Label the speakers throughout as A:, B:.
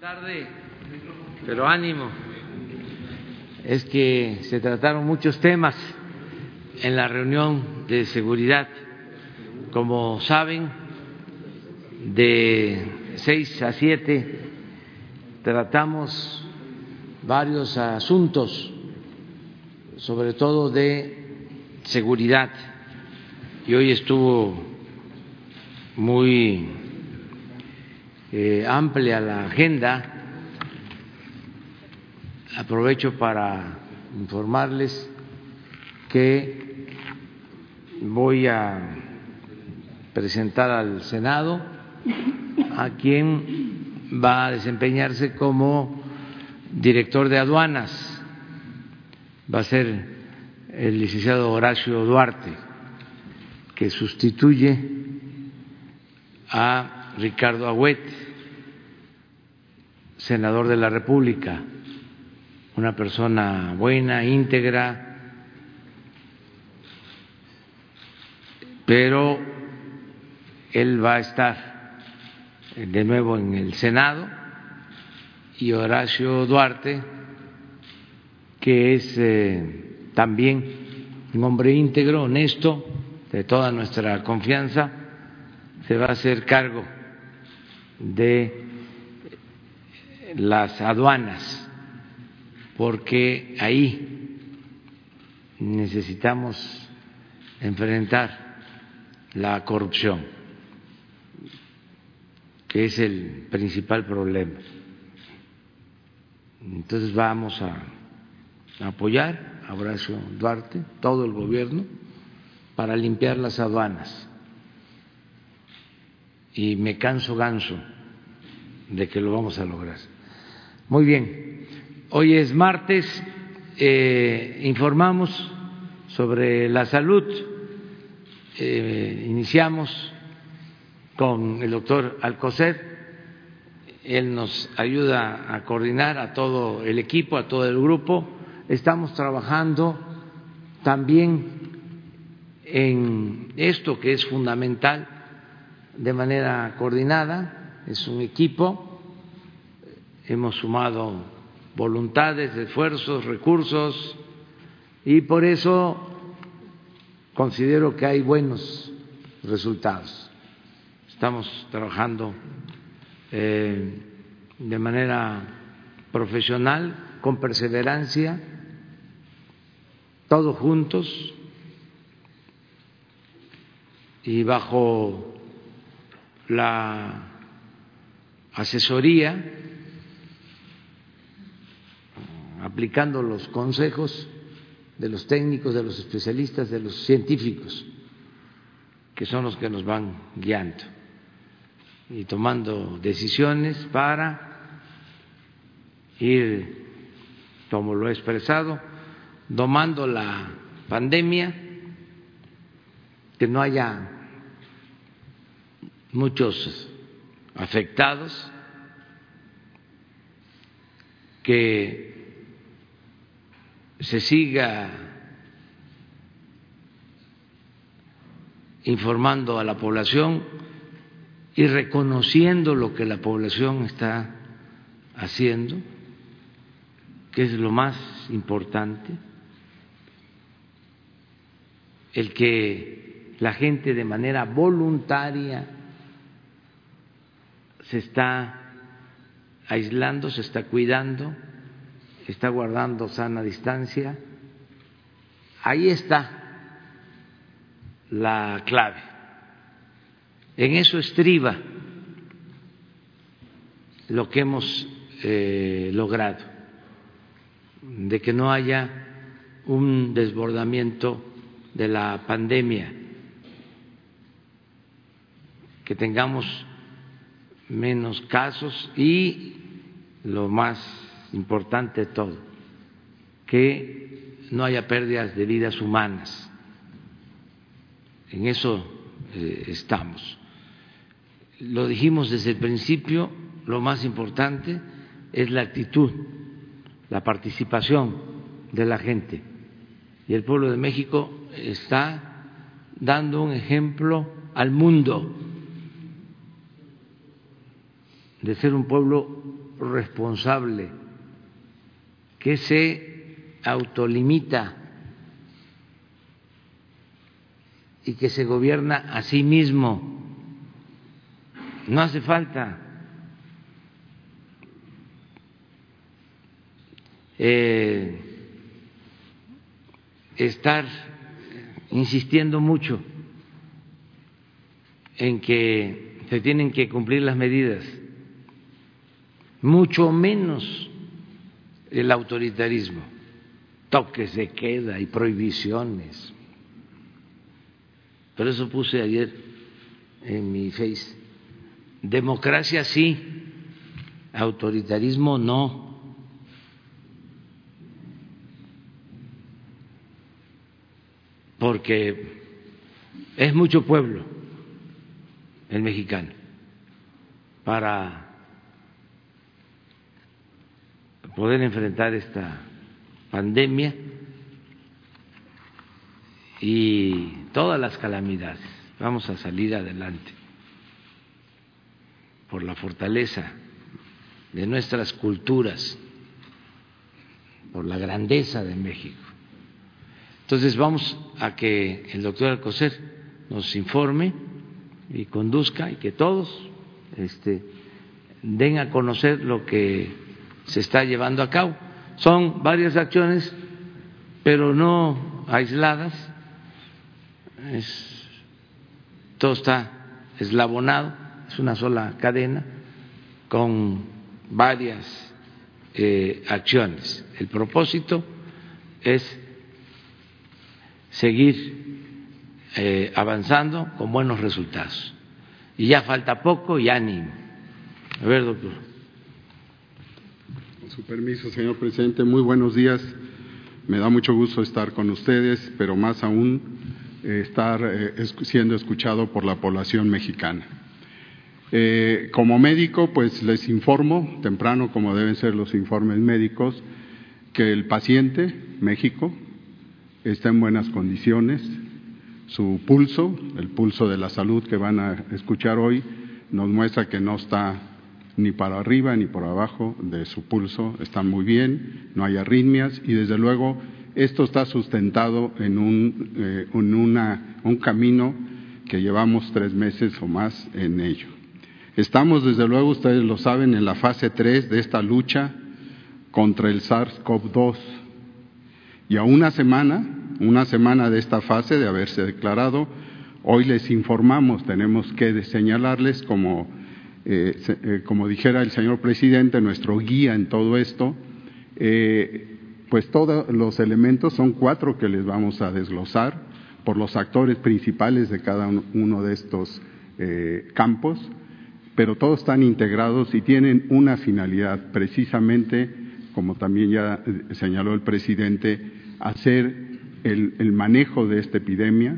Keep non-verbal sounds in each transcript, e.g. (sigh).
A: tarde, pero ánimo. Es que se trataron muchos temas en la reunión de seguridad. Como saben, de seis a siete tratamos varios asuntos, sobre todo de seguridad. Y hoy estuvo muy eh, amplia la agenda. Aprovecho para informarles que voy a presentar al Senado a quien va a desempeñarse como director de aduanas. Va a ser el licenciado Horacio Duarte, que sustituye a Ricardo Agüet, senador de la República, una persona buena, íntegra, pero él va a estar de nuevo en el Senado y Horacio Duarte, que es eh, también un hombre íntegro, honesto, de toda nuestra confianza, se va a hacer cargo de las aduanas, porque ahí necesitamos enfrentar la corrupción, que es el principal problema. Entonces vamos a apoyar a Horacio Duarte, todo el gobierno, para limpiar las aduanas y me canso ganso de que lo vamos a lograr. Muy bien, hoy es martes, eh, informamos sobre la salud, eh, iniciamos con el doctor Alcocer, él nos ayuda a coordinar a todo el equipo, a todo el grupo, estamos trabajando también en esto que es fundamental, de manera coordinada, es un equipo, hemos sumado voluntades, esfuerzos, recursos y por eso considero que hay buenos resultados. Estamos trabajando eh, de manera profesional, con perseverancia, todos juntos y bajo la asesoría, aplicando los consejos de los técnicos, de los especialistas, de los científicos, que son los que nos van guiando y tomando decisiones para ir, como lo he expresado, domando la pandemia, que no haya muchos afectados, que se siga informando a la población y reconociendo lo que la población está haciendo, que es lo más importante, el que la gente de manera voluntaria se está aislando, se está cuidando, está guardando sana distancia. Ahí está la clave. En eso estriba lo que hemos eh, logrado, de que no haya un desbordamiento de la pandemia, que tengamos menos casos y lo más importante todo, que no haya pérdidas de vidas humanas. En eso eh, estamos. Lo dijimos desde el principio, lo más importante es la actitud, la participación de la gente. Y el pueblo de México está dando un ejemplo al mundo de ser un pueblo responsable que se autolimita y que se gobierna a sí mismo. No hace falta eh, estar insistiendo mucho en que se tienen que cumplir las medidas, mucho menos el autoritarismo, toques de queda y prohibiciones. Por eso puse ayer en mi face, democracia sí, autoritarismo no. Porque es mucho pueblo el mexicano para poder enfrentar esta pandemia y todas las calamidades. Vamos a salir adelante por la fortaleza de nuestras culturas, por la grandeza de México. Entonces vamos a que el doctor Alcocer nos informe y conduzca y que todos este, den a conocer lo que se está llevando a cabo. Son varias acciones, pero no aisladas es, todo está eslabonado, es una sola cadena con varias eh, acciones. El propósito es seguir eh, avanzando con buenos resultados. Y ya falta poco y ánimo. A ver, doctor.
B: Con su permiso, señor presidente, muy buenos días. Me da mucho gusto estar con ustedes, pero más aún estar eh, siendo escuchado por la población mexicana. Eh, como médico, pues les informo, temprano como deben ser los informes médicos, que el paciente, México, está en buenas condiciones. Su pulso, el pulso de la salud que van a escuchar hoy, nos muestra que no está ni para arriba ni por abajo de su pulso, está muy bien, no hay arritmias y desde luego esto está sustentado en un, eh, un camino que llevamos tres meses o más en ello. Estamos, desde luego, ustedes lo saben, en la fase 3 de esta lucha contra el SARS-CoV-2. Y a una semana, una semana de esta fase de haberse declarado, hoy les informamos, tenemos que señalarles como, eh, eh, como dijera el señor presidente, nuestro guía en todo esto, pues todos los elementos son cuatro que les vamos a desglosar por los actores principales de cada uno de estos eh, campos, pero todos están integrados y tienen una finalidad, precisamente, como también ya eh, señaló el presidente, hacer el manejo de esta epidemia,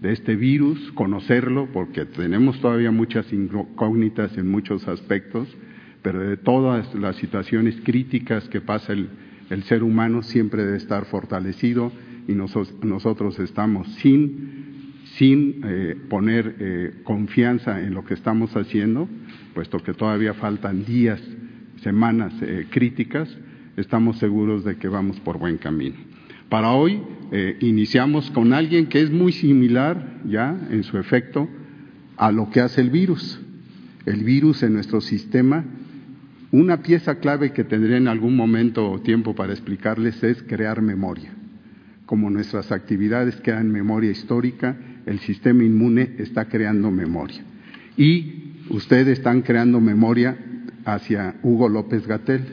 B: de este virus, conocerlo, porque tenemos todavía muchas incógnitas en muchos aspectos, pero de todas las situaciones críticas que pasa el, el ser humano siempre debe estar fortalecido y nosotros, estamos sin, sin eh, poner eh, confianza en lo que estamos haciendo, puesto que todavía faltan días, semanas eh, críticas, estamos seguros de que vamos por buen camino. Para hoy iniciamos con alguien que es muy similar ya en su efecto a lo que hace el virus. El virus en nuestro sistema una pieza clave que tendré en algún momento o tiempo para explicarles es crear memoria. Como nuestras actividades crean memoria histórica, el sistema inmune está creando memoria. Y ustedes están creando memoria hacia Hugo López Gatel.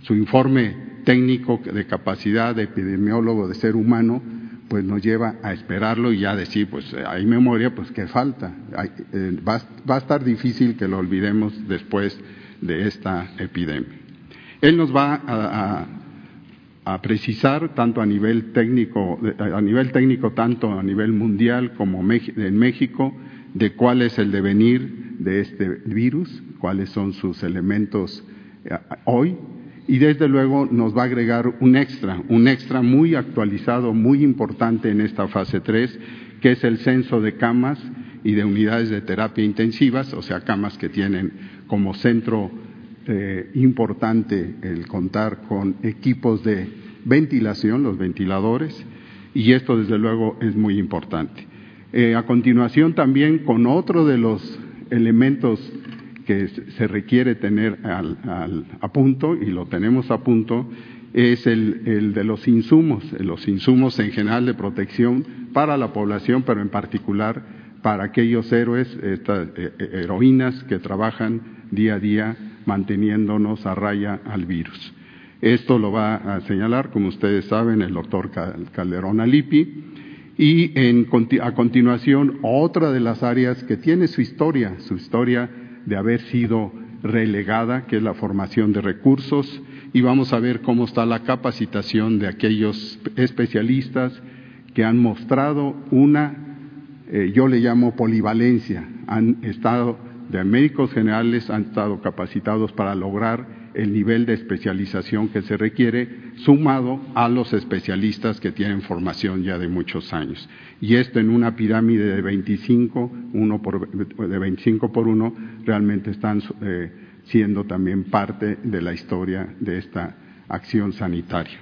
B: Su informe técnico de capacidad de epidemiólogo de ser humano, pues nos lleva a esperarlo y ya decir, pues hay memoria, pues qué falta. Eh, va, va a estar difícil que lo olvidemos después de esta epidemia. Él nos va a, precisar tanto a nivel técnico, a nivel técnico tanto a nivel mundial como en México, de cuál es el devenir de este virus, cuáles son sus elementos eh, hoy, y desde luego nos va a agregar un extra, un extra muy actualizado, muy importante en esta fase 3, que es el censo de camas y de unidades de terapia intensivas, o sea, camas que tienen como centro eh, importante el contar con equipos de ventilación, los ventiladores, y esto desde luego es muy importante. Eh, a continuación también con otro de los elementos que se requiere tener a punto, y lo tenemos a punto, es el, de los insumos, los insumos en general de protección para la población, pero en particular para aquellos héroes, estas eh, eh, heroínas que trabajan día a día manteniéndonos a raya al virus. Esto lo va a señalar, como ustedes saben, el doctor Calderón Alipi. Y a continuación, otra de las áreas que tiene su historia, su historia de haber sido relegada, que es la formación de recursos, y vamos a ver cómo está la capacitación de aquellos especialistas que han mostrado una, eh, yo le llamo polivalencia, han estado, de médicos generales, han estado capacitados para lograr el nivel de especialización que se requiere, sumado a los especialistas que tienen formación ya de muchos años. Y esto en una pirámide de 25, uno por, de 25 por uno, realmente están eh, siendo también parte de la historia de esta acción sanitaria.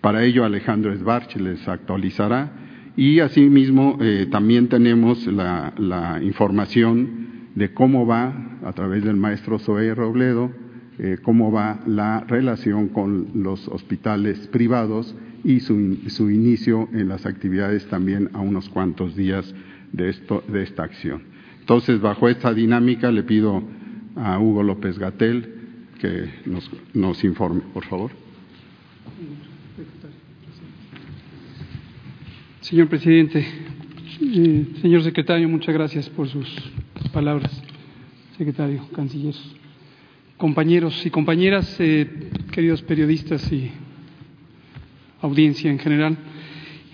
B: Para ello, Alejandro Esbarch les actualizará y asimismo eh, también tenemos la, información de cómo va, a través del maestro Zoe Robledo, eh, cómo va la relación con los hospitales privados y su, su, inicio en las actividades también a unos cuantos días de, esto, de esta acción. Entonces, bajo esta dinámica, le pido a Hugo López Gatel que nos, nos informe, por favor.
C: Señor presidente, eh, señor secretario, muchas gracias por sus palabras. Secretario, canciller, compañeros y compañeras, eh, queridos periodistas y audiencia en general,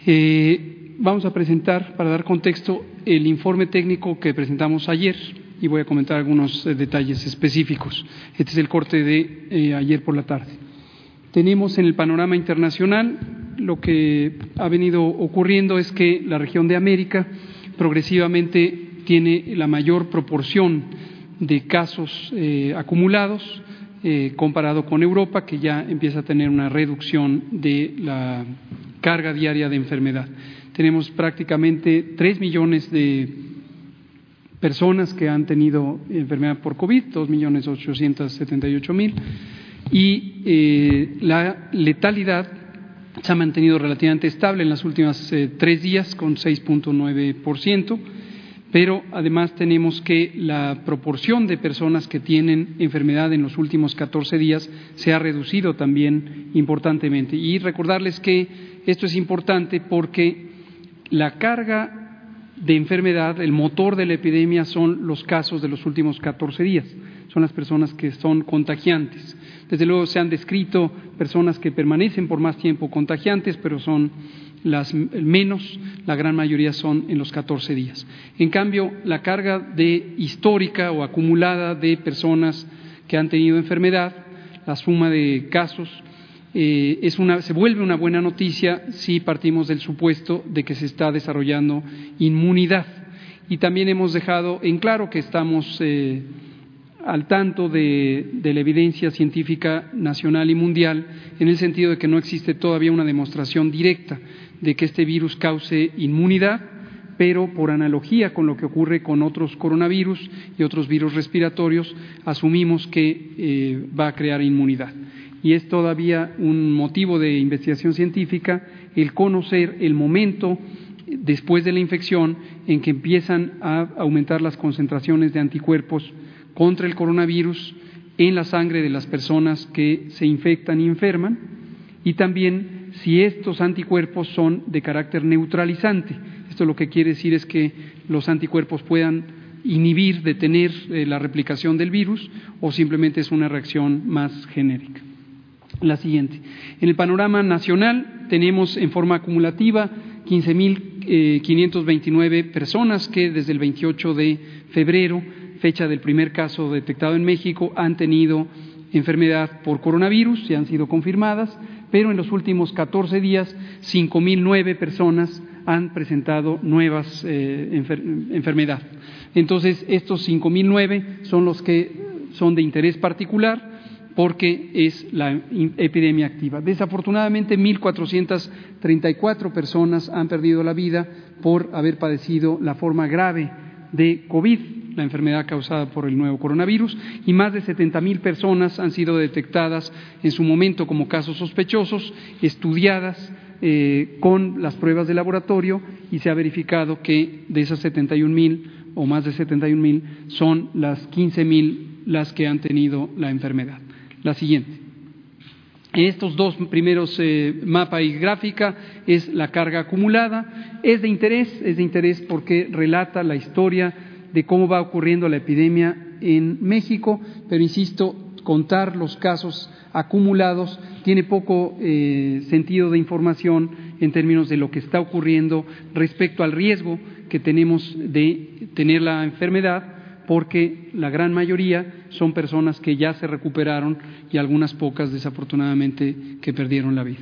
C: eh, vamos a presentar, para dar contexto, el informe técnico que presentamos ayer y voy a comentar algunos eh, detalles específicos. Este es el corte de ayer por la tarde. Tenemos en el panorama internacional lo que ha venido ocurriendo es que la región de América progresivamente tiene la mayor proporción de casos eh, acumulados comparado con Europa, que ya empieza a tener una reducción de la carga diaria de enfermedad. Tenemos prácticamente tres millones de personas que han tenido enfermedad por COVID, 2.878.000, y eh, la letalidad se ha mantenido relativamente estable en las últimas eh, tres días con 6.9%, pero además tenemos que la proporción de personas que tienen enfermedad en los últimos 14 días se ha reducido también importantemente. Y recordarles que esto es importante porque la carga de enfermedad, el motor de la epidemia son los casos de los últimos 14 días, son las personas que son contagiantes. Desde luego se han descrito personas que permanecen por más tiempo contagiantes, pero son las menos, la gran mayoría son en los 14 días. En cambio, la carga de histórica o acumulada de personas que han tenido enfermedad, la suma de casos eh, es una, se vuelve una buena noticia si partimos del supuesto de que se está desarrollando inmunidad. Y también hemos dejado en claro que estamos eh, al tanto de, de, la evidencia científica nacional y mundial, en el sentido de que no existe todavía una demostración directa de que este virus cause inmunidad, pero por analogía con lo que ocurre con otros coronavirus y otros virus respiratorios, asumimos que eh, va a crear inmunidad. Y es todavía un motivo de investigación científica el conocer el momento después de la infección en que empiezan a aumentar las concentraciones de anticuerpos contra el coronavirus en la sangre de las personas que se infectan y enferman y también si estos anticuerpos son de carácter neutralizante. Esto lo que quiere decir es que los anticuerpos puedan inhibir, detener eh, la replicación del virus o simplemente es una reacción más genérica la siguiente. En el panorama nacional tenemos en forma acumulativa 15.529 eh, personas que desde el 28 de febrero, fecha del primer caso detectado en México, han tenido enfermedad por coronavirus, y han sido confirmadas, pero en los últimos 14 días 5.009 personas han presentado nuevas eh, enfermedades. Entonces, estos 5.009 son los que son de interés particular porque es la epidemia activa. Desafortunadamente, 1.434 personas han perdido la vida por haber padecido la forma grave de COVID, la enfermedad causada por el nuevo coronavirus, y más de 70.000 personas han sido detectadas en su momento como casos sospechosos, estudiadas eh, con las pruebas de laboratorio y se ha verificado que de esas 71.000 o más de 71.000 son las 15.000 las que han tenido la enfermedad la siguiente. Estos dos primeros eh, mapa y gráfica es la carga acumulada. Es de interés, es de interés porque relata la historia de cómo va ocurriendo la epidemia en México, pero insisto, contar los casos acumulados tiene poco eh, sentido de información en términos de lo que está ocurriendo respecto al riesgo que tenemos de tener la enfermedad porque la gran mayoría son personas que ya se recuperaron y algunas pocas, desafortunadamente, que perdieron la vida.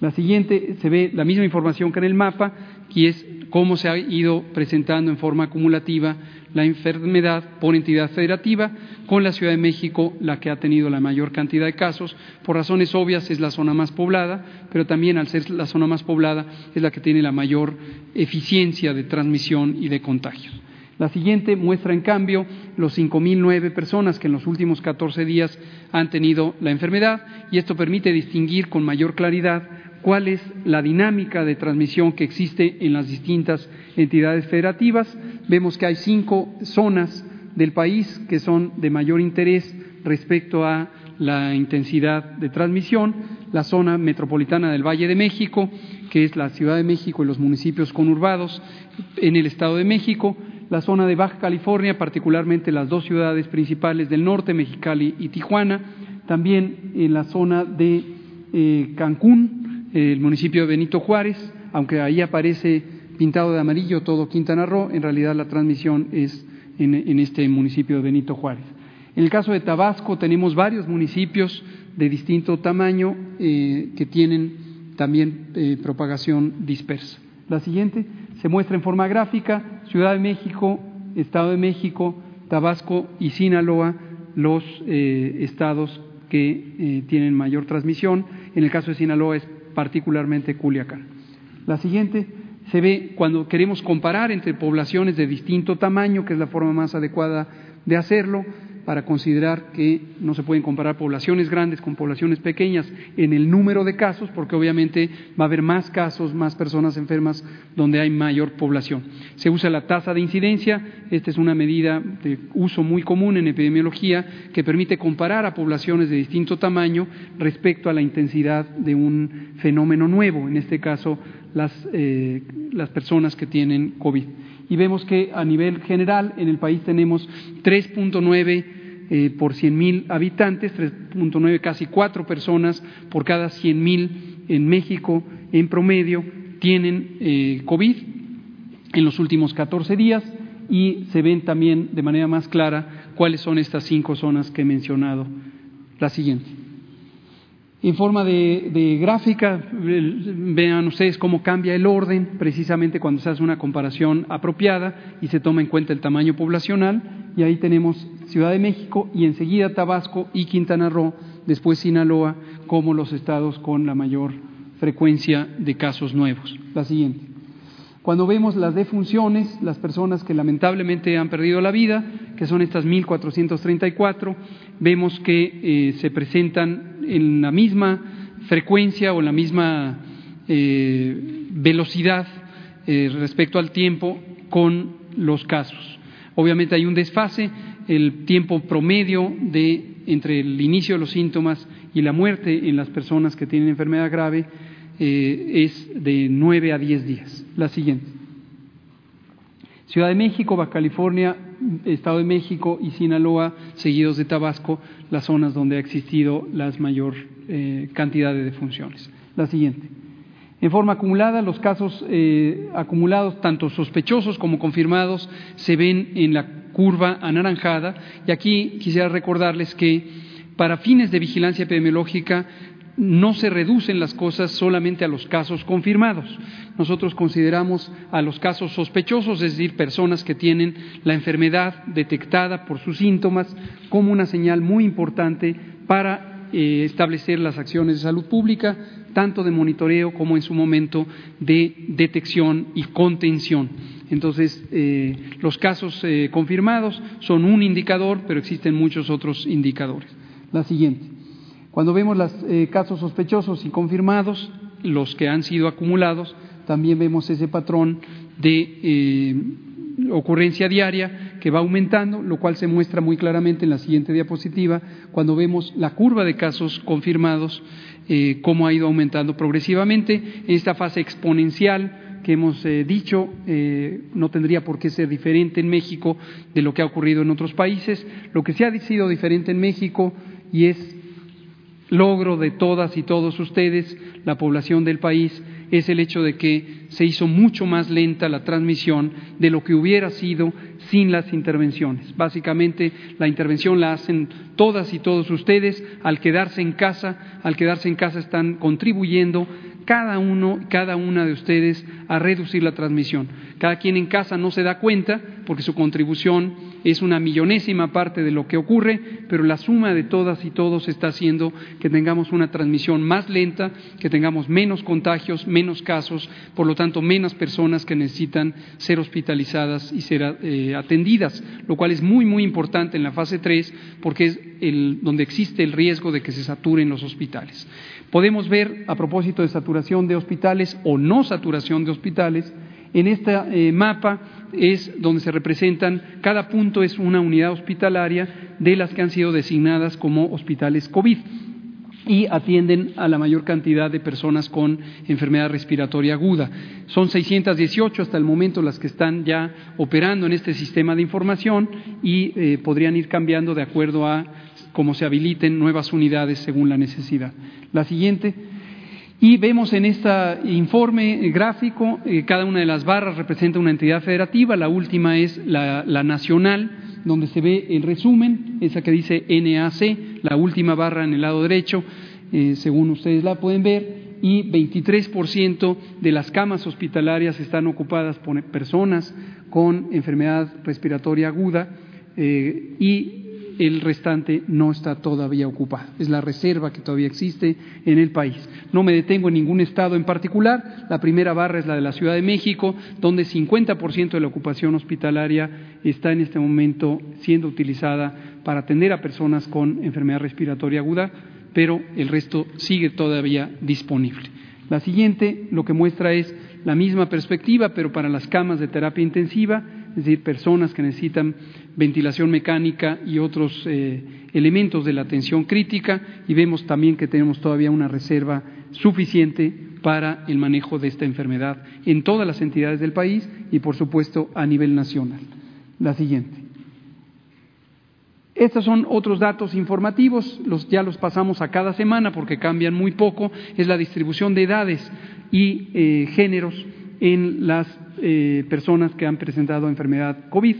C: La siguiente se ve la misma información que en el mapa, y es cómo se ha ido presentando en forma acumulativa la enfermedad por entidad federativa, con la Ciudad de México la que ha tenido la mayor cantidad de casos. Por razones obvias es la zona más poblada, pero también al ser la zona más poblada es la que tiene la mayor eficiencia de transmisión y de contagios. La siguiente muestra, en cambio, los 5.009 personas que en los últimos 14 días han tenido la enfermedad y esto permite distinguir con mayor claridad cuál es la dinámica de transmisión que existe en las distintas entidades federativas. Vemos que hay cinco zonas del país que son de mayor interés respecto a la intensidad de transmisión, la zona metropolitana del Valle de México, que es la Ciudad de México y los municipios conurbados en el Estado de México, la zona de Baja California, particularmente las dos ciudades principales del norte, Mexicali y Tijuana, también en la zona de eh, Cancún, el municipio de Benito Juárez, aunque ahí aparece pintado de amarillo todo Quintana Roo, en realidad la transmisión es en, este municipio de Benito Juárez. En el caso de Tabasco tenemos varios municipios de distinto tamaño eh, que tienen también eh, propagación dispersa. La siguiente se muestra en forma gráfica Ciudad de México, Estado de México, Tabasco y Sinaloa, los eh, estados que eh, tienen mayor transmisión. En el caso de Sinaloa es particularmente Culiacán. La siguiente se ve cuando queremos comparar entre poblaciones de distinto tamaño, que es la forma más adecuada de hacerlo, para considerar que no se pueden comparar poblaciones grandes con poblaciones pequeñas en el número de casos, porque obviamente va a haber más casos, más personas enfermas donde hay mayor población. Se usa la tasa de incidencia, esta es una medida de uso muy común en epidemiología que permite comparar a poblaciones de distinto tamaño respecto a la intensidad de un fenómeno nuevo, en este caso las, eh, las personas que tienen COVID y vemos que a nivel general en el país tenemos 3.9 eh, por 100.000 habitantes, 3.9 casi cuatro personas por cada 100.000 en México en promedio tienen eh, COVID en los últimos 14 días y se ven también de manera más clara cuáles son estas cinco zonas que he mencionado. La siguiente. En forma de, gráfica, vean ustedes cómo cambia el orden precisamente cuando se hace una comparación apropiada y se toma en cuenta el tamaño poblacional. Y ahí tenemos Ciudad de México y enseguida Tabasco y Quintana Roo, después Sinaloa, como los estados con la mayor frecuencia de casos nuevos. La siguiente. Cuando vemos las defunciones, las personas que lamentablemente han perdido la vida, que son estas 1.434, vemos que eh, se presentan en la misma frecuencia o en la misma eh, velocidad eh, respecto al tiempo con los casos. Obviamente hay un desfase, el tiempo promedio de entre el inicio de los síntomas y la muerte en las personas que tienen enfermedad grave es de 9 a 10 días. La siguiente. Ciudad de México, Baja California, Estado de México y Sinaloa, seguidos de Tabasco, las zonas donde ha existido la mayor eh, cantidad de defunciones. La siguiente. En forma acumulada, los casos eh, acumulados, tanto sospechosos como confirmados, se ven en la curva anaranjada. Y aquí quisiera recordarles que para fines de vigilancia epidemiológica no se reducen las cosas solamente a los casos confirmados. Nosotros consideramos a los casos sospechosos, es decir, personas que tienen la enfermedad detectada por sus síntomas, como una señal muy importante para eh, establecer las acciones de salud pública, tanto de monitoreo como en su momento de detección y contención. Entonces, eh, los casos eh, confirmados son un indicador, pero existen muchos otros indicadores. La siguiente. Cuando vemos los casos sospechosos y confirmados, los que han sido acumulados, también vemos ese patrón de ocurrencia diaria que va aumentando, lo cual se muestra muy claramente en la siguiente diapositiva cuando vemos la curva de casos confirmados, eh, cómo ha ido aumentando progresivamente. En esta fase exponencial que hemos eh, dicho, eh, no tendría por qué ser diferente en México de lo que ha ocurrido en otros países. Lo que sí ha sido diferente en México y es logro de todas y todos ustedes, la población del país, es el hecho de que se hizo mucho más lenta la transmisión de lo que hubiera sido sin las intervenciones. Básicamente, la intervención la hacen todas y todos ustedes. Al quedarse en casa, al quedarse en casa están contribuyendo cada uno, cada una de ustedes a reducir la transmisión. Cada quien en casa no se da cuenta porque su contribución es una millonésima parte de lo que ocurre, pero la suma de todas y todos está haciendo que tengamos una transmisión más lenta, que tengamos menos contagios, menos casos, por lo tanto menos personas que necesitan ser hospitalizadas y ser eh, atendidas, lo cual es muy, muy importante en la fase 3 porque es el, donde existe el riesgo de que se saturen los hospitales. Podemos ver, a propósito de saturación de hospitales o no saturación de hospitales, en este mapa es donde se representan, cada punto es una unidad hospitalaria de las que han sido designadas como hospitales COVID y atienden a la mayor cantidad de personas con enfermedad respiratoria aguda. Son 618 hasta el momento las que están ya operando en este sistema de información y eh, podrían ir cambiando de acuerdo a cómo se habiliten nuevas unidades según la necesidad. La siguiente. Y vemos en este informe gráfico, eh, cada una de las barras representa una entidad federativa, la última es la, nacional, donde se ve el resumen, esa que dice NAC, la última barra en el lado derecho, eh, según ustedes la pueden ver, y 23% de las camas hospitalarias están ocupadas por personas con enfermedad respiratoria aguda eh, y el restante no está todavía ocupado. Es la reserva que todavía existe en el país. No me detengo en ningún estado en particular. La primera barra es la de la Ciudad de México, donde 50% de la ocupación hospitalaria está en este momento siendo utilizada para atender a personas con enfermedad respiratoria aguda, pero el resto sigue todavía disponible. La siguiente lo que muestra es la misma perspectiva, pero para las camas de terapia intensiva es decir, personas que necesitan ventilación mecánica y otros eh, elementos de la atención crítica, y vemos también que tenemos todavía una reserva suficiente para el manejo de esta enfermedad en todas las entidades del país y, por supuesto, a nivel nacional. La siguiente. Estos son otros datos informativos, los, ya los pasamos a cada semana porque cambian muy poco, es la distribución de edades y eh, géneros en las eh, personas que han presentado enfermedad COVID.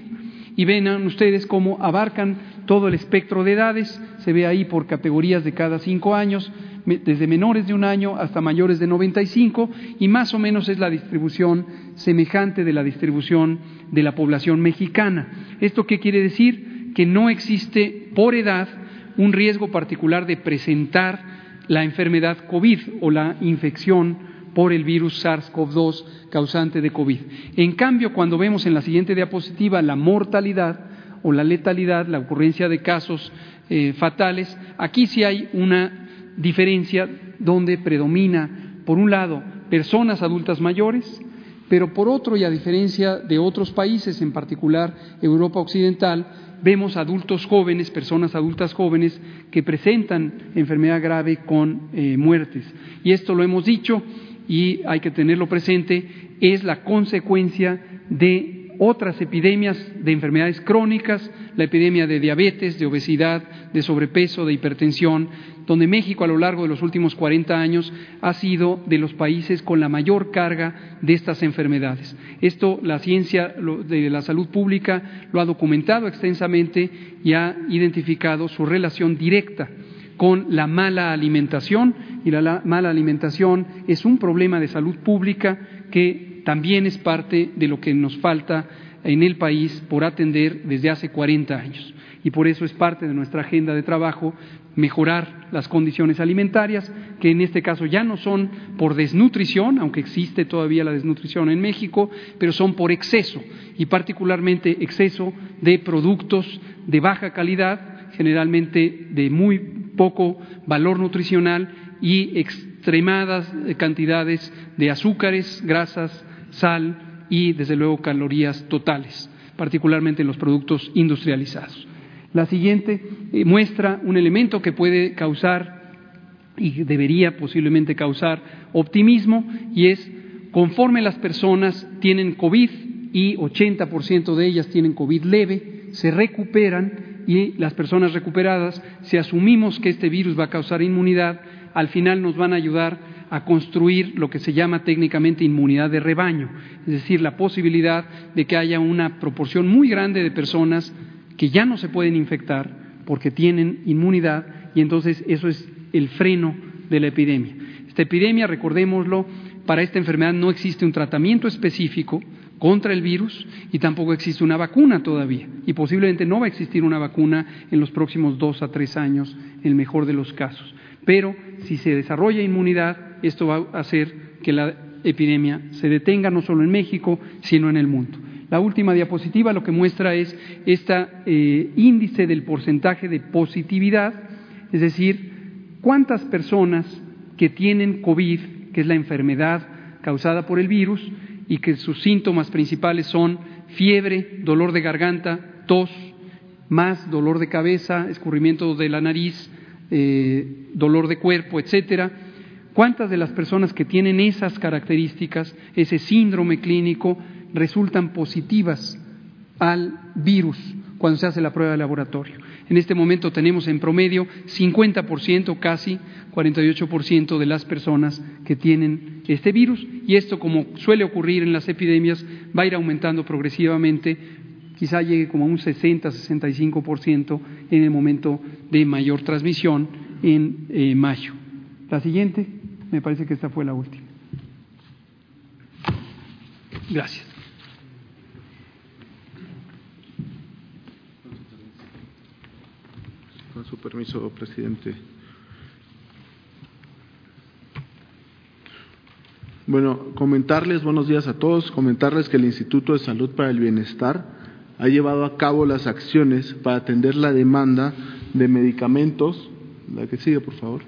C: Y ven ustedes cómo abarcan todo el espectro de edades, se ve ahí por categorías de cada cinco años, desde menores de un año hasta mayores de 95, y más o menos es la distribución semejante de la distribución de la población mexicana. ¿Esto qué quiere decir? Que no existe por edad un riesgo particular de presentar la enfermedad COVID o la infección por el virus SARS-CoV-2 causante de COVID. En cambio, cuando vemos en la siguiente diapositiva la mortalidad o la letalidad, la ocurrencia de casos eh, fatales, aquí sí hay una diferencia donde predomina, por un lado, personas adultas mayores, pero por otro, y a diferencia de otros países, en particular Europa Occidental, vemos adultos jóvenes, personas adultas jóvenes, que presentan enfermedad grave con eh, muertes. Y esto lo hemos dicho, y hay que tenerlo presente, es la consecuencia de otras epidemias de enfermedades crónicas, la epidemia de diabetes, de obesidad, de sobrepeso, de hipertensión, donde México a lo largo de los últimos 40 años ha sido de los países con la mayor carga de estas enfermedades. Esto la ciencia de la salud pública lo ha documentado extensamente y ha identificado su relación directa con la mala alimentación y la mala alimentación es un problema de salud pública que también es parte de lo que nos falta en el país por atender desde hace 40 años. Y por eso es parte de nuestra agenda de trabajo mejorar las condiciones alimentarias, que en este caso ya no son por desnutrición, aunque existe todavía la desnutrición en México, pero son por exceso, y particularmente exceso de productos de baja calidad, generalmente de muy poco valor nutricional y extremadas cantidades de azúcares, grasas, sal y, desde luego, calorías totales, particularmente en los productos industrializados. La siguiente eh, muestra un elemento que puede causar y debería posiblemente causar optimismo y es conforme las personas tienen COVID y 80% de ellas tienen COVID leve, se recuperan y las personas recuperadas, si asumimos que este virus va a causar inmunidad, al final nos van a ayudar a construir lo que se llama técnicamente inmunidad de rebaño, es decir, la posibilidad de que haya una proporción muy grande de personas que ya no se pueden infectar porque tienen inmunidad y entonces eso es el freno de la epidemia. Esta epidemia, recordémoslo, para esta enfermedad no existe un tratamiento específico contra el virus y tampoco existe una vacuna todavía. Y posiblemente no va a existir una vacuna en los próximos dos a tres años, en el mejor de los casos. Pero si se desarrolla inmunidad, esto va a hacer que la epidemia se detenga no solo en México, sino en el mundo. La última diapositiva lo que muestra es este índice del porcentaje de positividad, es decir, cuántas personas que tienen COVID, que es la enfermedad causada por el virus, y que sus síntomas principales son fiebre, dolor de garganta, tos, más dolor de cabeza, escurrimiento de la nariz, eh, dolor de cuerpo, etcétera. ¿Cuántas de las personas que tienen esas características, ese síndrome clínico, resultan positivas al virus cuando se hace la prueba de laboratorio. En este momento tenemos en promedio 50%, casi 48% de las personas que tienen este virus y esto, como suele ocurrir en las epidemias, va a ir aumentando progresivamente, quizá llegue como a un 60-65% en el momento de mayor transmisión en eh, mayo. La siguiente, me parece que esta fue la última. Gracias.
D: Con su permiso, presidente. Bueno, comentarles, buenos días a todos, comentarles que el Instituto de Salud para el Bienestar ha llevado a cabo las acciones para atender la demanda de medicamentos, la que sigue por favor,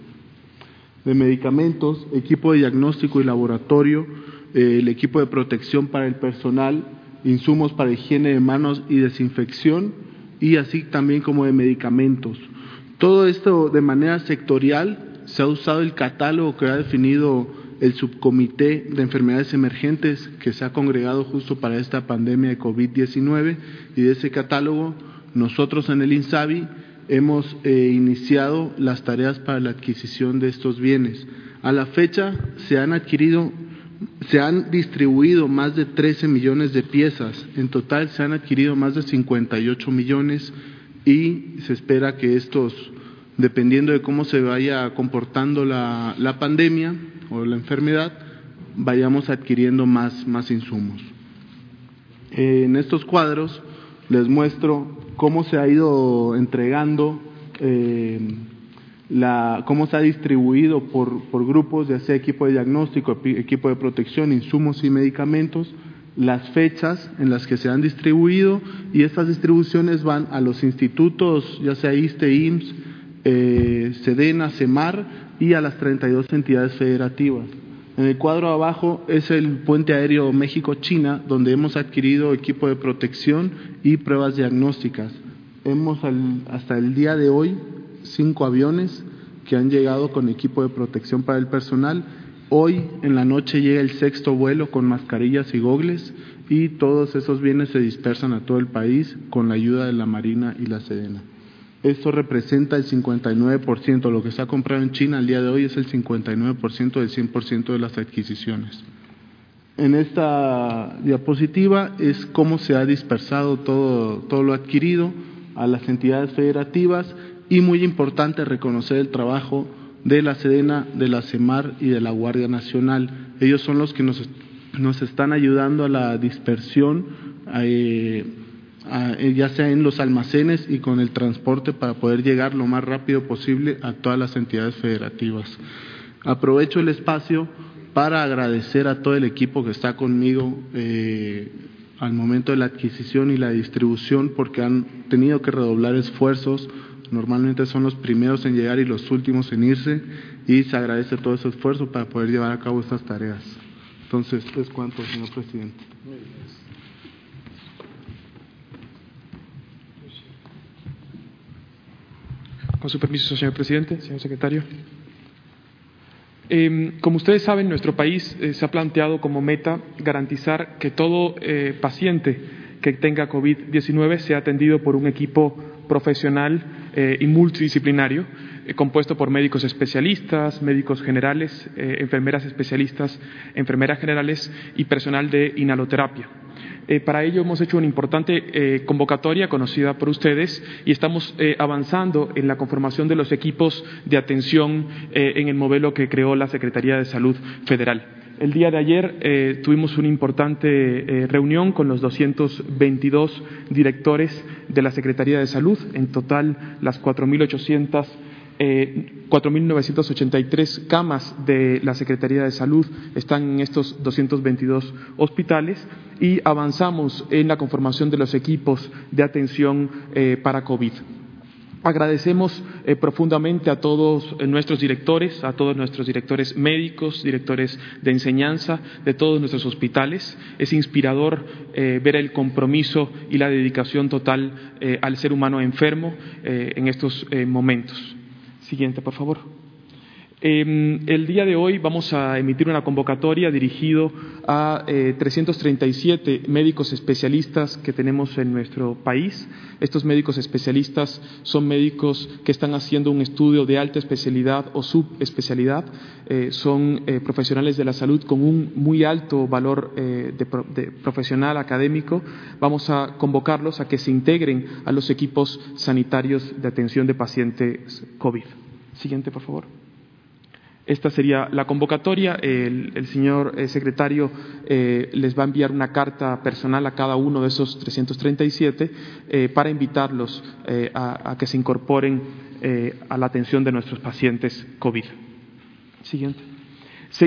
D: de medicamentos, equipo de diagnóstico y laboratorio, eh, el equipo de protección para el personal, insumos para higiene de manos y desinfección, y así también como de medicamentos. Todo esto de manera sectorial se ha usado el catálogo que ha definido el subcomité de enfermedades emergentes que se ha congregado justo para esta pandemia de COVID-19 y de ese catálogo nosotros en el INSABI hemos eh, iniciado las tareas para la adquisición de estos bienes. A la fecha se han adquirido, se han distribuido más de 13 millones de piezas. En total se han adquirido más de 58 millones y se espera que estos, dependiendo de cómo se vaya comportando la, la pandemia o la enfermedad, vayamos adquiriendo más, más insumos. en estos cuadros les muestro cómo se ha ido entregando, eh, la, cómo ha distribuido por, por grupos, ya sea equipo de diagnóstico, equipo de protección, insumos y medicamentos, las fechas en las que se han distribuido y estas distribuciones van a los institutos, ya sea ISTE, IMSS, eh, SEDENA, CEMAR y a las 32 entidades federativas. En el cuadro abajo es el puente aéreo México-China, donde hemos adquirido equipo de protección y pruebas diagnósticas. Hemos hasta el día de hoy cinco aviones que han llegado con equipo de protección para el personal Hoy en la noche llega el sexto vuelo con mascarillas y gogles y todos esos bienes se dispersan a todo el país con la ayuda de la Marina y la Sedena. Esto representa el 59%, lo que se ha comprado en China al día de hoy es el 59% del 100% de las adquisiciones. En esta diapositiva es cómo se ha dispersado todo, todo lo adquirido a las entidades federativas y muy importante reconocer el trabajo de la Sedena, de la CEMAR y de la Guardia Nacional. Ellos son los que nos, están ayudando a la dispersión eh, ya sea en los almacenes y con el transporte para poder llegar lo más rápido posible a todas las entidades federativas. Aprovecho el espacio para agradecer a todo el equipo que está conmigo eh, al momento de la adquisición y la distribución porque han tenido que redoblar esfuerzos. Normalmente son los primeros en llegar y los últimos en irse y se agradece todo ese esfuerzo para poder llevar a cabo estas tareas. Entonces, es cuanto, señor presidente.
E: Con su permiso, señor presidente, señor secretario. Em, como ustedes saben, nuestro país eh, se ha planteado como meta garantizar que todo eh, paciente que tenga COVID-19 sea atendido por un equipo profesional eh, y multidisciplinario compuesto por médicos especialistas, médicos generales, enfermeras especialistas, enfermeras generales y personal de inhaloterapia. Eh, para ello hemos hecho una importante eh, convocatoria conocida por ustedes y estamos eh, avanzando en la conformación de los equipos de atención en el modelo que creó la Secretaría de Salud Federal. El día de ayer tuvimos una importante reunión con los 222 directores de la Secretaría de Salud, en total las 4.800 eh, 4.983 camas de la Secretaría de Salud están en estos 222 hospitales y avanzamos en la conformación de los equipos de atención eh, para COVID. Agradecemos eh, profundamente a todos nuestros directores, a todos nuestros directores médicos, directores de enseñanza de todos nuestros hospitales. Es inspirador eh, ver el compromiso y la dedicación total eh, al ser humano enfermo en estos momentos. Siguiente, por favor. Em, el día de hoy vamos a emitir una convocatoria dirigido a 337 eh, médicos especialistas que tenemos en nuestro país. Estos médicos especialistas son médicos que están haciendo un estudio de alta especialidad o subespecialidad. Eh, son eh, profesionales de la salud con un muy alto valor de profesional académico. Vamos a convocarlos a que se integren a los equipos sanitarios de atención de pacientes COVID. Siguiente, por favor. Esta sería la convocatoria. El, señor eh, secretario eh, les va a enviar una carta personal a cada uno de esos 337 eh, para invitarlos a, que se incorporen a la atención de nuestros pacientes COVID. Siguiente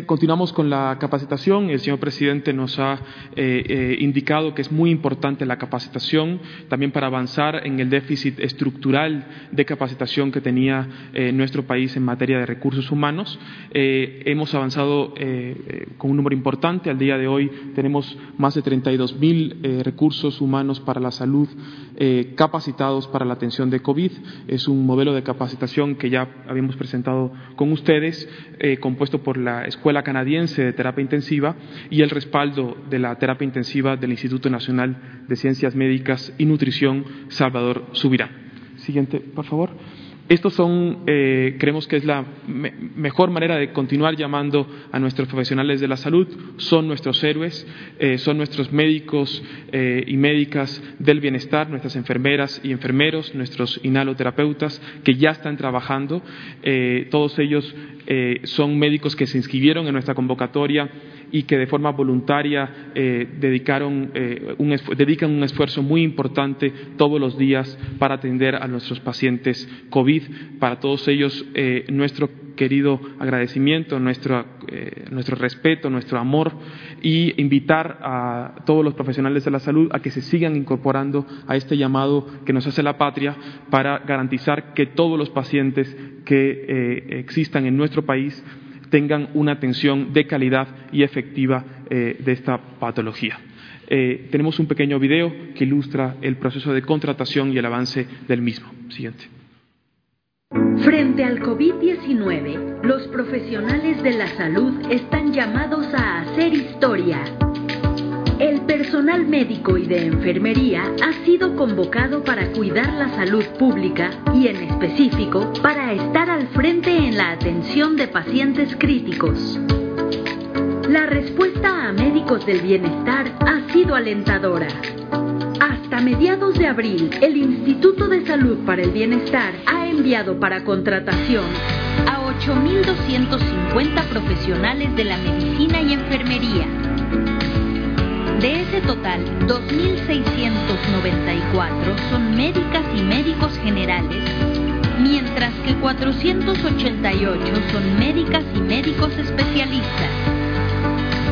E: continuamos con la capacitación. El señor presidente nos ha eh, eh, indicado que es muy importante la capacitación también para avanzar en el déficit estructural de capacitación que tenía eh, nuestro país en materia de recursos humanos. hemos avanzado con un número importante. Al día de hoy tenemos más de 32 mil recursos humanos para la salud capacitados para la atención de COVID. Es un modelo de capacitación que ya habíamos presentado con ustedes, compuesto por la Escuela Canadiense de Terapia Intensiva y el respaldo de la terapia intensiva del Instituto Nacional de Ciencias Médicas y Nutrición Salvador Subirá. Siguiente, por favor. Estos son, eh, creemos que es la mejor manera de continuar llamando a nuestros profesionales de la salud. Son nuestros héroes, eh, son nuestros médicos eh, y médicas del bienestar, nuestras enfermeras y enfermeros, nuestros inhaloterapeutas que ya están trabajando. todos ellos son médicos que se inscribieron en nuestra convocatoria y que de forma voluntaria eh, dedicaron, eh, un dedican un esfuerzo muy importante todos los días para atender a nuestros pacientes COVID. Para todos ellos, eh, nuestro querido agradecimiento, nuestro, nuestro respeto, nuestro amor y invitar a todos los profesionales de la salud a que se sigan incorporando a este llamado que nos hace la patria para garantizar que todos los pacientes que existan en nuestro país tengan una atención de calidad y efectiva eh, de esta patología. Eh, tenemos un pequeño video que ilustra el proceso de contratación y el avance del mismo. Siguiente.
F: Frente al COVID-19, los profesionales de la salud están llamados a hacer historia personal médico y de enfermería ha sido convocado para cuidar la salud pública y en específico para estar al frente en la atención de pacientes críticos. La respuesta a médicos del bienestar ha sido alentadora. Hasta mediados de abril, el Instituto de Salud para el Bienestar ha enviado para contratación a 8.250 profesionales de la medicina y enfermería De ese total, 2.694 son médicas y médicos generales, mientras que 488 son médicas y médicos especialistas.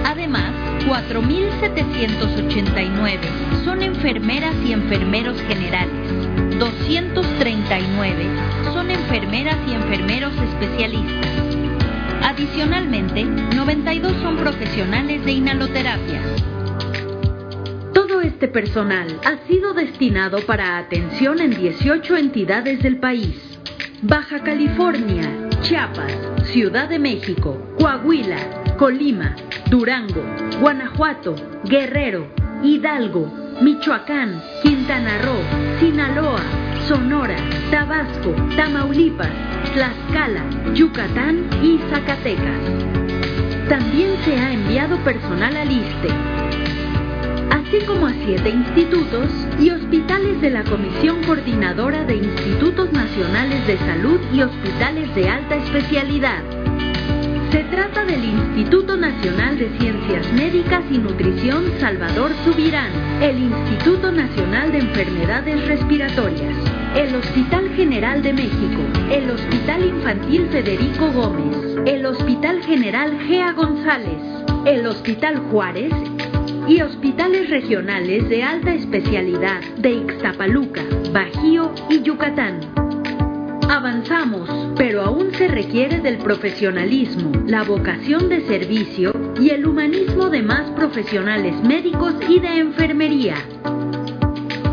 F: Además, 4.789 son enfermeras y enfermeros generales, 239 son enfermeras y enfermeros especialistas. Adicionalmente, 92 son profesionales de inhaloterapia. Todo este personal ha sido destinado para atención en 18 entidades del país. Baja California, Chiapas, Ciudad de México, Coahuila, Colima, Durango, Guanajuato, Guerrero, Hidalgo, Michoacán, Quintana Roo, Sinaloa, Sonora, Tabasco, Tamaulipas, Tlaxcala, Yucatán y Zacatecas. También se ha enviado personal al ISTE, así como a siete institutos y hospitales de la Comisión Coordinadora de Institutos Nacionales de Salud y Hospitales de Alta Especialidad. Se trata del Instituto Nacional de Ciencias Médicas y Nutrición Salvador Subirán, el Instituto Nacional de Enfermedades Respiratorias, el Hospital General de México, el Hospital Infantil Federico Gómez, el Hospital General Gea González, el Hospital Juárez y hospitales regionales de alta especialidad de Ixtapaluca, Bajío y Yucatán. Avanzamos, pero aún se requiere del profesionalismo, la vocación de servicio y el humanismo de más profesionales médicos y de enfermería.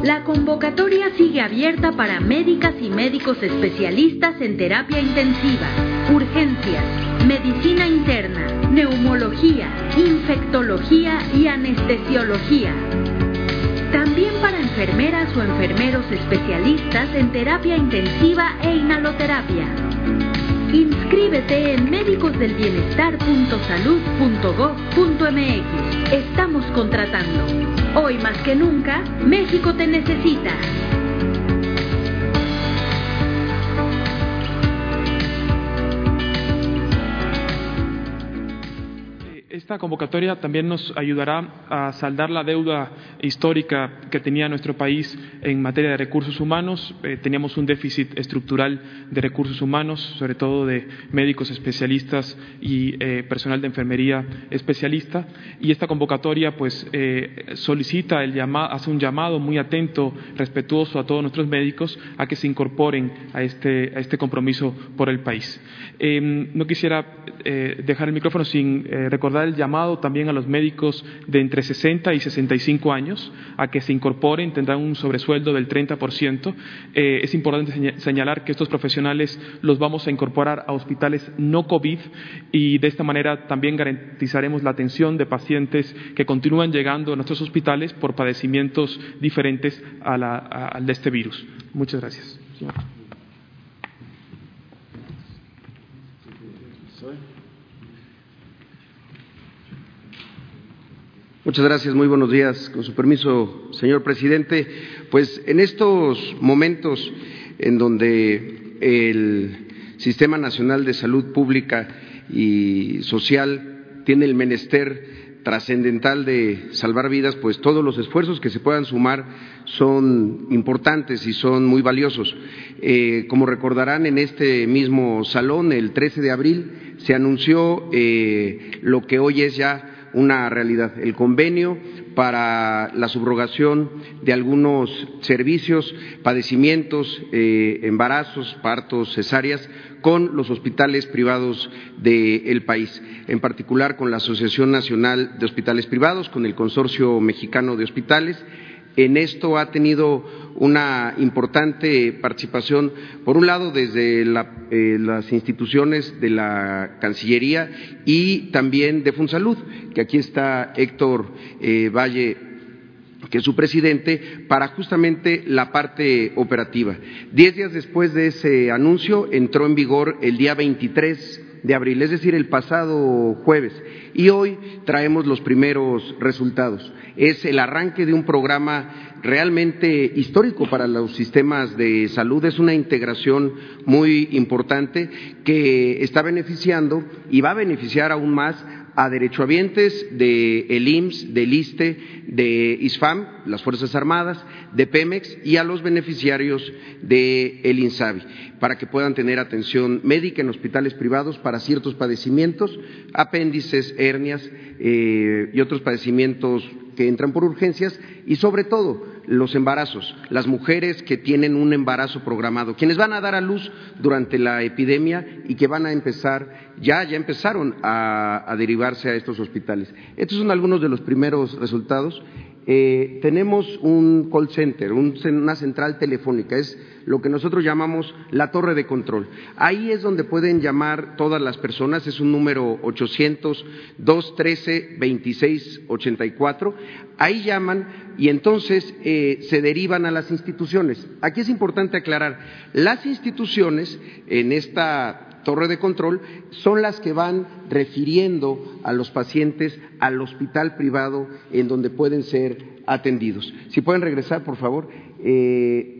F: La convocatoria sigue abierta para médicas y médicos especialistas en terapia intensiva, urgencias, medicina interna, neumología, infectología y anestesiología. También para enfermeras o enfermeros especialistas en terapia intensiva e inhaloterapia. Inscríbete en médicosdelbienestar.salud.gov.mx. Estamos contratando. Hoy más que nunca, México te necesita.
E: Esta convocatoria también nos ayudará a saldar la deuda histórica que tenía nuestro país en materia de recursos humanos. Eh, teníamos un déficit estructural de recursos humanos, sobre todo de médicos especialistas y eh, personal de enfermería especialista. Y esta convocatoria, pues, eh, solicita el hace un llamado muy atento, respetuoso a todos nuestros médicos a que se incorporen a este, a este compromiso por el país. Em, no quisiera dejar el micrófono sin recordar el llamado también a los médicos de entre 60 y 65 años a que se incorporen, tendrán un sobresueldo del 30%. Eh, es importante señalar que estos profesionales los vamos a incorporar a hospitales no COVID y de esta manera también garantizaremos la atención de pacientes que continúan llegando a nuestros hospitales por padecimientos diferentes al de este virus. Muchas gracias.
G: Muchas gracias, muy buenos días. Con su permiso, señor presidente, pues en estos momentos en donde el Sistema Nacional de Salud Pública y Social tiene el menester trascendental de salvar vidas, pues todos los esfuerzos que se puedan sumar son importantes y son muy valiosos. Eh, como recordarán, en este mismo salón, el 13 de abril, se anunció eh, lo que hoy es ya una realidad. El convenio para la subrogación de algunos servicios, padecimientos, eh, embarazos, partos, cesáreas con los hospitales privados del país, en particular con la Asociación Nacional de Hospitales Privados, con el Consorcio Mexicano de Hospitales en esto ha tenido una importante participación, por un lado, desde eh, las instituciones de la Cancillería y también de Funsalud, que aquí está Héctor eh, Valle que es su presidente, para justamente la parte operativa. Diez días después de ese anuncio entró en vigor el día 23 de abril, es decir, el pasado jueves, y hoy traemos los primeros resultados es el arranque de un programa realmente histórico para los sistemas de salud. Es una integración muy importante que está beneficiando y va a beneficiar aún más a derechohabientes de el IMSS, del ISTE, de ISFAM, las Fuerzas Armadas, de Pemex y a los beneficiarios de el INSABI, para que puedan tener atención médica en hospitales privados para ciertos padecimientos, apéndices, hernias eh, y otros padecimientos que entran por urgencias y sobre todo los embarazos, las mujeres que tienen un embarazo programado, quienes van a dar a luz durante la epidemia y que van a empezar, ya, ya empezaron a, derivarse a estos hospitales. Estos son algunos de los primeros resultados. Eh, tenemos un call center, una central telefónica, es lo que nosotros llamamos la torre de control. Ahí es donde pueden llamar todas las personas, es un número 800-213-2684. Ahí llaman y entonces eh, se derivan a las instituciones. Aquí es importante aclarar, las instituciones en esta torre de control son las que van refiriendo a los pacientes al hospital privado en donde pueden ser atendidos. Si pueden regresar, por favor. Eh,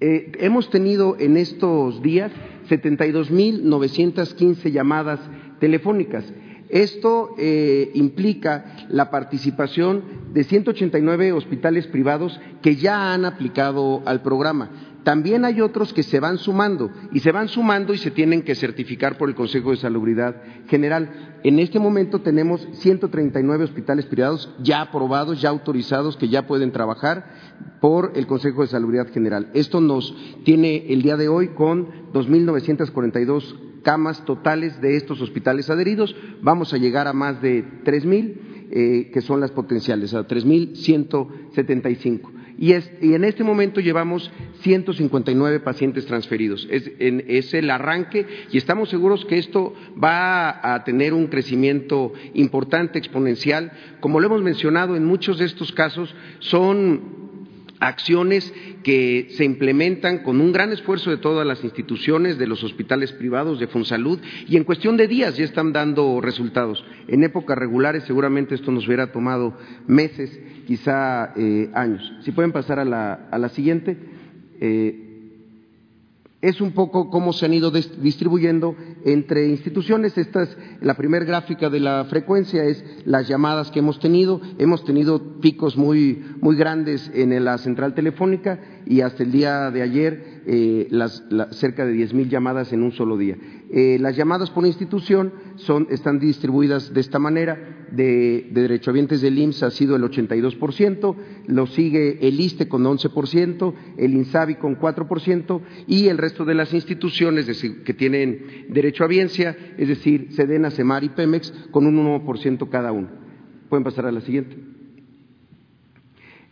G: eh, hemos tenido en estos días 72.915 llamadas telefónicas. Esto eh, implica la participación de 189 hospitales privados que ya han aplicado al programa también hay otros que se van sumando y se van sumando y se tienen que certificar por el Consejo de Salubridad General. En este momento tenemos 139 hospitales privados ya aprobados, ya autorizados, que ya pueden trabajar por el Consejo de Salubridad General. Esto nos tiene el día de hoy con 2.942 camas totales de estos hospitales adheridos. Vamos a llegar a más de 3.000, eh, que son las potenciales, a 3.175 y, en este momento llevamos 159 pacientes transferidos. Es, es, el arranque y estamos seguros que esto va a tener un crecimiento importante, exponencial. Como lo hemos mencionado, en muchos de estos casos son acciones que se implementan con un gran esfuerzo de todas las instituciones, de los hospitales privados, de Fonsalud, y en cuestión de días ya están dando resultados. En épocas regulares seguramente esto nos hubiera tomado meses, quizá eh, años. Si pueden pasar a la, a la siguiente. Eh, es un poco cómo se han ido distribuyendo entre instituciones. Esta es la primera gráfica de la frecuencia, es las llamadas que hemos tenido. Hemos tenido picos muy, muy grandes en la central telefónica y hasta el día de ayer eh, las, cerca de 10.000 llamadas en un solo día. Eh, las llamadas por institución son, están distribuidas de esta manera. De, de derechohabientes del IMSS ha sido el 82%, lo sigue el ISTE con 11%, el INSABI con 4% y el resto de las instituciones que tienen derecho a es decir, Sedena, Semar y Pemex, con un 1% cada uno. Pueden pasar a la siguiente.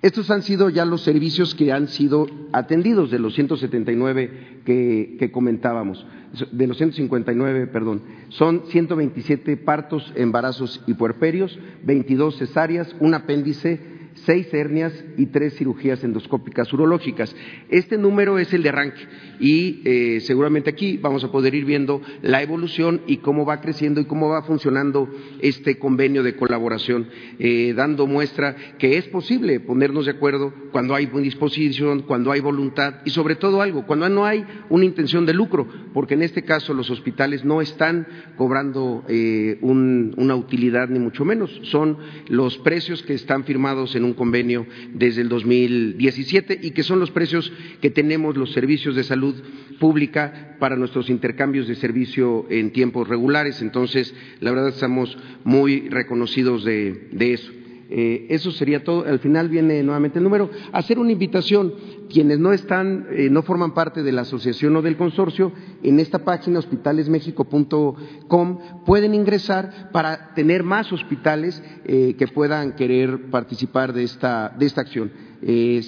G: Estos han sido ya los servicios que han sido atendidos de los 179 que, que comentábamos, de los 159, perdón. Son 127 partos, embarazos y puerperios, 22 cesáreas, un apéndice, seis hernias y tres cirugías endoscópicas urológicas. Este número es el de arranque y eh, seguramente aquí vamos a poder ir viendo la evolución y cómo va creciendo y cómo va funcionando este convenio de colaboración, eh, dando muestra que es posible ponernos de acuerdo cuando hay disposición, cuando hay voluntad y sobre todo algo, cuando no hay una intención de lucro, porque en este caso los hospitales no están cobrando eh, una utilidad ni mucho menos, son los precios que están firmados en un convenio desde el 2017 y que son los precios que tenemos los servicios de salud pública para nuestros intercambios de servicio en tiempos regulares. Entonces, la verdad estamos muy reconocidos de, eso. Eh, eso sería todo. Al final viene nuevamente el número. Hacer una invitación. Quienes no están, eh, no forman parte de la asociación o del consorcio, en esta página hospitalesmexico.com pueden ingresar para tener más hospitales eh, que puedan querer participar de esta, de esta acción.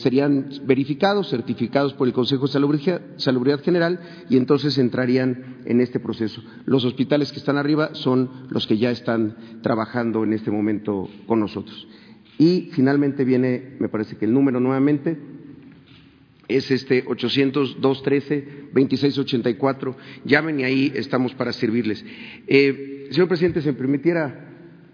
G: serían verificados, certificados por el Consejo de Salubridad General y entonces entrarían en este proceso. Los hospitales que están arriba son los que ya están trabajando en este momento con nosotros. Y finalmente viene, me parece que el número nuevamente, es este 800-213-2684. Llamen y ahí estamos para servirles. Eh, señor presidente, si me permitiera,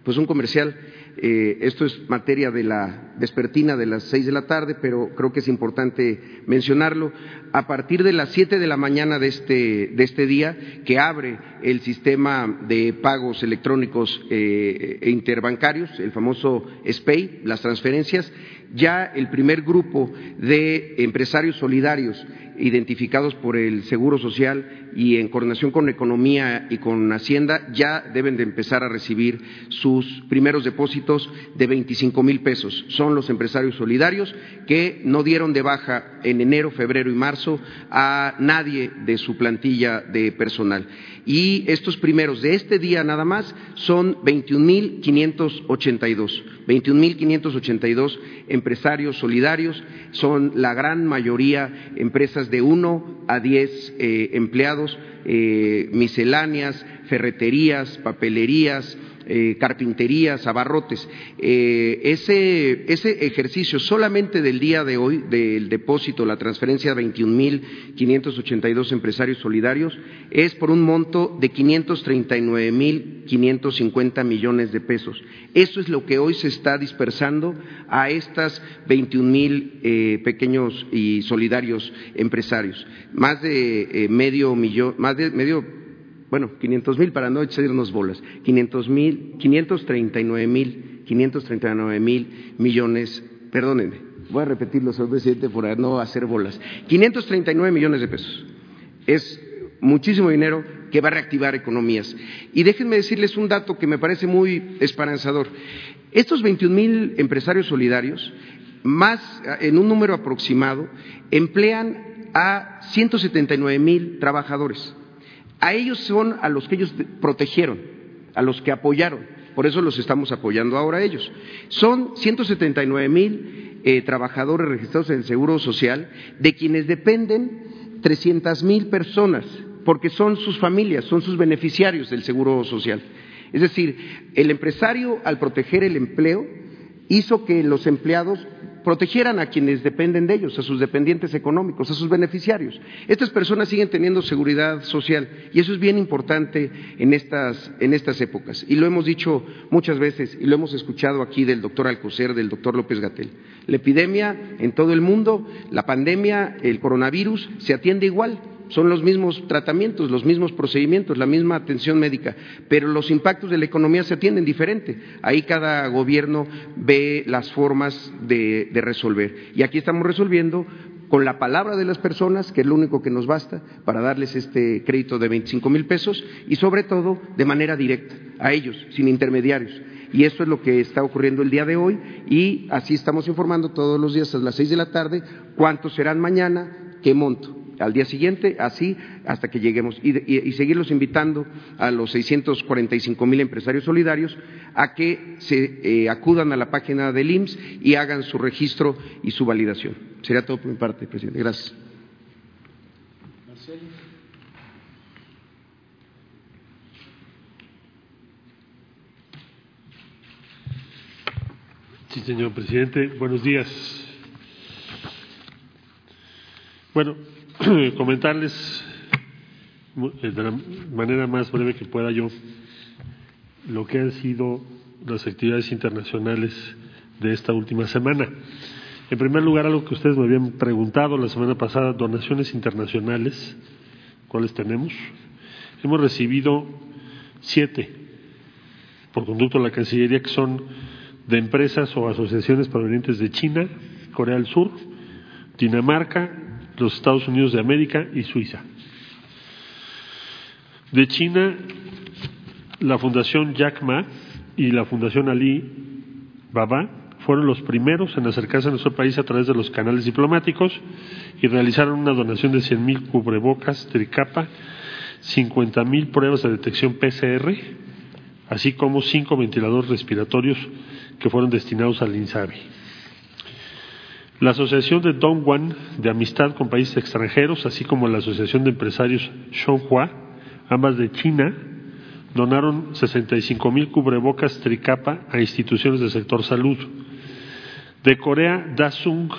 G: pues un comercial. Eh, esto es materia de la, vespertina de las seis de la tarde, pero creo que es importante mencionarlo. A partir de las siete de la mañana de este, de este día, que abre el sistema de pagos electrónicos eh, interbancarios, el famoso SPAY, las transferencias, ya el primer grupo de empresarios solidarios identificados por el Seguro Social y en coordinación con Economía y con Hacienda ya deben de empezar a recibir sus primeros depósitos de 25 mil pesos. Son los empresarios solidarios que no dieron de baja en enero, febrero y marzo a nadie de su plantilla de personal. Y estos primeros de este día nada más son 21.582. 21.582 empresarios solidarios, son la gran mayoría empresas de uno a diez eh, empleados, eh, misceláneas, ferreterías, papelerías, eh, carpinterías, abarrotes. Eh, ese, ejercicio solamente del día de hoy, del depósito, la transferencia de 21.582 empresarios solidarios, es por un monto de 539.550 millones de pesos. Eso es lo que hoy se está dispersando a estas 21.000 eh, pequeños y solidarios empresarios. Más de medio millón, más de medio bueno, 500 mil para no echarnos bolas, 500 mil, 539 mil, 539 mil millones, perdónenme, voy a repetirlo, señor presidente, por no hacer bolas, 539 millones de pesos. Es muchísimo dinero que va a reactivar economías. Y déjenme decirles un dato que me parece muy esperanzador. Estos 21 mil empresarios solidarios, más en un número aproximado, emplean a 179 mil trabajadores. A ellos son a los que ellos protegieron, a los que apoyaron. Por eso los estamos apoyando ahora a ellos. Son 179 mil eh, trabajadores registrados en el Seguro Social, de quienes dependen 300 mil personas, porque son sus familias, son sus beneficiarios del Seguro Social. Es decir, el empresario, al proteger el empleo, hizo que los empleados protegieran a quienes dependen de ellos, a sus dependientes económicos, a sus beneficiarios. Estas personas siguen teniendo seguridad social y eso es bien importante en estas, en estas épocas. Y lo hemos dicho muchas veces y lo hemos escuchado aquí del doctor Alcocer, del doctor López Gatel. La epidemia en todo el mundo, la pandemia, el coronavirus, se atiende igual son los mismos tratamientos, los mismos procedimientos, la misma atención médica, pero los impactos de la economía se atienden diferente. Ahí cada gobierno ve las formas de, resolver. Y aquí estamos resolviendo con la palabra de las personas, que es lo único que nos basta para darles este crédito de 25 mil pesos y sobre todo de manera directa a ellos, sin intermediarios. Y eso es lo que está ocurriendo el día de hoy y así estamos informando todos los días a las seis de la tarde cuántos serán mañana, qué monto al día siguiente, así hasta que lleguemos. Y, seguirlos invitando a los 645 mil empresarios solidarios a que se eh, acudan a la página del IMSS y hagan su registro y su validación. Sería todo por mi parte, presidente. Gracias.
H: Sí, señor presidente. Buenos días. Bueno, (clears throat) comentarles eh, de la manera más breve que pueda yo lo que han sido las actividades internacionales de esta última semana. En primer lugar, algo que ustedes me habían preguntado la semana pasada, donaciones internacionales, ¿cuáles tenemos? Hemos recibido siete por conducto de la Cancillería que son de empresas o asociaciones provenientes de China, Corea del Sur, Dinamarca, los Estados Unidos de América y Suiza. De China, la Fundación Jack Ma y la Fundación Ali Baba fueron los primeros en acercarse a nuestro país a través de los canales diplomáticos y realizaron una donación de 100.000 cubrebocas tricapa, 50.000 pruebas de detección PCR, así como cinco ventiladores respiratorios que fueron destinados al INSABI. La Asociación de Dongguan de Amistad con Países Extranjeros, así como la Asociación de Empresarios Shonghua, ambas de China, donaron 65 mil cubrebocas tricapa a instituciones del sector salud. De Corea, Dasung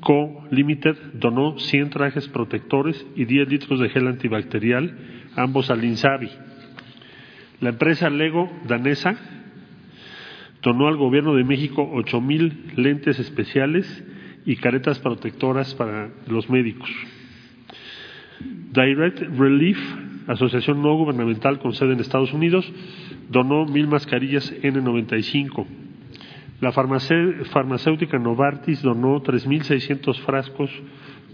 H: Co. Limited donó 100 trajes protectores y 10 litros de gel antibacterial, ambos al INSABI. La empresa Lego danesa donó al Gobierno de México ocho mil lentes especiales y caretas protectoras para los médicos. Direct Relief, asociación no gubernamental con sede en Estados Unidos, donó mil mascarillas N95. La farmacéutica Novartis donó 3.600 frascos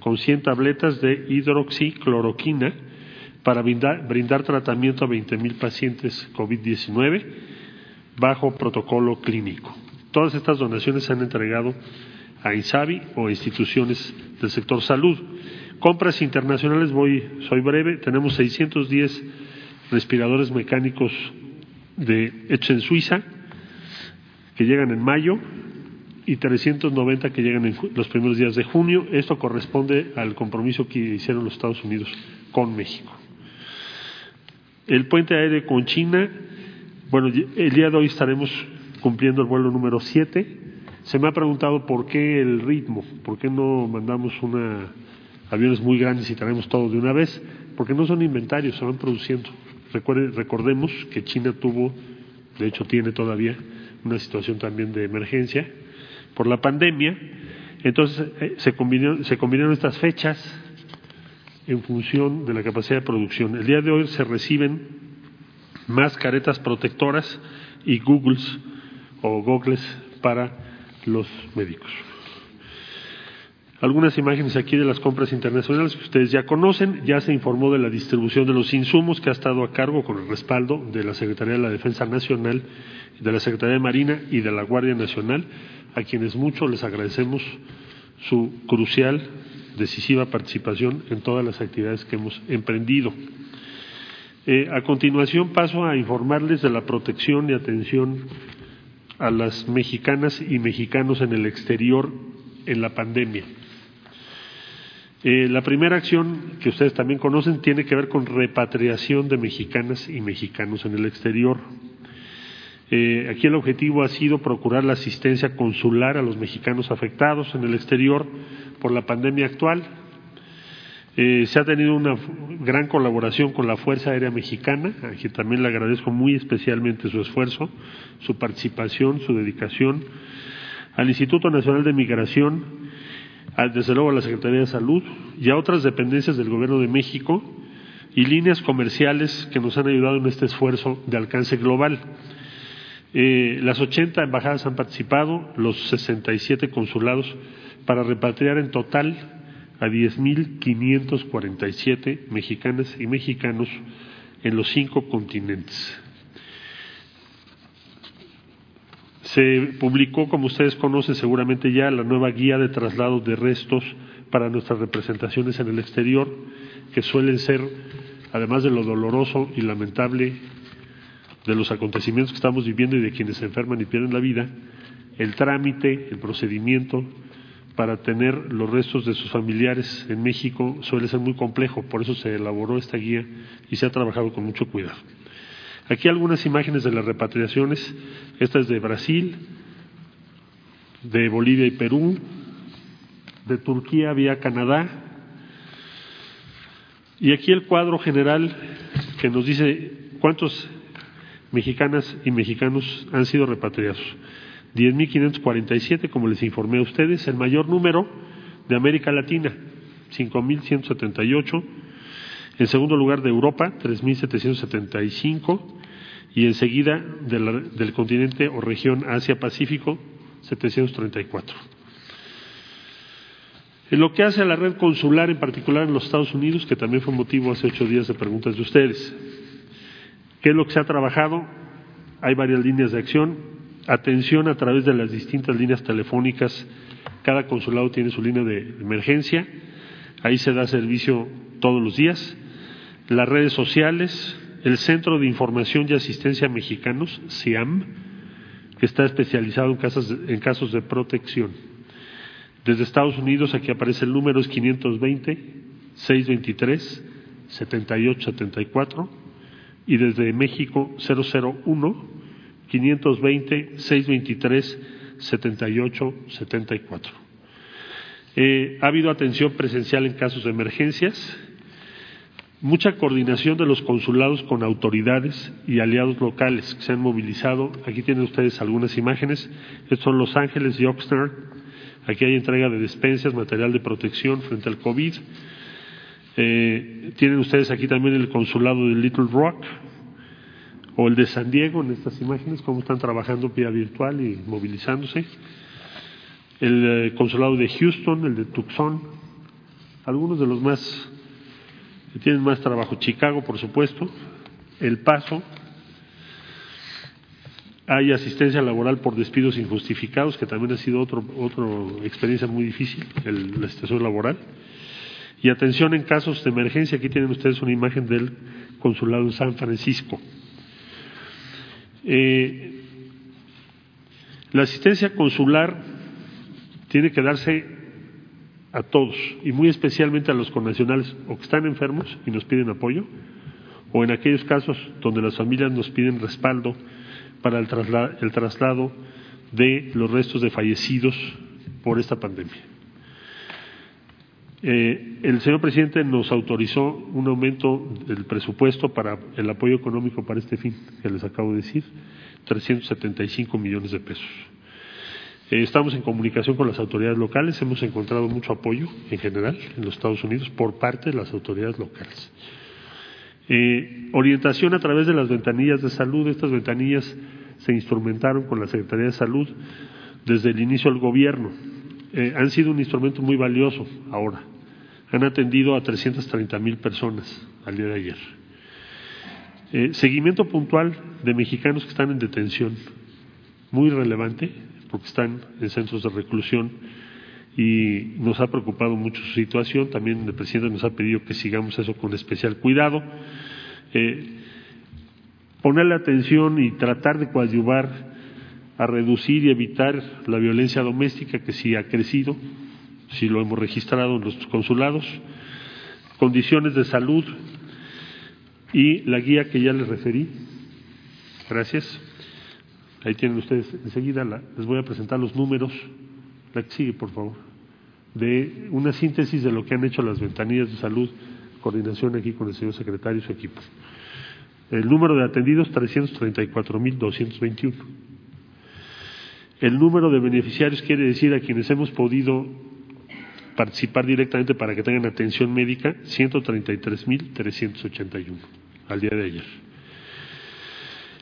H: con 100 tabletas de hidroxicloroquina para brindar, tratamiento a 20.000 pacientes COVID-19 bajo protocolo clínico. Todas estas donaciones se han entregado a INSABI o instituciones del sector salud. Compras internacionales, voy, soy breve, tenemos 610 respiradores mecánicos de, hechos en Suiza que llegan en mayo y 390 que llegan en los primeros días de junio. Esto corresponde al compromiso que hicieron los Estados Unidos con México. El puente aéreo con China, bueno, el día de hoy estaremos cumpliendo el vuelo número 7. Se me ha preguntado por qué el ritmo, por qué no mandamos una aviones muy grandes y traemos todo de una vez, porque no son inventarios, se van produciendo. recordemos que China tuvo, de hecho tiene todavía, una situación también de emergencia por la pandemia. Entonces eh, se, combinaron, se combinaron estas fechas en función de la capacidad de producción. El día de hoy se reciben más caretas protectoras y Googles o Goggles para los médicos. Algunas imágenes aquí de las compras internacionales que ustedes ya conocen. Ya se informó de la distribución de los insumos que ha estado a cargo con el respaldo de la Secretaría de la Defensa Nacional, de la Secretaría de Marina y de la Guardia Nacional, a quienes mucho les agradecemos su crucial, decisiva participación en todas las actividades que hemos emprendido. Eh, a continuación paso a informarles de la protección y atención a las mexicanas y mexicanos en el exterior en la pandemia. Eh, la primera acción que ustedes también conocen tiene que ver con repatriación de mexicanas y mexicanos en el exterior. Eh, aquí el objetivo ha sido procurar la asistencia consular a los mexicanos afectados en el exterior por la pandemia actual. Eh, se ha tenido una gran colaboración con la Fuerza Aérea Mexicana, a quien también le agradezco muy especialmente su esfuerzo, su participación, su dedicación, al Instituto Nacional de Migración, desde luego a la Secretaría de Salud y a otras dependencias del Gobierno de México y líneas comerciales que nos han ayudado en este esfuerzo de alcance global. Eh, las 80 embajadas han participado, los 67 consulados, para repatriar en total a 10.547 mexicanas y mexicanos en los cinco continentes. Se publicó, como ustedes conocen seguramente ya, la nueva guía de traslado de restos para nuestras representaciones en el exterior, que suelen ser, además de lo doloroso y lamentable de los acontecimientos que estamos viviendo y de quienes se enferman y pierden la vida, el trámite, el procedimiento para tener los restos de sus familiares en México suele ser muy complejo, por eso se elaboró esta guía y se ha trabajado con mucho cuidado. Aquí algunas imágenes de las repatriaciones. Esta es de Brasil, de Bolivia y Perú, de Turquía vía Canadá. Y aquí el cuadro general que nos dice cuántos mexicanas y mexicanos han sido repatriados. 10.547, como les informé a ustedes, el mayor número de América Latina, 5.178. En segundo lugar de Europa, 3.775 y enseguida del continente o región Asia-Pacífico, 734. En lo que hace a la red consular, en particular en los Estados Unidos, que también fue motivo hace ocho días de preguntas de ustedes, ¿qué es lo que se ha trabajado? Hay varias líneas de acción. Atención a través de las distintas líneas telefónicas. Cada consulado tiene su línea de emergencia. Ahí se da servicio todos los días. Las redes sociales, el Centro de Información y Asistencia Mexicanos, CIAM, que está especializado en, casos de, protección. Desde Estados Unidos, aquí aparece el número, es 520-623-7874, y desde México 001-520-623-7874. Eh, ha habido atención presencial en casos de emergencias, mucha coordinación de los consulados con autoridades y aliados locales que se han movilizado. Aquí tienen ustedes algunas imágenes. Estos son Los Ángeles y Oxnard. Aquí hay entrega de despensas, material de protección frente al COVID. Eh, tienen ustedes aquí también el consulado de Little Rock o el de San Diego en estas imágenes, cómo están trabajando vía virtual y movilizándose. El eh, consulado de Houston, el de Tucson, algunos de los más que tienen más trabajo. Chicago, por supuesto, El Paso. Hay asistencia laboral por despidos injustificados, que también ha sido otra otro experiencia muy difícil, el, la situación laboral. Y atención en casos de emergencia. Aquí tienen ustedes una imagen del consulado en San Francisco. Eh, la asistencia consular tiene que darse a todos y muy especialmente a los connacionales o que están enfermos y nos piden apoyo o en aquellos casos donde las familias nos piden respaldo para el traslado, el traslado de los restos de fallecidos por esta pandemia. Eh, el señor presidente nos autorizó un aumento del presupuesto para el apoyo económico para este fin, que les acabo de decir, 375 millones de pesos. Eh, estamos en comunicación con las autoridades locales, hemos encontrado mucho apoyo en general en los Estados Unidos por parte de las autoridades locales. Eh, orientación a través de las ventanillas de salud. Estas ventanillas se instrumentaron con la Secretaría de Salud desde el inicio del gobierno. Eh, han sido un instrumento muy valioso ahora. Han atendido a 330 mil personas al día de ayer. seguimiento puntual de mexicanos que están en detención, muy relevante porque están en centros de reclusión y nos ha preocupado mucho su situación. También el presidente nos ha pedido que sigamos eso con especial cuidado. Eh, ponerle atención y tratar de coadyuvar a reducir y evitar la violencia doméstica que sí ha crecido, si lo hemos registrado en los consulados, condiciones de salud y la guía que ya les referí. Gracias. Ahí tienen ustedes, enseguida les voy a presentar los números, la que sigue por favor, de una síntesis de lo que han hecho las ventanillas de salud, coordinación aquí con el señor secretario y su equipo. El número de atendidos, 334.221. El número de beneficiarios quiere decir a quienes hemos podido participar directamente para que tengan atención médica, 133.381 al día de ayer.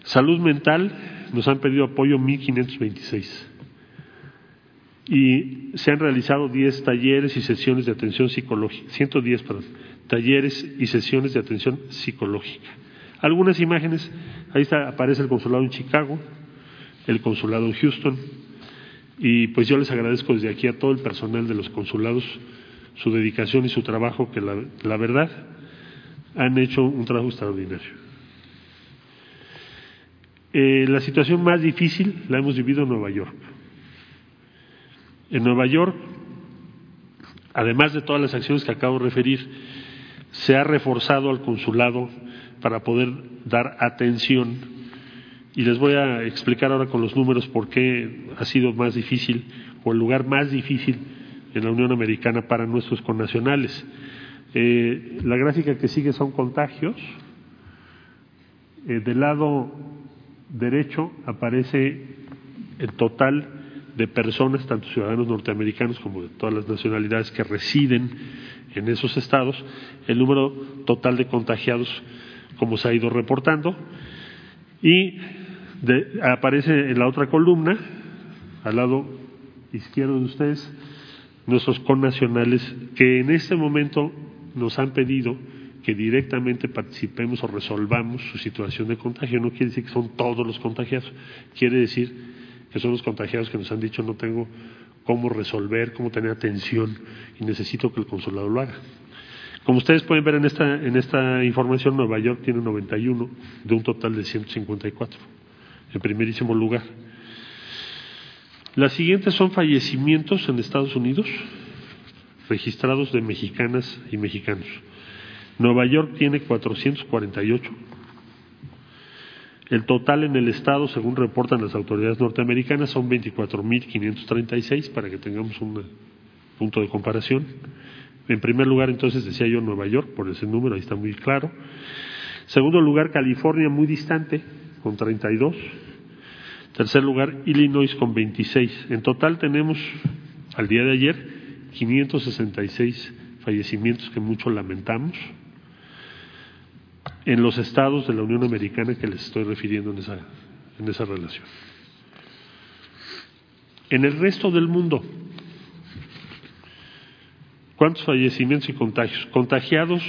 H: Salud mental, nos han pedido apoyo 1.526. Y se han realizado 10 talleres y sesiones de atención psicológica, 110, perdón, talleres y sesiones de atención psicológica. Algunas imágenes, ahí está, aparece el consulado en Chicago, el consulado en Houston, y pues yo les agradezco desde aquí a todo el personal de los consulados su dedicación y su trabajo, que la, verdad han hecho un trabajo extraordinario. Eh, la situación más difícil la hemos vivido en Nueva York. En Nueva York, además de todas las acciones que acabo de referir, se ha reforzado al consulado para poder dar atención. Y les voy a explicar ahora con los números por qué ha sido más difícil o el lugar más difícil en la Unión Americana para nuestros connacionales. Eh, la gráfica que sigue son contagios. Eh, del lado derecho aparece el total de personas, tanto ciudadanos norteamericanos como de todas las nacionalidades que residen en esos estados, el número total de contagiados como se ha ido reportando y aparece en la otra columna, al lado izquierdo de ustedes, nuestros connacionales que en este momento nos han pedido que directamente participemos o resolvamos su situación de contagio. No quiere decir que son todos los contagiados, quiere decir que son los contagiados que nos han dicho no tengo cómo resolver, cómo tener atención y necesito que el consulado lo haga. Como ustedes pueden ver en esta, en esta información, Nueva York tiene 91 de un total de 154, en primerísimo lugar. Las siguientes son fallecimientos en Estados Unidos registrados de mexicanas y mexicanos. Nueva York tiene 448. El total en el estado, según reportan las autoridades norteamericanas, son 24.536 para que tengamos un punto de comparación. En primer lugar, entonces, decía yo Nueva York, por ese número, ahí está muy claro. Segundo lugar, California, muy distante, con 32. Tercer lugar, Illinois, con 26. En total tenemos, al día de ayer, 566 fallecimientos que mucho lamentamos en los estados de la Unión Americana que les estoy refiriendo en esa, en esa relación. En el resto del mundo, ¿cuántos fallecimientos y contagios? Contagiados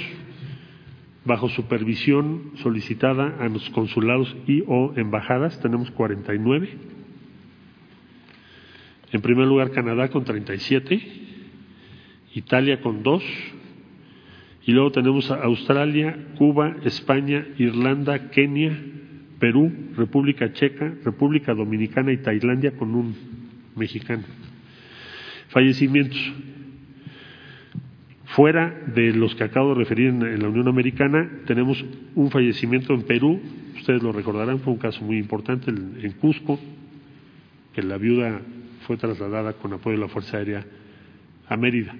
H: bajo supervisión solicitada a los consulados y o embajadas tenemos 49. En primer lugar Canadá con 37, Italia con 2, y luego tenemos a Australia, Cuba, España, Irlanda, Kenia, Perú, República Checa, República Dominicana y Tailandia con un mexicano. Fallecimientos. Fuera de los que acabo de referir en, la Unión Americana, tenemos un fallecimiento en Perú, ustedes lo recordarán, fue un caso muy importante en Cusco, que la viuda fue trasladada con apoyo de la Fuerza Aérea a Mérida.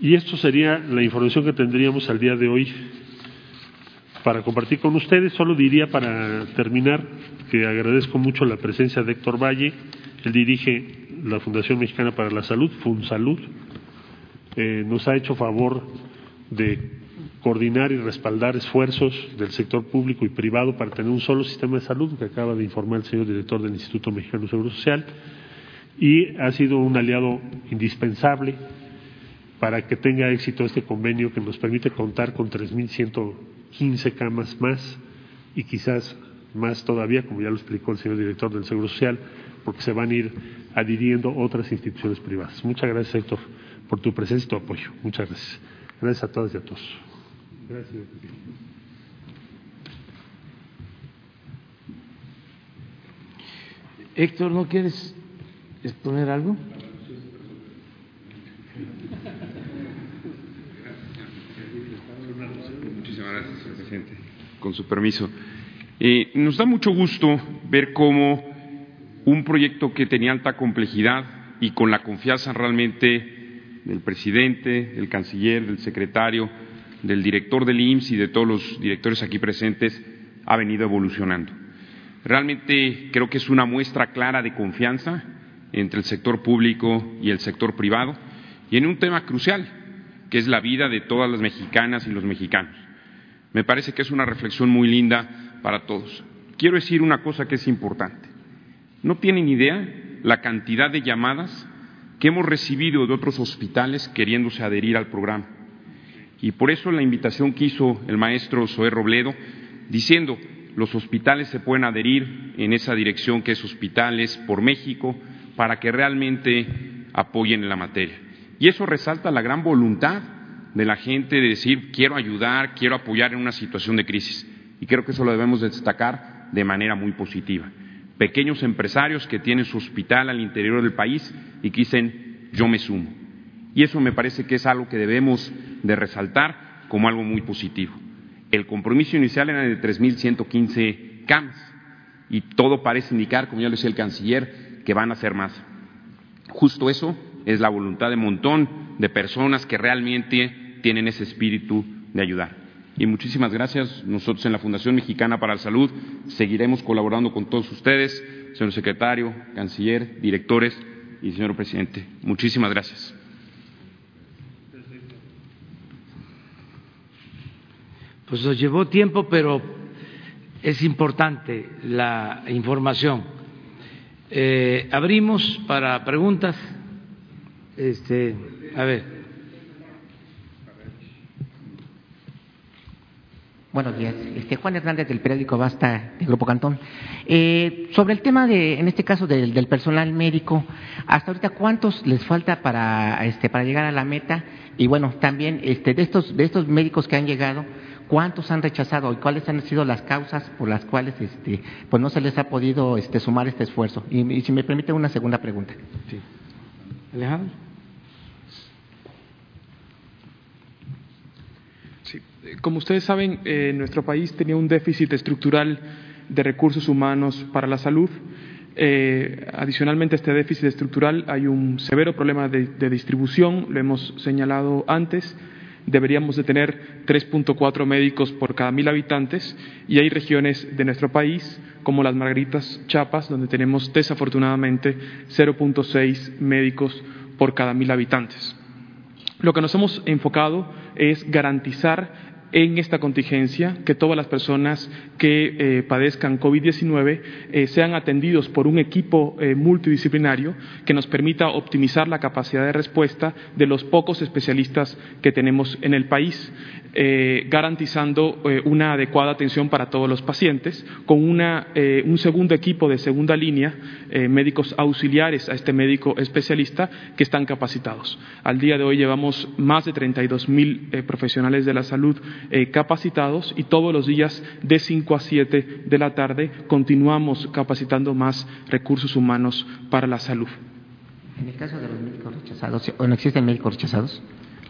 H: Y esto sería la información que tendríamos al día de hoy para compartir con ustedes. Solo diría para terminar que agradezco mucho la presencia de Héctor Valle. Él dirige la Fundación Mexicana para la Salud, FunSalud. Eh, nos ha hecho favor de coordinar y respaldar esfuerzos del sector público y privado para tener un solo sistema de salud, que acaba de informar el señor director del Instituto Mexicano de Seguro Social, y ha sido un aliado indispensable para que tenga éxito este convenio que nos permite contar con 3.115 camas más y quizás más todavía, como ya lo explicó el señor director del Seguro Social, porque se van a ir adhiriendo otras instituciones privadas. Muchas gracias, Héctor, por tu presencia y tu apoyo. Muchas gracias. Gracias a todas y a todos. Gracias.
A: Héctor, ¿no quieres exponer algo?
I: con su permiso. Eh, nos da mucho gusto ver cómo un proyecto que tenía alta complejidad y con la confianza realmente del presidente, del canciller, del secretario, del director del IMSS y de todos los directores aquí presentes, ha venido evolucionando. Realmente creo que es una muestra clara de confianza entre el sector público y el sector privado y en un tema crucial, que es la vida de todas las mexicanas y los mexicanos. Me parece que es una reflexión muy linda para todos. Quiero decir una cosa que es importante. No tienen idea la cantidad de llamadas que hemos recibido de otros hospitales queriéndose adherir al programa. Y por eso la invitación que hizo el maestro Zoé Robledo, diciendo los hospitales se pueden adherir en esa dirección que es Hospitales por México, para que realmente apoyen en la materia. Y eso resalta la gran voluntad de la gente de decir quiero ayudar, quiero apoyar en una situación de crisis. Y creo que eso lo debemos destacar de manera muy positiva. Pequeños empresarios que tienen su hospital al interior del país y que dicen yo me sumo. Y eso me parece que es algo que debemos de resaltar como algo muy positivo. El compromiso inicial era de 3.115 CAMS y todo parece indicar, como ya lo decía el canciller, que van a ser más. Justo eso es la voluntad de un montón de personas que realmente tienen ese espíritu de ayudar. Y muchísimas gracias. Nosotros en la Fundación Mexicana para la Salud seguiremos colaborando con todos ustedes, señor secretario, canciller, directores y señor presidente. Muchísimas gracias.
A: Pues nos llevó tiempo, pero es importante la información. Eh, abrimos para preguntas. Este, a ver.
J: Buenos días. Este, Juan Hernández del periódico Basta, del Grupo Cantón. Eh, sobre el tema de, en este caso, del, del, personal médico, hasta ahorita, ¿cuántos les falta para, este, para llegar a la meta? Y bueno, también este, de, estos, de estos médicos que han llegado, ¿cuántos han rechazado y cuáles han sido las causas por las cuales este, pues no se les ha podido este, sumar este esfuerzo? Y, y si me permite una segunda pregunta.
A: Sí. Alejandro.
E: Como ustedes saben, eh, nuestro país tenía un déficit estructural de recursos humanos para la salud. Eh, adicionalmente a este déficit estructural hay un severo problema de, distribución, lo hemos señalado antes deberíamos de tener 3.4 médicos por cada mil habitantes y hay regiones de nuestro país como las Margaritas Chapas donde tenemos desafortunadamente 0.6 médicos por cada mil habitantes. Lo que nos hemos enfocado es garantizar en esta contingencia que todas las personas que eh, padezcan COVID-19 eh, sean atendidos por un equipo eh, multidisciplinario que nos permita optimizar la capacidad de respuesta de los pocos especialistas que tenemos en el país. Eh, garantizando eh, una adecuada atención para todos los pacientes, con una, eh, un segundo equipo de segunda línea, médicos auxiliares a este médico especialista que están capacitados. Al día de hoy llevamos más de 32 mil profesionales de la salud capacitados y todos los días de 5 a 7 de la tarde continuamos capacitando más recursos humanos para la salud.
J: En el caso de los médicos rechazados, ¿o no existen médicos rechazados?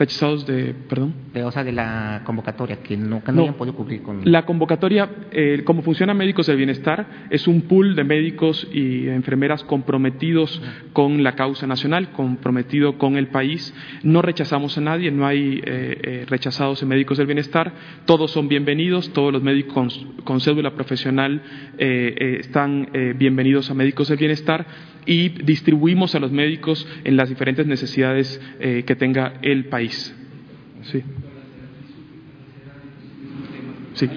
E: Rechazados de, perdón.
J: De, o sea, de la convocatoria, que no, que no, hayan podido cubrir con.
E: La convocatoria, eh, como funciona Médicos del Bienestar, es un pool de médicos y enfermeras comprometidos con la causa nacional, comprometido con el país. No rechazamos a nadie, no hay eh, eh, rechazados en Médicos del Bienestar. Todos son bienvenidos, todos los médicos con, con cédula profesional están bienvenidos a Médicos del Bienestar y distribuimos a los médicos en las diferentes necesidades que tenga el país. Sí. Sí.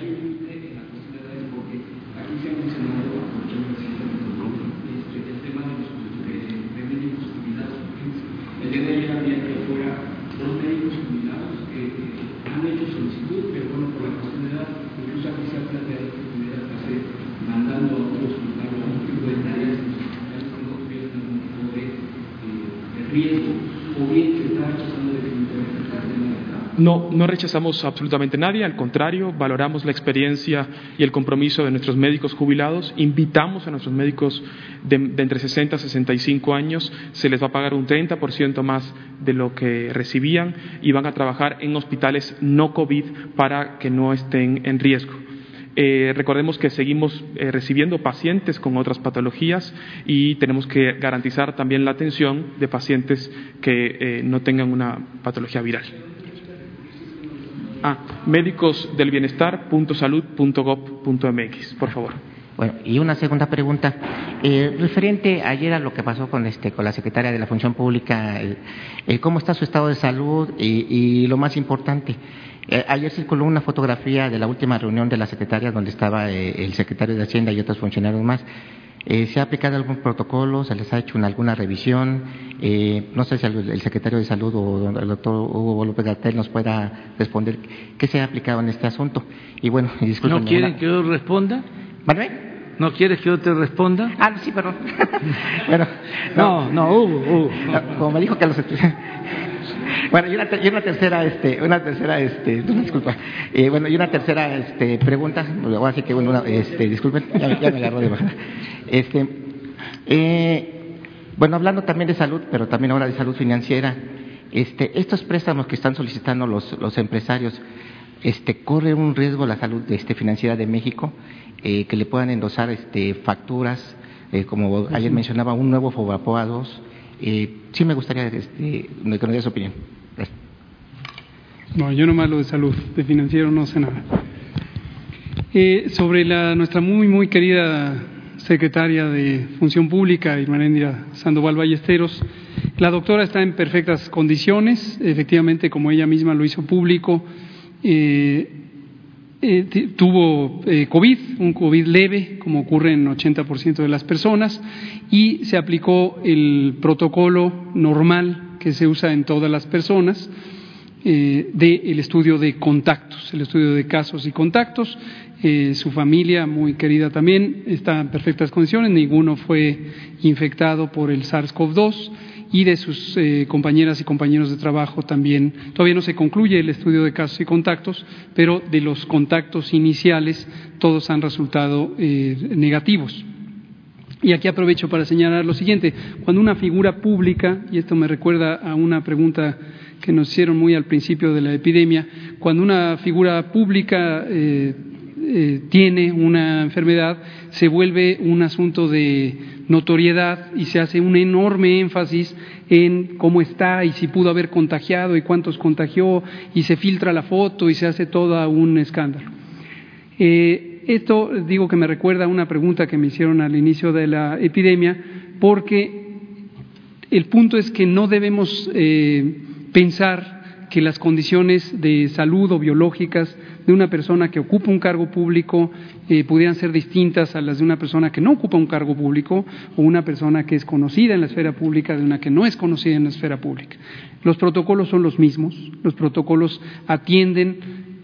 E: No, no rechazamos absolutamente nadie, al contrario, valoramos la experiencia y el compromiso de nuestros médicos jubilados, invitamos a nuestros médicos de, entre 60 y 65 años, se les va a pagar un 30% más de lo que recibían y van a trabajar en hospitales no COVID para que no estén en riesgo. Eh, recordemos que seguimos eh, recibiendo pacientes con otras patologías y tenemos que garantizar también la atención de pacientes que eh, no tengan una patología viral. Ah, médicosdelbienestar.salud.gov.mx, por favor.
J: Bueno, y una segunda pregunta, eh, referente ayer a lo que pasó con este con la secretaria de la Función Pública, cómo está su estado de salud y, lo más importante, eh, ayer circuló una fotografía de la última reunión de la secretaria donde estaba eh, el secretario de Hacienda y otros funcionarios más. Eh, ¿Se ha aplicado algún protocolo? ¿Se les ha hecho alguna revisión? Eh, no sé si el, secretario de Salud o el doctor Hugo López Gatel nos pueda responder qué se ha aplicado en este asunto. Y bueno, (laughs)
A: ¿No quieren que yo responda?
J: ¿Vale?
A: ¿No quieres que yo te responda?
J: Ah, sí, perdón. (laughs)
A: bueno, no, no, Hugo, Hugo.
J: como me dijo que los bueno, y una, y una, tercera, este, una tercera, este, (laughs) disculpa, eh, bueno, y una tercera, este, pregunta, así que bueno, este, disculpen, ya, ya me agarró de bajar. Este, eh, bueno, hablando también de salud, pero también ahora de salud financiera, este, estos préstamos que están solicitando los, los empresarios, este, ¿corre un riesgo la salud este, financiera de México? Eh, que le puedan endosar este, facturas, eh, como ayer mencionaba, un nuevo FOBAPOA 2. Eh, sí me gustaría este, nos diera su opinión.
C: No, yo nomás lo de salud, de financiero no sé nada. Eh, sobre la, nuestra muy, muy querida secretaria de Función Pública, Irmanendira Sandoval Ballesteros. La doctora está en perfectas condiciones, efectivamente, como ella misma lo hizo público, eh, eh, tuvo eh, COVID, un COVID leve, como ocurre en 80% de las personas, y se aplicó el protocolo normal que se usa en todas las personas del estudio de contactos, el estudio de casos y contactos. Eh, su familia, muy querida también, está en perfectas condiciones, ninguno fue infectado por el SARS-CoV-2 y de sus eh, compañeras y compañeros de trabajo también. Todavía no se concluye el estudio de casos y contactos, pero de los contactos iniciales todos han resultado eh, negativos. Y aquí aprovecho para señalar lo siguiente, cuando una figura pública, y esto me recuerda a una pregunta que nos hicieron muy al principio de la epidemia, cuando una figura pública eh, tiene una enfermedad, se vuelve un asunto de notoriedad y se hace un enorme énfasis en cómo está y si pudo haber contagiado y cuántos contagió y se filtra la foto y se hace todo un escándalo. Eh, esto digo que me recuerda a una pregunta que me hicieron al inicio de la epidemia porque el punto es que no debemos eh, pensar que las condiciones de salud o biológicas de una persona que ocupa un cargo público eh, pudieran ser distintas a las de una persona que no ocupa un cargo público o una persona que es conocida en la esfera pública de una que no es conocida en la esfera pública. Los protocolos son los mismos, los protocolos atienden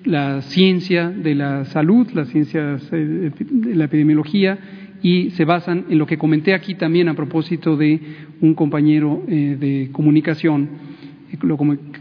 C: la ciencia de la salud, las ciencias eh, de la epidemiología y se basan en lo que comenté aquí también a propósito de un compañero eh, de comunicación lo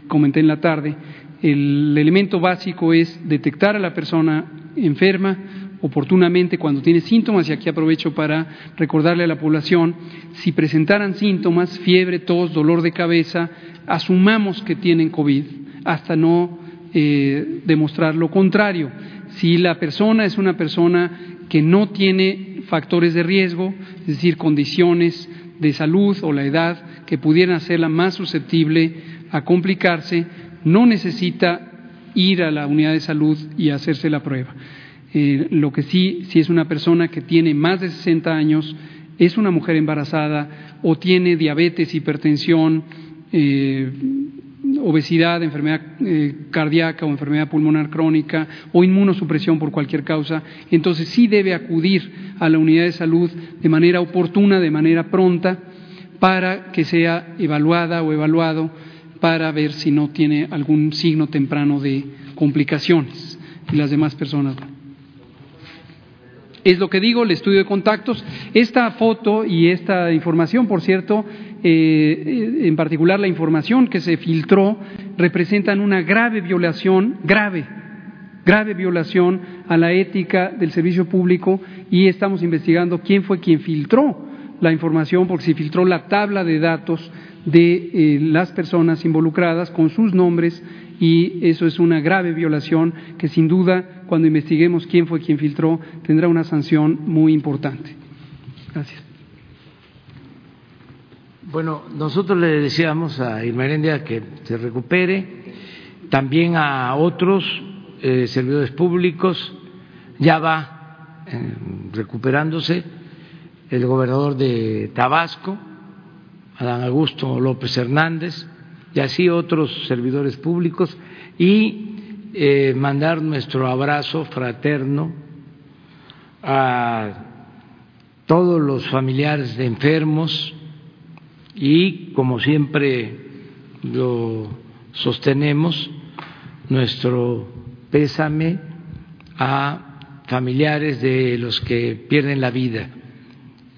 C: comenté en la tarde, el elemento básico es detectar a la persona enferma oportunamente cuando tiene síntomas, y aquí aprovecho para recordarle a la población, si presentaran síntomas, fiebre, tos, dolor de cabeza, asumamos que tienen COVID hasta no eh, demostrar lo contrario. Si la persona es una persona que no tiene factores de riesgo, es decir, condiciones de salud o la edad que pudieran hacerla más susceptible a complicarse, no necesita ir a la unidad de salud y hacerse la prueba. Eh, lo que sí, si es una persona que tiene más de 60 años, es una mujer embarazada o tiene diabetes, hipertensión, eh, obesidad, enfermedad eh, cardíaca o enfermedad pulmonar crónica o inmunosupresión por cualquier causa, entonces sí debe acudir a la unidad de salud de manera oportuna, de manera pronta, para que sea evaluada o evaluado para ver si no tiene algún signo temprano de complicaciones y las demás personas. Es lo que digo, el estudio de contactos. Esta foto y esta información, por cierto, eh, en particular la información que se filtró, representan una grave violación, grave, grave violación a la ética del servicio público y estamos investigando quién fue quien filtró la información, porque se filtró la tabla de datos de eh, las personas involucradas con sus nombres y eso es una grave violación que sin duda cuando investiguemos quién fue quien filtró tendrá una sanción muy importante. Gracias.
A: Bueno, nosotros le decíamos a Irmerendia que se recupere, también a otros eh, servidores públicos, ya va eh, recuperándose el gobernador de Tabasco, Adán Augusto López Hernández y así otros servidores públicos y eh, mandar nuestro abrazo fraterno a todos los familiares de enfermos y como siempre lo sostenemos nuestro pésame a familiares de los que pierden la vida,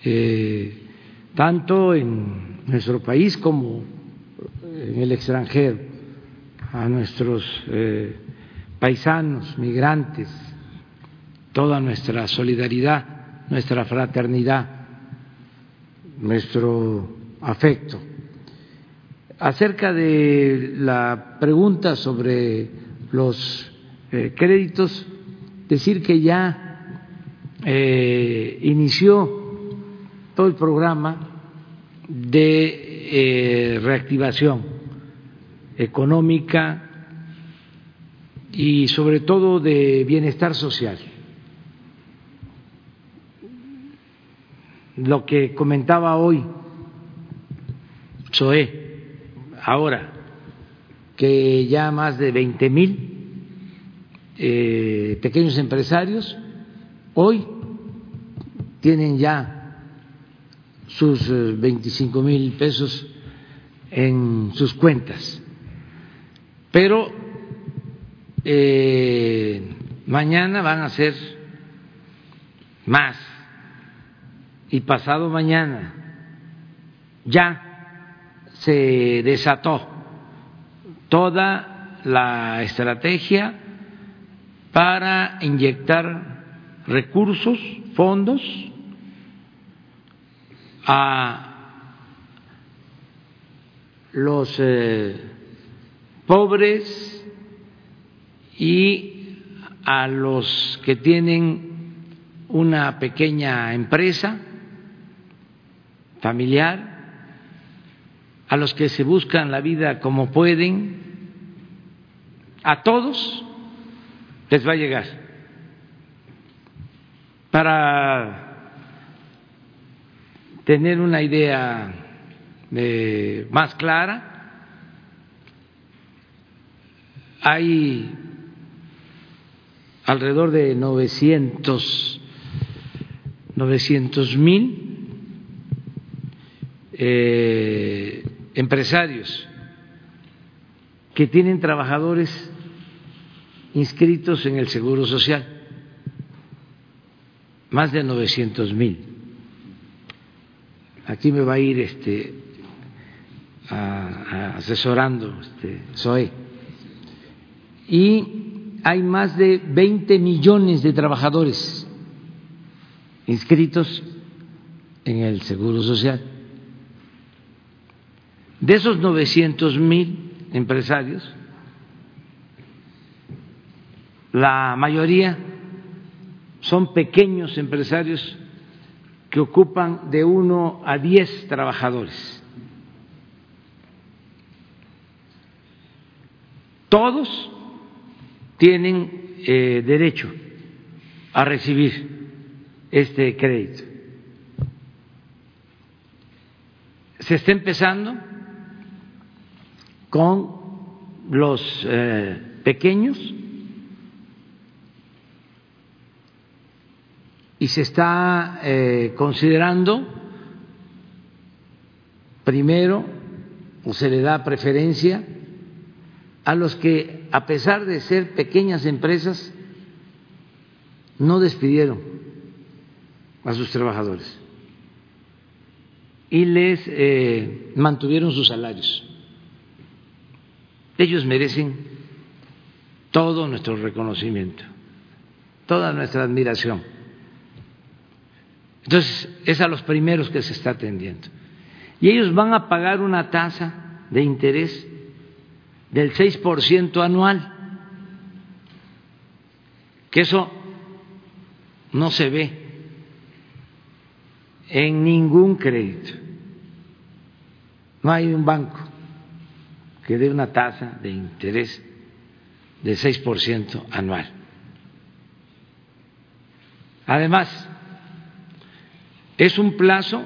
A: eh, tanto en nuestro país como en el extranjero, a nuestros eh, paisanos, migrantes, toda nuestra solidaridad, nuestra fraternidad, nuestro afecto. Acerca de la pregunta sobre los eh, créditos, decir que ya eh, inició todo el programa de eh, reactivación económica y sobre todo de bienestar social. Lo que comentaba hoy Zoé, ahora que ya más de 20 mil eh, pequeños empresarios hoy tienen ya sus 25 eh, mil pesos en sus cuentas. Pero eh, mañana van a ser más y pasado mañana ya se desató toda la estrategia para inyectar recursos, fondos a los eh, pobres y a los que tienen una pequeña empresa familiar, a los que se buscan la vida como pueden, a todos les va a llegar. Para tener una idea más clara, hay alrededor de 900 mil eh, empresarios que tienen trabajadores inscritos en el Seguro Social, más de 900 mil. Aquí me va a ir este, asesorando este. Y hay más de 20 millones de trabajadores inscritos en el Seguro Social. De esos 900 mil empresarios, la mayoría son pequeños empresarios que ocupan de uno a diez trabajadores. Todos tienen eh, derecho a recibir este crédito. Se está empezando con los eh, pequeños y se está eh, considerando primero o se le da preferencia a los que a pesar de ser pequeñas empresas no despidieron a sus trabajadores y les eh, mantuvieron sus salarios. Ellos merecen todo nuestro reconocimiento, toda nuestra admiración. Entonces, es a los primeros que se está atendiendo. Y ellos van a pagar una tasa de interés del 6% anual, que eso no se ve en ningún crédito. No hay un banco que dé una tasa de interés del 6% anual. Además, es un plazo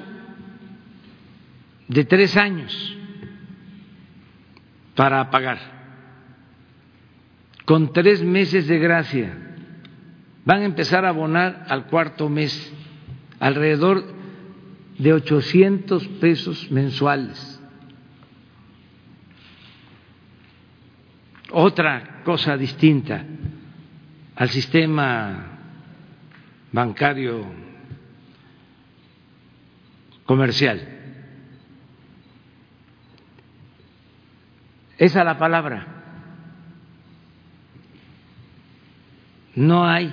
A: de tres años para pagar, con tres meses de gracia. Van a empezar a abonar al cuarto mes alrededor de 800 pesos mensuales otra cosa distinta al sistema bancario comercial. Esa es la palabra. No hay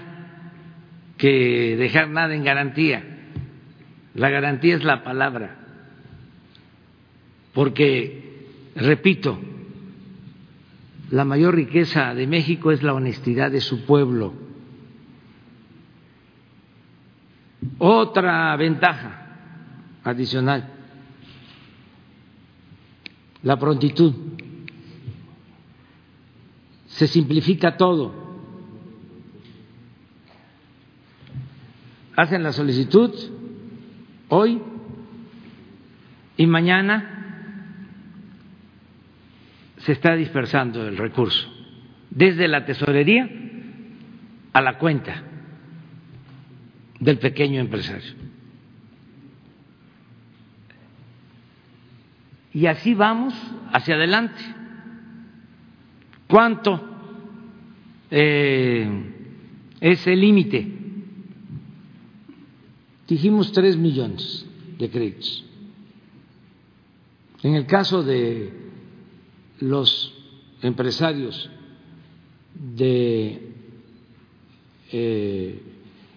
A: que dejar nada en garantía. La garantía es la palabra. Porque, repito, la mayor riqueza de México es la honestidad de su pueblo. Otra ventaja adicional, la prontitud. Se simplifica todo. Hacen la solicitud hoy y mañana se está dispersando el recurso, desde la tesorería a la cuenta del pequeño empresario. Y así vamos hacia adelante. ¿Cuánto eh, es el límite? Dijimos tres millones de créditos. En el caso de los empresarios de eh,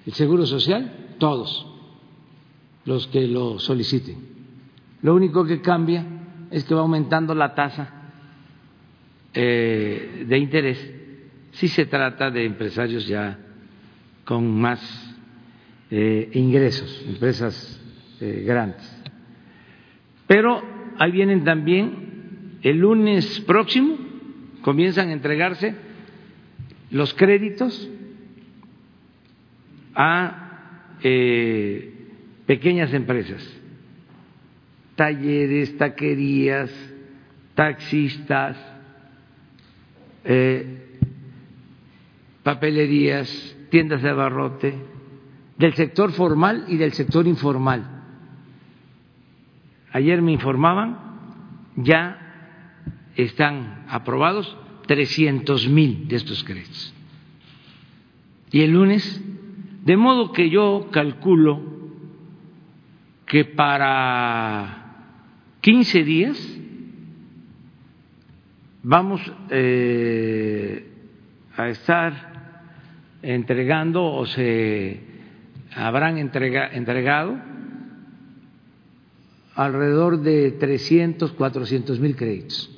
A: el Seguro Social, todos los que lo soliciten. Lo único que cambia es que va aumentando la tasa eh, de interés sí se trata de empresarios ya con más eh, ingresos, empresas eh, grandes. Pero ahí vienen también el lunes próximo, comienzan a entregarse los créditos a pequeñas empresas, talleres, taquerías, taxistas, eh, papelerías, tiendas de abarrote, del sector formal y del sector informal. Ayer me informaban, ya están aprobados 300 mil de estos créditos. Y el lunes, de modo que yo calculo que para 15 días vamos eh, a estar entregando o se habrán entregado alrededor de 300, 400 mil créditos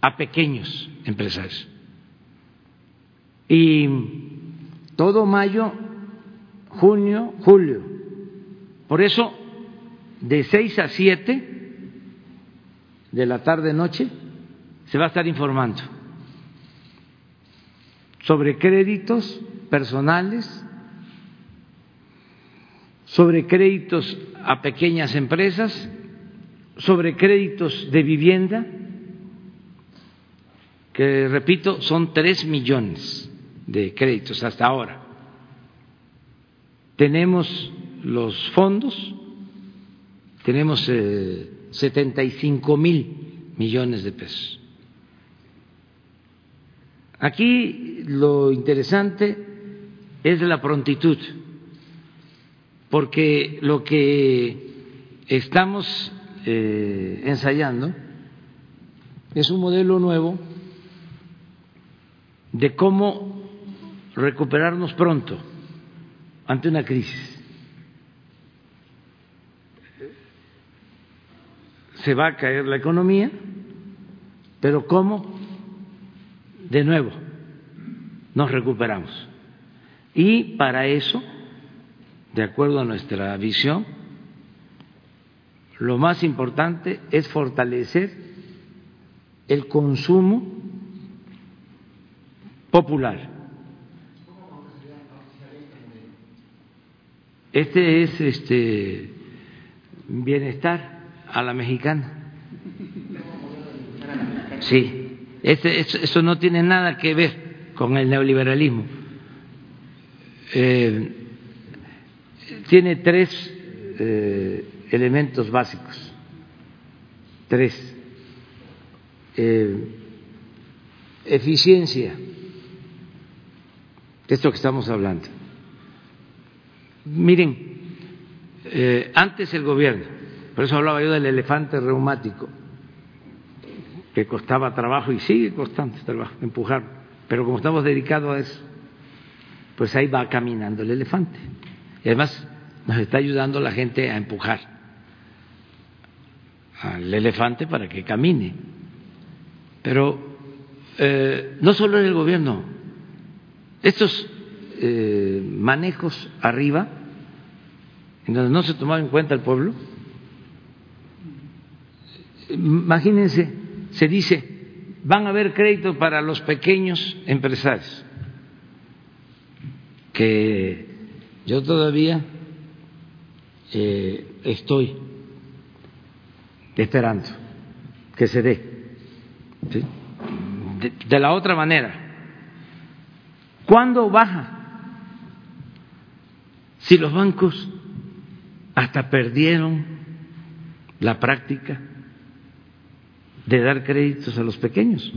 A: a pequeños empresarios. Y todo mayo, junio, julio. Por eso, de 6 a 7 de la tarde-noche, se va a estar informando sobre créditos personales, sobre créditos a pequeñas empresas, sobre créditos de vivienda, que repito, son tres millones de créditos hasta ahora. Tenemos los fondos, tenemos eh, setenta y cinco mil millones de pesos. Aquí lo interesante es la prontitud, porque lo que estamos eh, ensayando es un modelo nuevo de cómo recuperarnos pronto ante una crisis. Se va a caer la economía, pero ¿cómo? De nuevo, nos recuperamos. Y para eso, de acuerdo a nuestra visión, lo más importante es fortalecer el consumo popular. Este es este bienestar a la mexicana. Sí, este, eso no tiene nada que ver con el neoliberalismo eh, tiene tres eh, elementos básicos, tres. Eh, eficiencia, de esto que estamos hablando. Miren, antes el gobierno, por eso hablaba yo del elefante reumático, que costaba trabajo y sigue costando trabajo empujar, pero como estamos dedicados a eso, pues ahí va caminando el elefante. Y además nos está ayudando la gente a empujar al elefante para que camine. Pero eh, no solo en el gobierno, estos eh, manejos arriba, en donde no se tomaba en cuenta el pueblo, imagínense, se dice, van a haber créditos para los pequeños empresarios que yo todavía eh, estoy esperando que se dé. De, la otra manera, ¿cuándo baja? Si los bancos hasta perdieron la práctica de dar créditos a los pequeños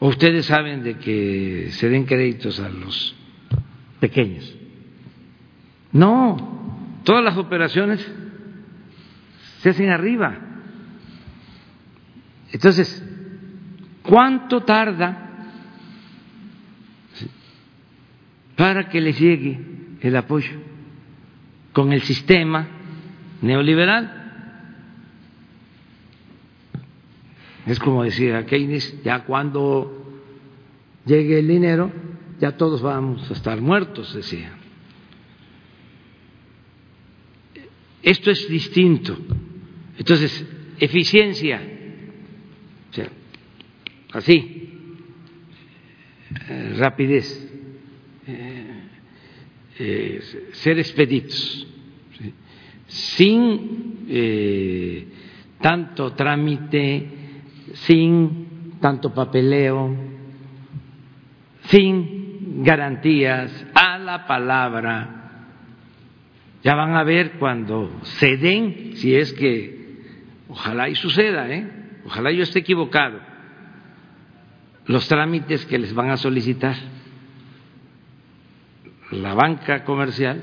A: ustedes saben de que se den créditos a los pequeños? No, todas las operaciones se hacen arriba. Entonces, ¿cuánto tarda para que les llegue el apoyo con el sistema neoliberal? Es como decía Keynes, ya cuando llegue el dinero, ya todos vamos a estar muertos, decía. Esto es distinto. Entonces, eficiencia, o sea, así, eh, rapidez, eh, eh, ser expeditos, sin tanto trámite, sin tanto papeleo, sin garantías, a la palabra. Ya van a ver cuando se den, si es que, ojalá y suceda, ¿eh? ojalá yo esté equivocado, los trámites que les van a solicitar la banca comercial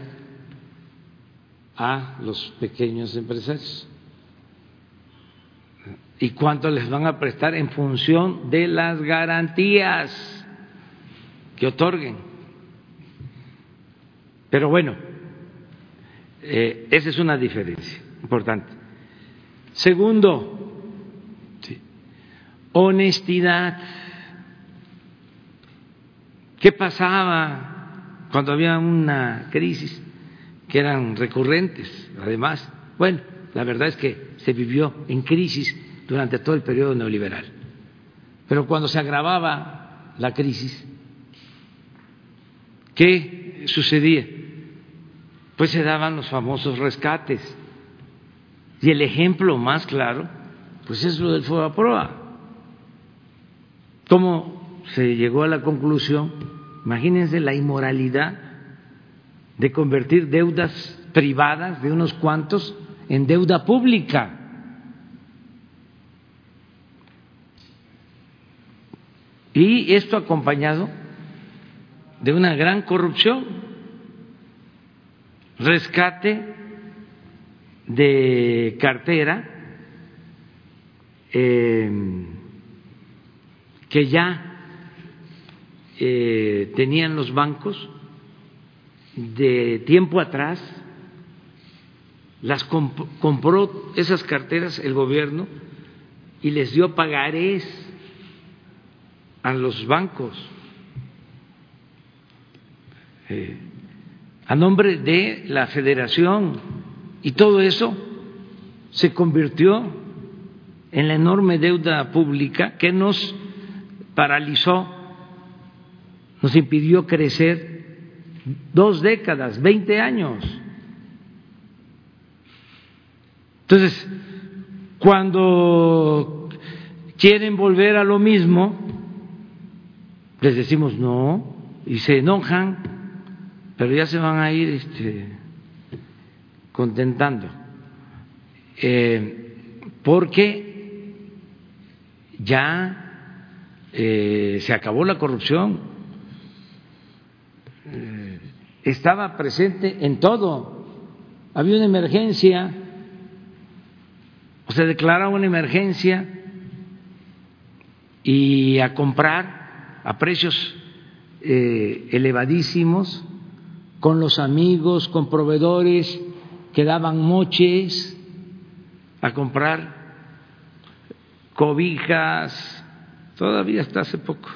A: a los pequeños empresarios y cuánto les van a prestar en función de las garantías que otorguen. Pero bueno, eh, esa es una diferencia importante. Segundo, honestidad. ¿Qué pasaba cuando había una crisis que eran recurrentes? Además, bueno, la verdad es que se vivió en crisis durante todo el periodo neoliberal. Pero cuando se agravaba la crisis, ¿qué sucedía? Pues se daban los famosos rescates. Y el ejemplo más claro, pues es lo del proa ¿Cómo se llegó a la conclusión? Imagínense la inmoralidad de convertir deudas privadas de unos cuantos en deuda pública. Y esto acompañado de una gran corrupción, rescate de cartera eh, que ya eh, tenían los bancos de tiempo atrás, las compró esas carteras el gobierno y les dio pagarés a los bancos eh, a nombre de la federación y todo eso se convirtió en la enorme deuda pública que nos paralizó, nos impidió crecer dos décadas, veinte años. Entonces, cuando quieren volver a lo mismo, les decimos no y se enojan, pero ya se van a ir este, contentando, eh, porque ya eh, se acabó la corrupción, eh, estaba presente en todo, había una emergencia, o se declaraba una emergencia y a comprar a precios eh, elevadísimos, con los amigos, con proveedores que daban moches a comprar cobijas, todavía hasta hace poco,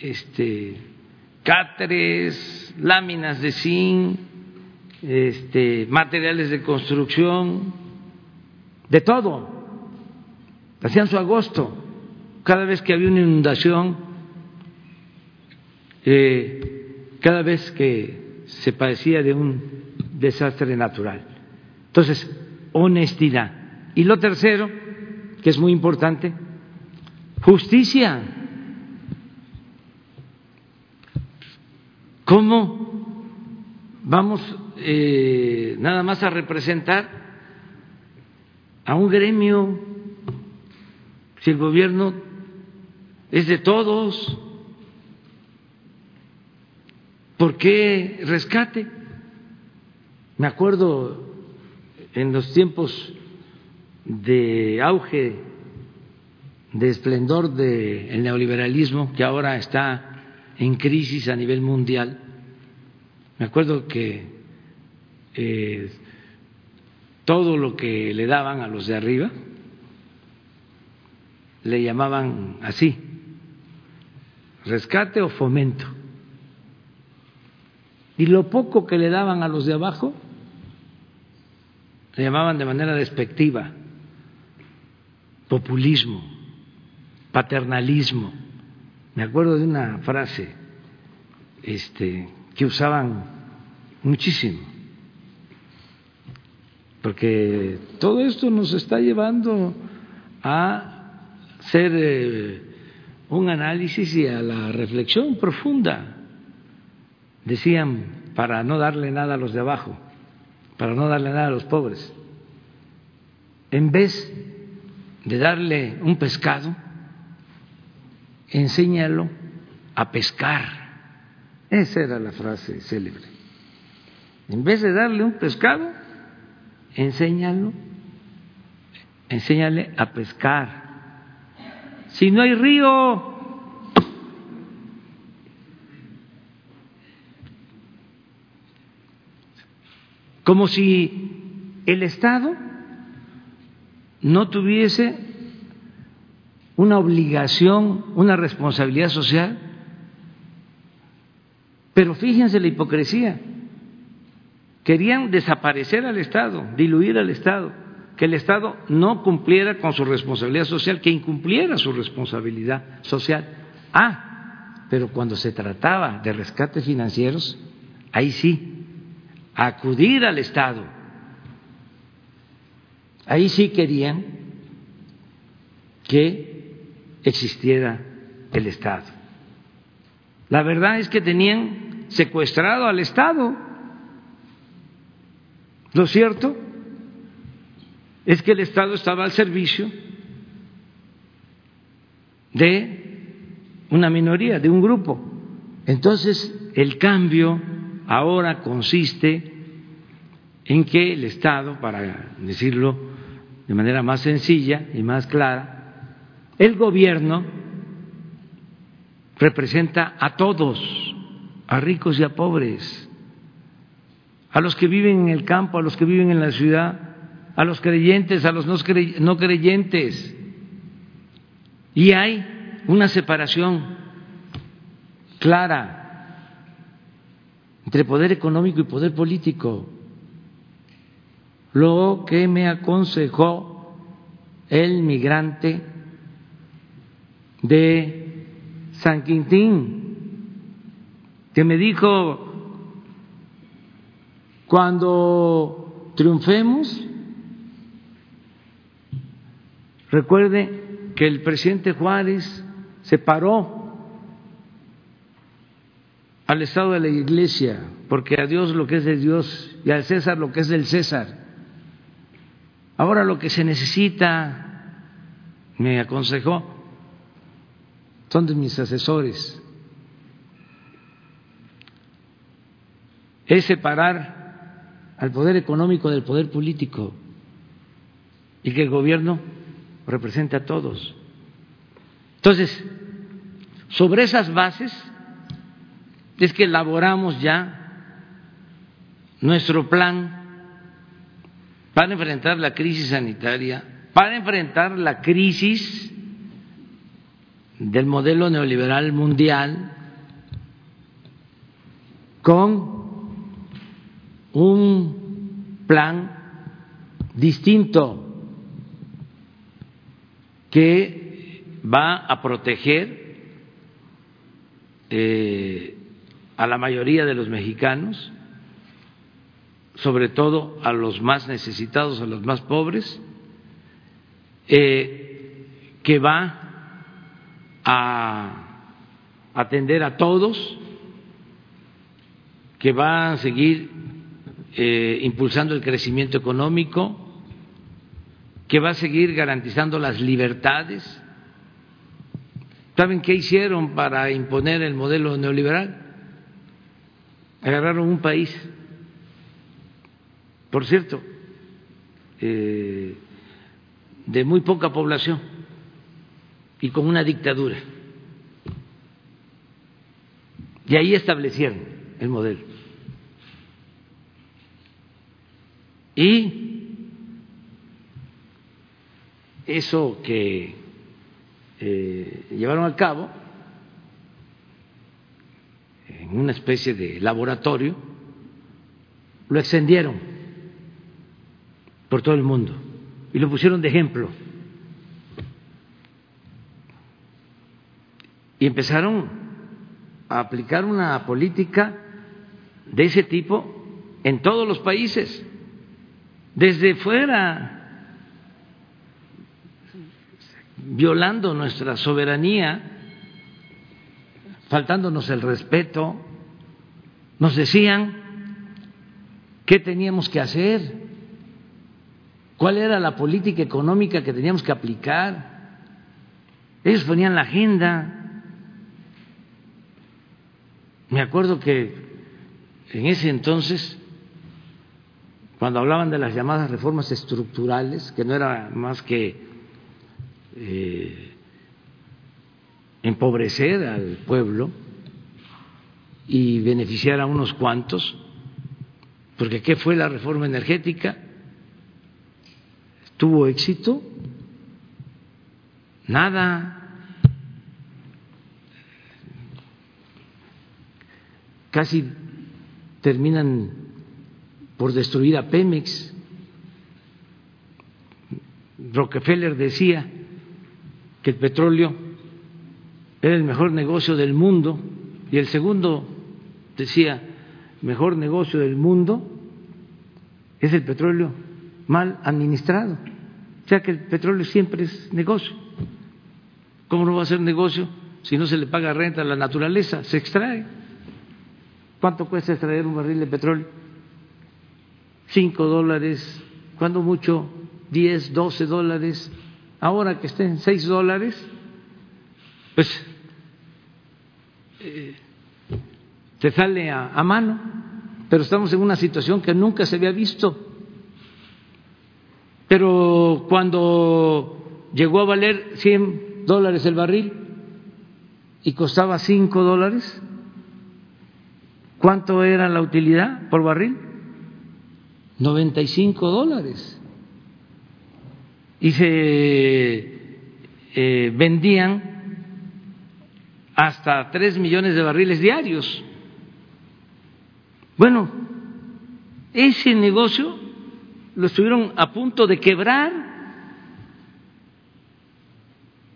A: este, cáteres, láminas de zinc, este, materiales de construcción, de todo. Hacían su agosto. Cada vez que había una inundación, eh, cada vez que se padecía de un desastre natural. Entonces, honestidad. Y lo tercero, que es muy importante, justicia. ¿Cómo vamos eh, nada más a representar a un gremio si el gobierno es de todos? ¿Por qué rescate? Me acuerdo en los tiempos de auge, de esplendor del neoliberalismo, que ahora está en crisis a nivel mundial, me acuerdo que eh, todo lo que le daban a los de arriba le llamaban así, rescate o fomento. Y lo poco que le daban a los de abajo, le llamaban de manera despectiva, populismo, paternalismo. Me acuerdo de una frase este, que usaban muchísimo, porque todo esto nos está llevando a hacer eh, un análisis y a la reflexión profunda. Decían, para no darle nada a los de abajo, para no darle nada a los pobres. En vez de darle un pescado, enséñalo a pescar. Esa era la frase célebre. En vez de darle un pescado, enséñalo, enséñale a pescar. Si no hay río, como si el Estado no tuviese una obligación, una responsabilidad social. Pero fíjense la hipocresía. Querían desaparecer al Estado, diluir al Estado, que el Estado no cumpliera con su responsabilidad social, que incumpliera su responsabilidad social. Ah, pero cuando se trataba de rescates financieros, ahí sí, acudir al Estado. Ahí sí querían que existiera el Estado. La verdad es que tenían secuestrado al Estado. Lo cierto es que el Estado estaba al servicio de una minoría, de un grupo. Entonces, el cambio ahora consiste en que el Estado, para decirlo de manera más sencilla y más clara, el gobierno representa a todos, a ricos y a pobres, a los que viven en el campo, a los que viven en la ciudad, a los creyentes, a los no creyentes. Y hay una separación clara entre poder económico y poder político. Lo que me aconsejó el migrante de San Quintín, que me dijo, cuando triunfemos, recuerde que el presidente Juárez se paró al Estado de la Iglesia, porque a Dios lo que es de Dios y al César lo que es del César. Ahora lo que se necesita, me aconsejó, son de mis asesores, es separar al poder económico del poder político y que el gobierno represente a todos. Entonces, sobre esas bases, es que elaboramos ya nuestro plan. Para enfrentar la crisis sanitaria, para enfrentar la crisis del modelo neoliberal mundial con un plan distinto que va a proteger eh, a la mayoría de los mexicanos, sobre todo a los más necesitados, a los más pobres, eh, que va a atender a todos, que va a seguir eh, impulsando el crecimiento económico, que va a seguir garantizando las libertades. ¿Saben qué hicieron para imponer el modelo neoliberal? Agarraron un país, por cierto, eh, de muy poca población y con una dictadura. Y ahí establecieron el modelo. Y eso que eh, llevaron a cabo en una especie de laboratorio, lo extendieron por todo el mundo y lo pusieron de ejemplo. Y empezaron a aplicar una política de ese tipo en todos los países, desde fuera, violando nuestra soberanía faltándonos el respeto, nos decían qué teníamos que hacer, cuál era la política económica que teníamos que aplicar. Ellos ponían la agenda. Me acuerdo que en ese entonces, cuando hablaban de las llamadas reformas estructurales, que no era más que eh, empobrecer al pueblo y beneficiar a unos cuantos, porque ¿qué fue la reforma energética? ¿Tuvo éxito? Nada. Casi terminan por destruir a Pemex. Rockefeller decía que el petróleo era el mejor negocio del mundo y el segundo decía, mejor negocio del mundo es el petróleo mal administrado. O sea que el petróleo siempre es negocio. ¿Cómo no va a ser negocio si no se le paga renta a la naturaleza? Se extrae. ¿Cuánto cuesta extraer un barril de petróleo? Cinco dólares, cuando mucho, diez, doce dólares. Ahora que estén seis dólares, pues se sale a, mano, pero estamos en una situación que nunca se había visto. Pero cuando llegó a valer 100 dólares el barril y costaba 5 dólares, ¿cuánto era la utilidad por barril? 95 dólares. Y se eh, vendían hasta tres millones de barriles diarios. Bueno, ese negocio lo estuvieron a punto de quebrar.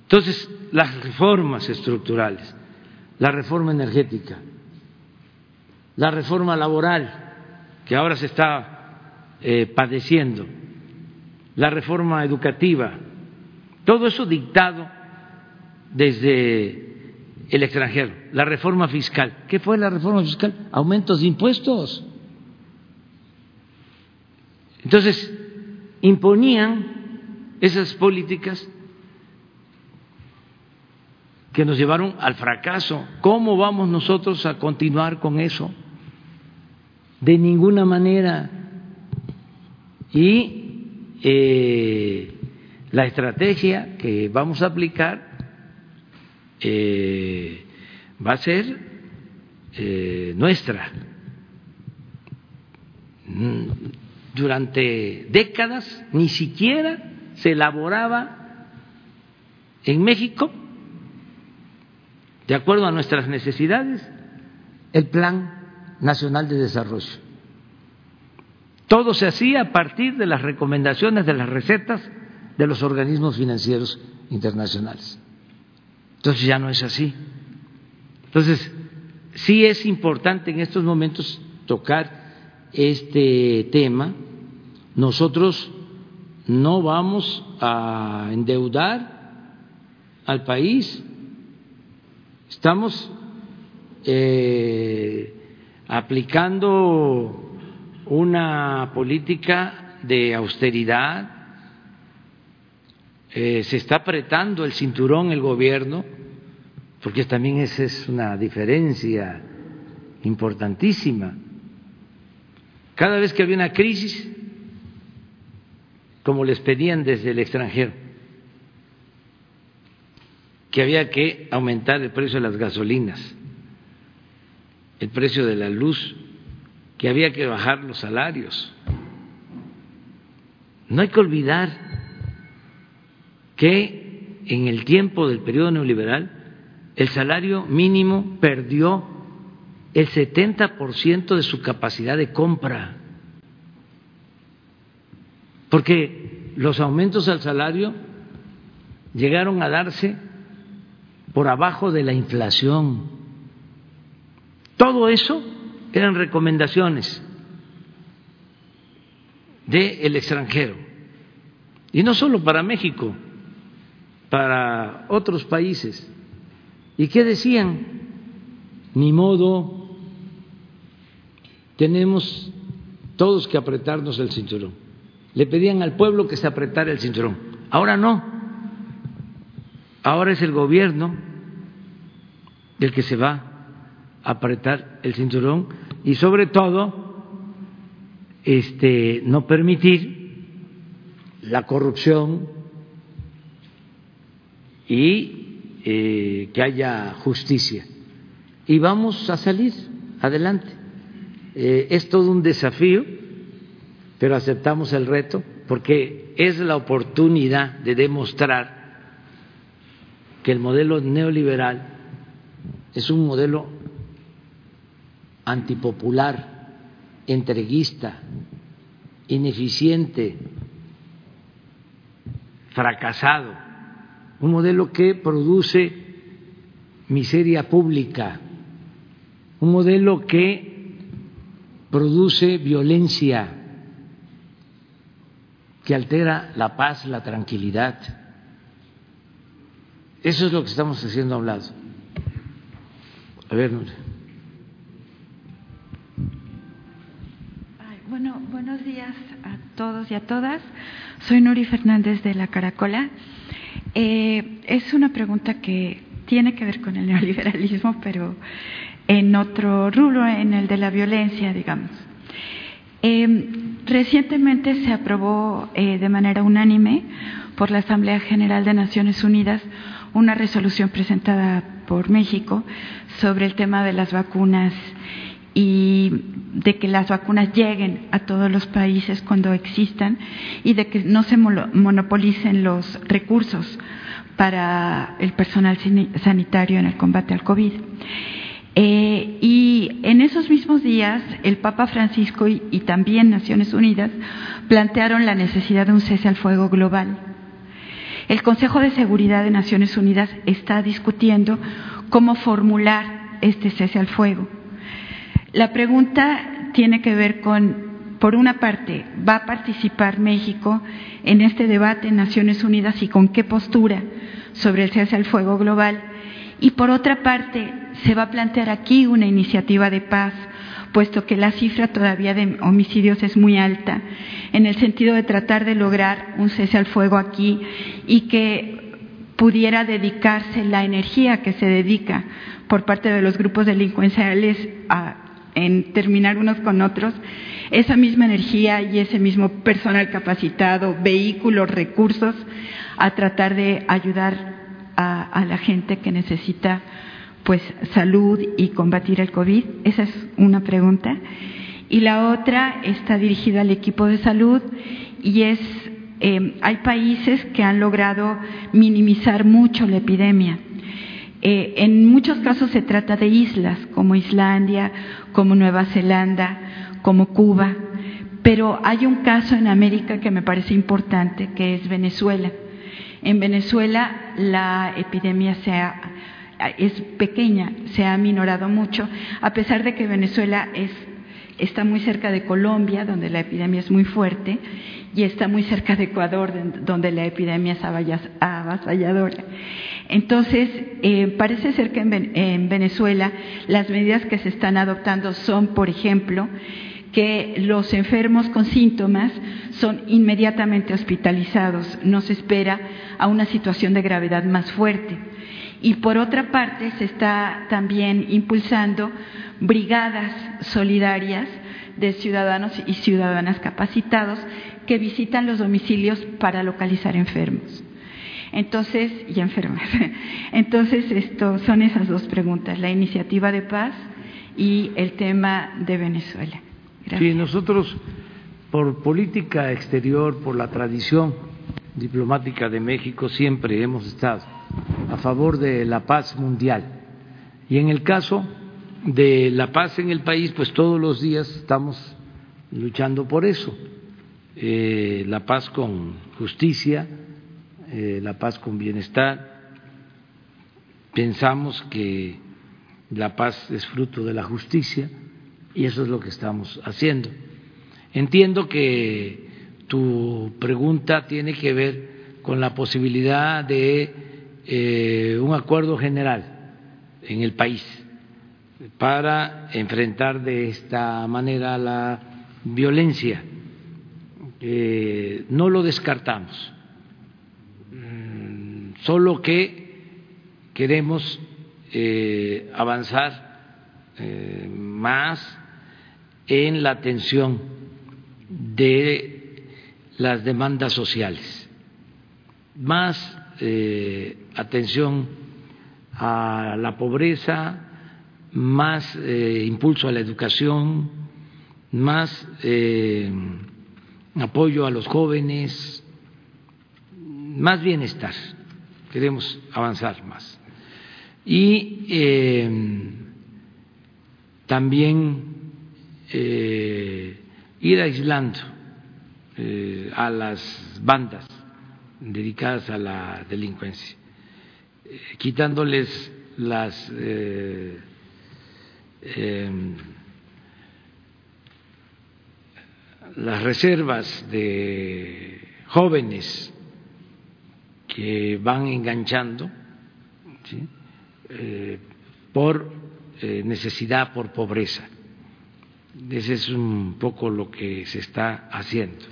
A: Entonces, las reformas estructurales, la reforma energética, la reforma laboral, que ahora se está eh, padeciendo, la reforma educativa, todo eso dictado desde el extranjero, la reforma fiscal. ¿Qué fue la reforma fiscal? Aumentos de impuestos. Entonces, imponían esas políticas que nos llevaron al fracaso. ¿Cómo vamos nosotros a continuar con eso? De ninguna manera. Y eh, la estrategia que vamos a aplicar eh, va a ser eh, nuestra. Mm, durante décadas ni siquiera se elaboraba en México, de acuerdo a nuestras necesidades, el Plan Nacional de Desarrollo. Todo se hacía a partir de las recomendaciones de las recetas de los organismos financieros internacionales. Entonces ya no es así. Entonces, sí es importante en estos momentos tocar este tema. Nosotros no vamos a endeudar al país. Estamos eh, aplicando una política de austeridad eh, se está apretando el cinturón el gobierno, porque también esa es una diferencia importantísima. Cada vez que había una crisis, como les pedían desde el extranjero, que había que aumentar el precio de las gasolinas, el precio de la luz, que había que bajar los salarios. No hay que olvidar que en el tiempo del periodo neoliberal el salario mínimo perdió el 70% de su capacidad de compra, porque los aumentos al salario llegaron a darse por abajo de la inflación. Todo eso eran recomendaciones del extranjero. Y no solo para México, para otros países. ¿Y qué decían? Ni modo, tenemos todos que apretarnos el cinturón. Le pedían al pueblo que se apretara el cinturón. Ahora no. Ahora es el gobierno el que se va a apretar el cinturón y sobre todo este no permitir la corrupción y eh, que haya justicia. Y vamos a salir adelante. Eh, es todo un desafío, pero aceptamos el reto porque es la oportunidad de demostrar que el modelo neoliberal es un modelo antipopular, entreguista, ineficiente, fracasado, un modelo que produce miseria pública, un modelo que produce violencia, que altera la paz, la tranquilidad eso es lo que estamos haciendo a. A ver,
K: Bueno, buenos días a todos y a todas. Soy Nuri Fernández de La Caracola. Eh, es una pregunta que tiene que ver con el neoliberalismo, pero en otro rubro, en el de la violencia, digamos. Eh, recientemente se aprobó eh, de manera unánime por la Asamblea General de Naciones Unidas una resolución presentada por México sobre el tema de las vacunas y de que las vacunas lleguen a todos los países cuando existan y de que no se monopolicen los recursos para el personal sanitario en el combate al COVID. Eh, y en esos mismos días, el Papa Francisco y, y también Naciones Unidas plantearon la necesidad de un cese al fuego global el Consejo de Seguridad de Naciones Unidas está discutiendo cómo formular este cese al fuego. La pregunta tiene que ver con, por una parte, ¿va a participar México en este debate en Naciones Unidas y con qué postura sobre el cese al fuego global? Y por otra parte, ¿se va a plantear aquí una iniciativa de paz puesto que la cifra todavía de homicidios es muy alta, en el sentido de tratar de lograr un cese al fuego aquí y que pudiera dedicarse la energía que se dedica por parte de los grupos delincuenciales a, en terminar unos con otros, esa misma energía y ese mismo personal capacitado, vehículos, recursos, a tratar de ayudar a, la gente que necesita pues salud y combatir el COVID? Esa es una pregunta. Y la otra está dirigida al equipo de salud y es, eh, hay países que han logrado minimizar mucho la epidemia. Eh, en muchos casos se trata de islas como Islandia, como Nueva Zelanda, como Cuba, pero hay un caso en América que me parece importante, que es Venezuela. En Venezuela la epidemia se ha es pequeña, se ha minorado mucho, a pesar de que Venezuela es, está muy cerca de Colombia, donde la epidemia es muy fuerte, y está muy cerca de Ecuador, donde la epidemia es avasalladora. Entonces, eh, parece ser que en, en Venezuela las medidas que se están adoptando son, por ejemplo, que los enfermos con síntomas son inmediatamente hospitalizados, no se espera a una situación de gravedad más fuerte. Y por otra parte, se está también impulsando brigadas solidarias de ciudadanos y ciudadanas capacitados que visitan los domicilios para localizar enfermos. Entonces, y enfermas. (laughs) Entonces, esto son esas dos preguntas, la iniciativa de paz y el tema de Venezuela.
A: Sí, nosotros por política exterior, por la tradición Diplomática de México siempre hemos estado a favor de la paz mundial. Y en el caso de la paz en el país, pues todos los días estamos luchando por eso. Eh, la paz con justicia, eh, la paz con bienestar. Pensamos que la paz es fruto de la justicia y eso es lo que estamos haciendo. Entiendo que tu pregunta tiene que ver con la posibilidad de eh, un acuerdo general en el país para enfrentar de esta manera la violencia. Eh, no lo descartamos, solo que queremos eh, avanzar más en la atención de las demandas sociales, más eh, atención a la pobreza, más eh, impulso a la educación, más eh, apoyo a los jóvenes, más bienestar. Queremos avanzar más. Y también ir aislando eh, a las bandas dedicadas a la delincuencia, eh, quitándoles las eh, em, las reservas de jóvenes van enganchando por necesidad, por pobreza. Ese es un poco lo que se está haciendo.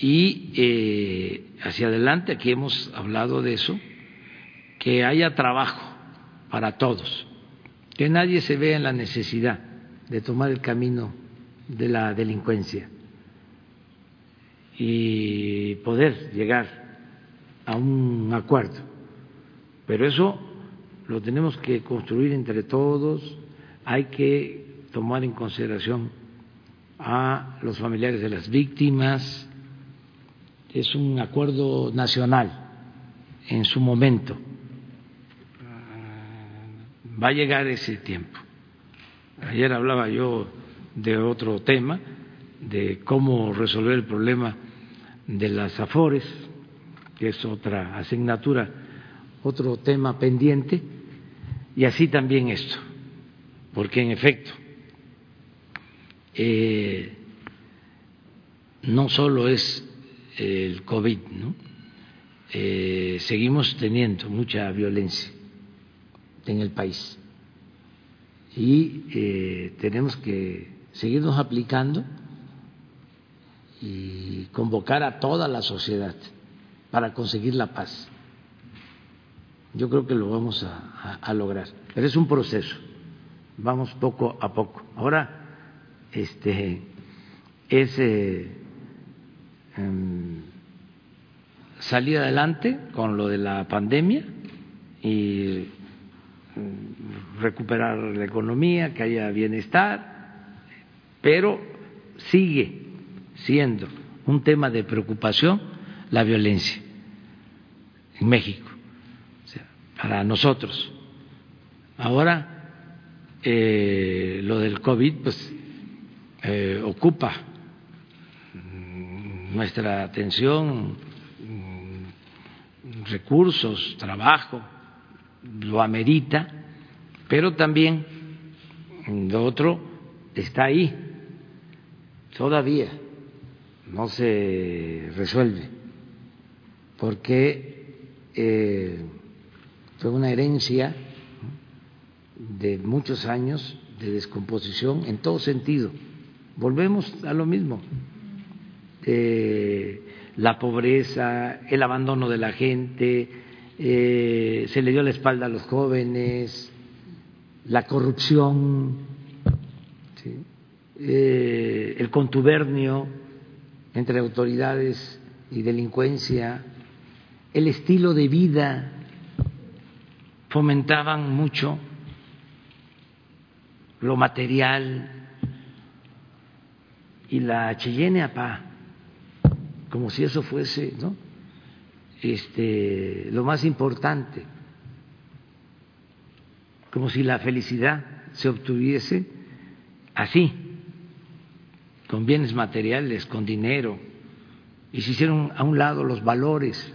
A: Y eh, hacia adelante, aquí hemos hablado de eso, que haya trabajo para todos, que nadie se vea en la necesidad de tomar el camino de la delincuencia y poder llegar a un acuerdo. Pero eso lo tenemos que construir entre todos, hay que tomar en consideración a los familiares de las víctimas. Es un acuerdo nacional en su momento. Va a llegar ese tiempo. Ayer hablaba yo de otro tema, de cómo resolver el problema de las afores, que es otra asignatura, otro tema pendiente, y así también esto, porque en efecto eh, no solo es el COVID. Eh, seguimos teniendo mucha violencia en el país y eh, tenemos que seguirnos aplicando y convocar a toda la sociedad para conseguir la paz. Yo creo que lo vamos a, lograr, pero es un proceso, vamos poco a poco. Ahora, este, es eh, em, salir adelante con lo de la pandemia y mm, recuperar la economía, que haya bienestar, pero sigue siendo un tema de preocupación la violencia México, para nosotros. Ahora, eh, lo del COVID, pues eh, ocupa nuestra atención, recursos, trabajo, lo amerita, pero también lo otro está ahí, todavía no se resuelve, porque eh, fue una herencia de muchos años de descomposición en todo sentido. Volvemos a lo mismo. Eh, la pobreza, el abandono de la gente, eh, se le dio la espalda a los jóvenes, la corrupción, el contubernio entre autoridades y delincuencia, el estilo de vida, fomentaban mucho lo material, y la Cheyenne Apá, como si eso fuese ¿no? este, lo más importante, como si la felicidad se obtuviese así, con bienes materiales, con dinero, y se hicieron a un lado los valores.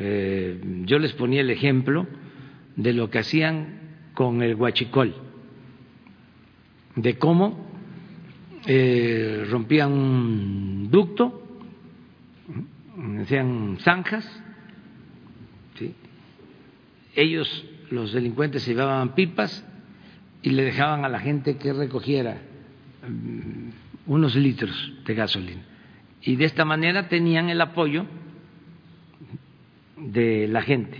A: Eh, yo les ponía el ejemplo de lo que hacían con el huachicol, de cómo eh, rompían un ducto, hacían zanjas, ellos, los delincuentes, se llevaban pipas y le dejaban a la gente que recogiera mm, unos litros de gasolina. Y de esta manera tenían el apoyo de la gente.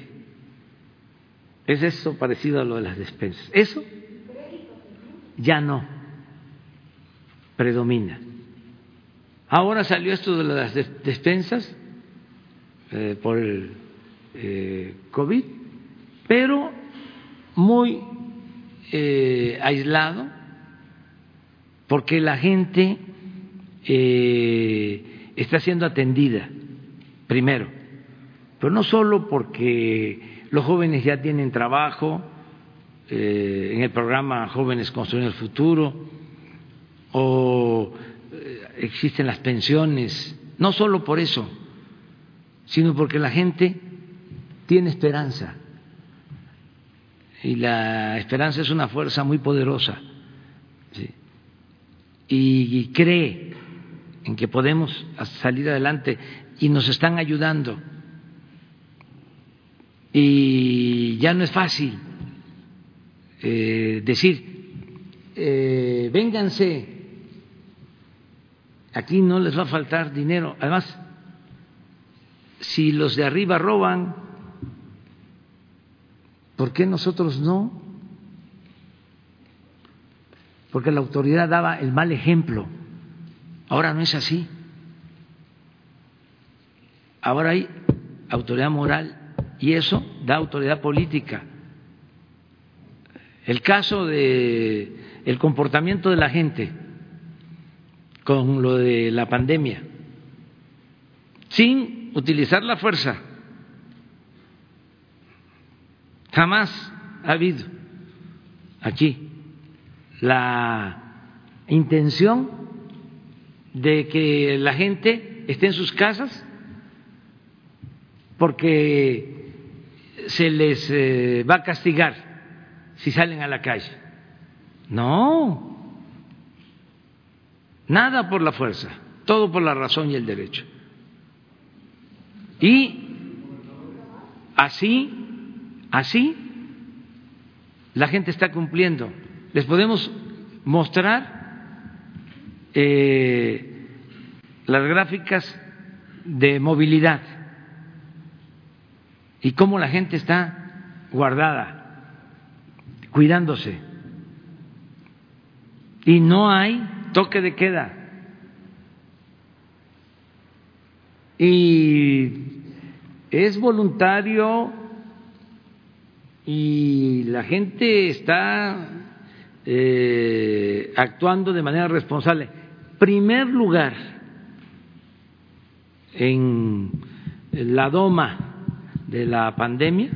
A: Es eso parecido a lo de las despensas. Eso ya no predomina. Ahora salió esto de las despensas eh, por el eh, COVID, pero muy eh, aislado, porque la gente está siendo atendida primero pero no solo porque los jóvenes ya tienen trabajo eh, en el programa Jóvenes Construyendo el Futuro o eh, existen las pensiones, no solo por eso, sino porque la gente tiene esperanza. Y la esperanza es una fuerza muy poderosa y cree en que podemos salir adelante y nos están ayudando y ya no es fácil eh, decir, eh, vénganse, aquí no les va a faltar dinero. Además, si los de arriba roban, ¿por qué nosotros no? Porque la autoridad daba el mal ejemplo. Ahora no es así. Ahora hay autoridad moral y eso da autoridad política. El caso de el comportamiento de la gente con lo de la pandemia, sin utilizar la fuerza, jamás ha habido aquí la intención de que la gente esté en sus casas porque se les eh, va a castigar si salen a la calle. No, nada por la fuerza, todo por la razón y el derecho. Y así, así, la gente está cumpliendo. Les podemos mostrar eh, las gráficas de movilidad y cómo la gente está guardada, cuidándose. Y no hay toque de queda. Y es voluntario y la gente está eh, actuando de manera responsable. Primer lugar en la Doma de la pandemia,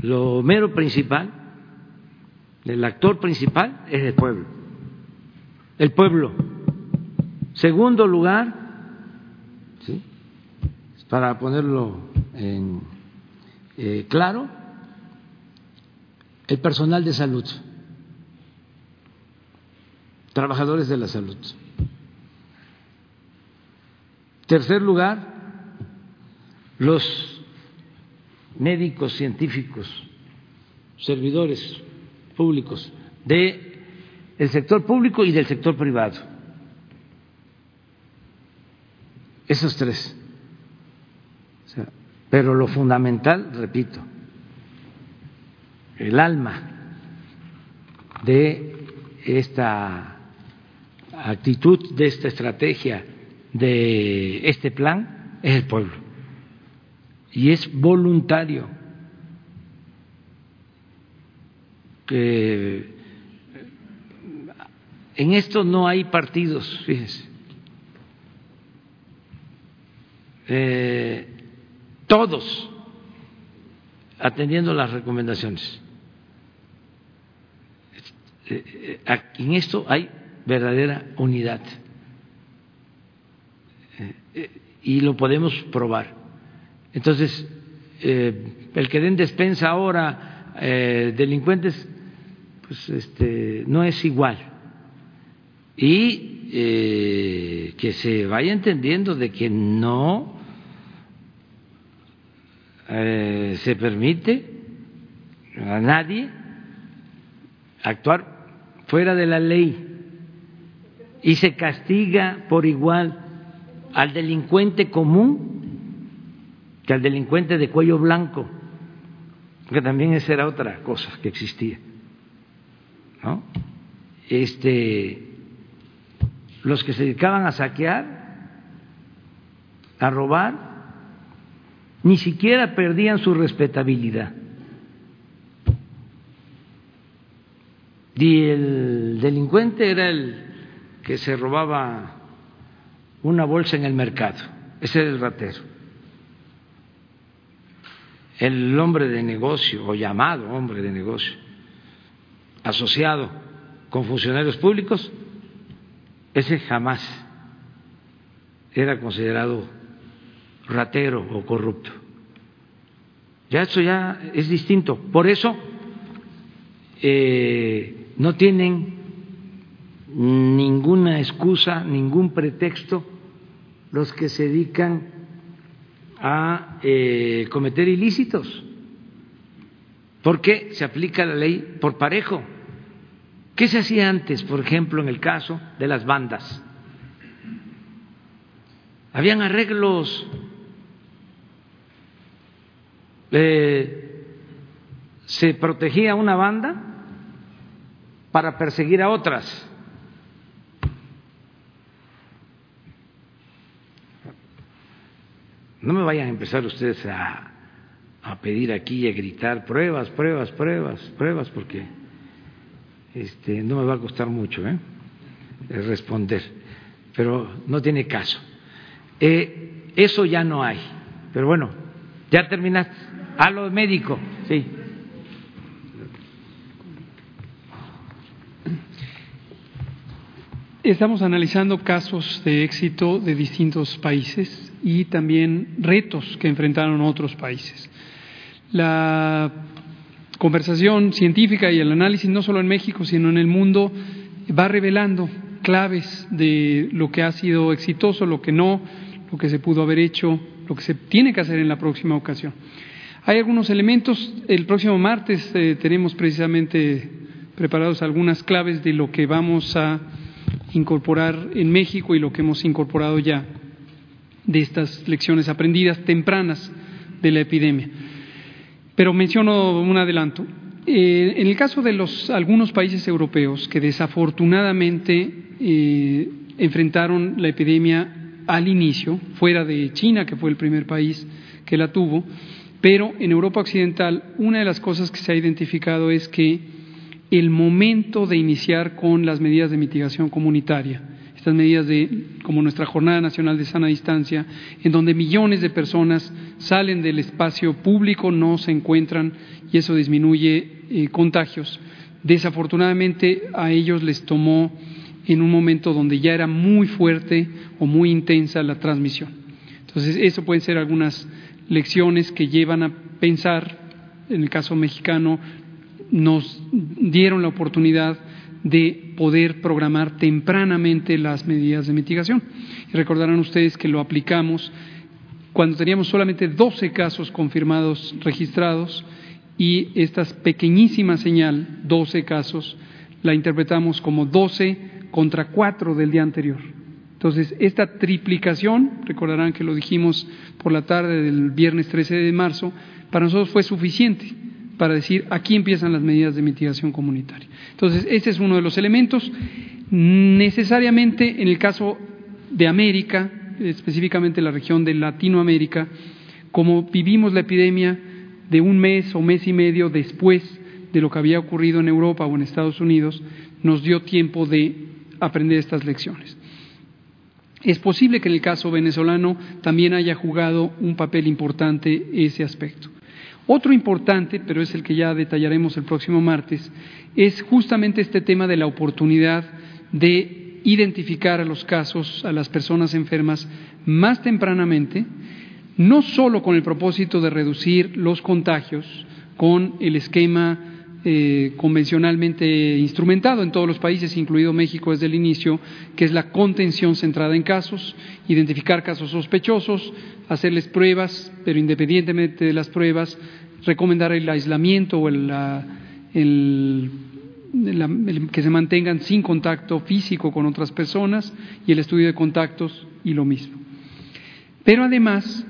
A: lo mero principal, el actor principal es el pueblo. El pueblo. Segundo lugar, ¿sí? para ponerlo en eh, claro, el personal de salud, trabajadores de la salud. Tercer lugar, los médicos científicos, servidores públicos del sector público y del sector privado. Esos tres. pero lo fundamental, repito, el alma de esta actitud, de esta estrategia, de este plan, es el pueblo. Y es voluntario. Que en esto no hay partidos, fíjense. Eh, todos atendiendo las recomendaciones. Eh, eh, en esto hay verdadera unidad y lo podemos probar. Entonces, el que den despensa ahora delincuentes, pues este, no es igual. Y que se vaya entendiendo de que no eh, se permite a nadie actuar fuera de la ley y se castiga por igual al delincuente común que al delincuente de cuello blanco, que también esa era otra cosa que existía. ¿no? Este, los que se dedicaban a saquear, a robar, ni siquiera perdían su respetabilidad. Y el delincuente era el que se robaba una bolsa en el mercado, ese era el ratero. El hombre de negocio, o llamado hombre de negocio, asociado con funcionarios públicos, ese jamás era considerado ratero o corrupto. Ya eso ya es distinto. Por eso eh, no tienen ninguna excusa, ningún pretexto los que se dedican a eh, cometer ilícitos, porque se aplica la ley por parejo. ¿Qué se hacía antes, por ejemplo, en el caso de las bandas? Habían arreglos se protegía una banda para perseguir a otras. No me vayan a empezar ustedes a, a pedir aquí y a gritar pruebas, pruebas, pruebas, pruebas, porque este, no me va a costar mucho ¿eh? responder, pero no tiene caso. Eh, eso ya no hay, pero bueno, ya terminaste. A lo médico, sí.
C: Estamos analizando casos de éxito de distintos países y también retos que enfrentaron otros países. La conversación científica y el análisis, no solo en México, sino en el mundo, va revelando claves de lo que ha sido exitoso, lo que no, lo que se pudo haber hecho, lo que se tiene que hacer en la próxima ocasión. Hay algunos elementos, el próximo martes eh, tenemos precisamente preparados algunas claves de lo que vamos a incorporar en México y lo que hemos incorporado ya de estas lecciones aprendidas tempranas de la epidemia. Pero menciono un adelanto. Eh, en el caso de los, algunos países europeos que desafortunadamente eh, enfrentaron la epidemia al inicio, fuera de China, que fue el primer país que la tuvo, pero en Europa Occidental, una de las cosas que se ha identificado es que el momento de iniciar con las medidas de mitigación comunitaria, estas medidas de, como nuestra Jornada Nacional de Sana Distancia, en donde millones de personas salen del espacio público, no se encuentran y eso disminuye eh, contagios. Desafortunadamente a ellos les tomó en un momento donde ya era muy fuerte o muy intensa la transmisión. Entonces, eso pueden ser algunas lecciones que llevan a pensar, en el caso mexicano, nos dieron la oportunidad de poder programar tempranamente las medidas de mitigación. Y recordarán ustedes que lo aplicamos cuando teníamos solamente 12 casos confirmados registrados y esta pequeñísima señal, 12 casos, la interpretamos como 12 contra 4 del día anterior. Entonces, esta triplicación, recordarán que lo dijimos por la tarde del viernes 13 de marzo, para nosotros fue suficiente para decir aquí empiezan las medidas de mitigación comunitaria. Entonces, ese es uno de los elementos. Necesariamente, en el caso de América, específicamente la región de Latinoamérica, como vivimos la epidemia de un mes o mes y medio después de lo que había ocurrido en Europa o en Estados Unidos, nos dio tiempo de aprender estas lecciones. Es posible que en el caso venezolano también haya jugado un papel importante ese aspecto. Otro importante, pero es el que ya detallaremos el próximo martes, es justamente este tema de la oportunidad de identificar a los casos, a las personas enfermas más tempranamente, no solo con el propósito de reducir los contagios con el esquema eh, convencionalmente instrumentado en todos los países, incluido México desde el inicio, que es la contención centrada en casos, identificar casos sospechosos, hacerles pruebas, pero independientemente de las pruebas, recomendar el aislamiento o el, que se mantengan sin contacto físico con otras personas y el estudio de contactos y lo mismo. Pero además,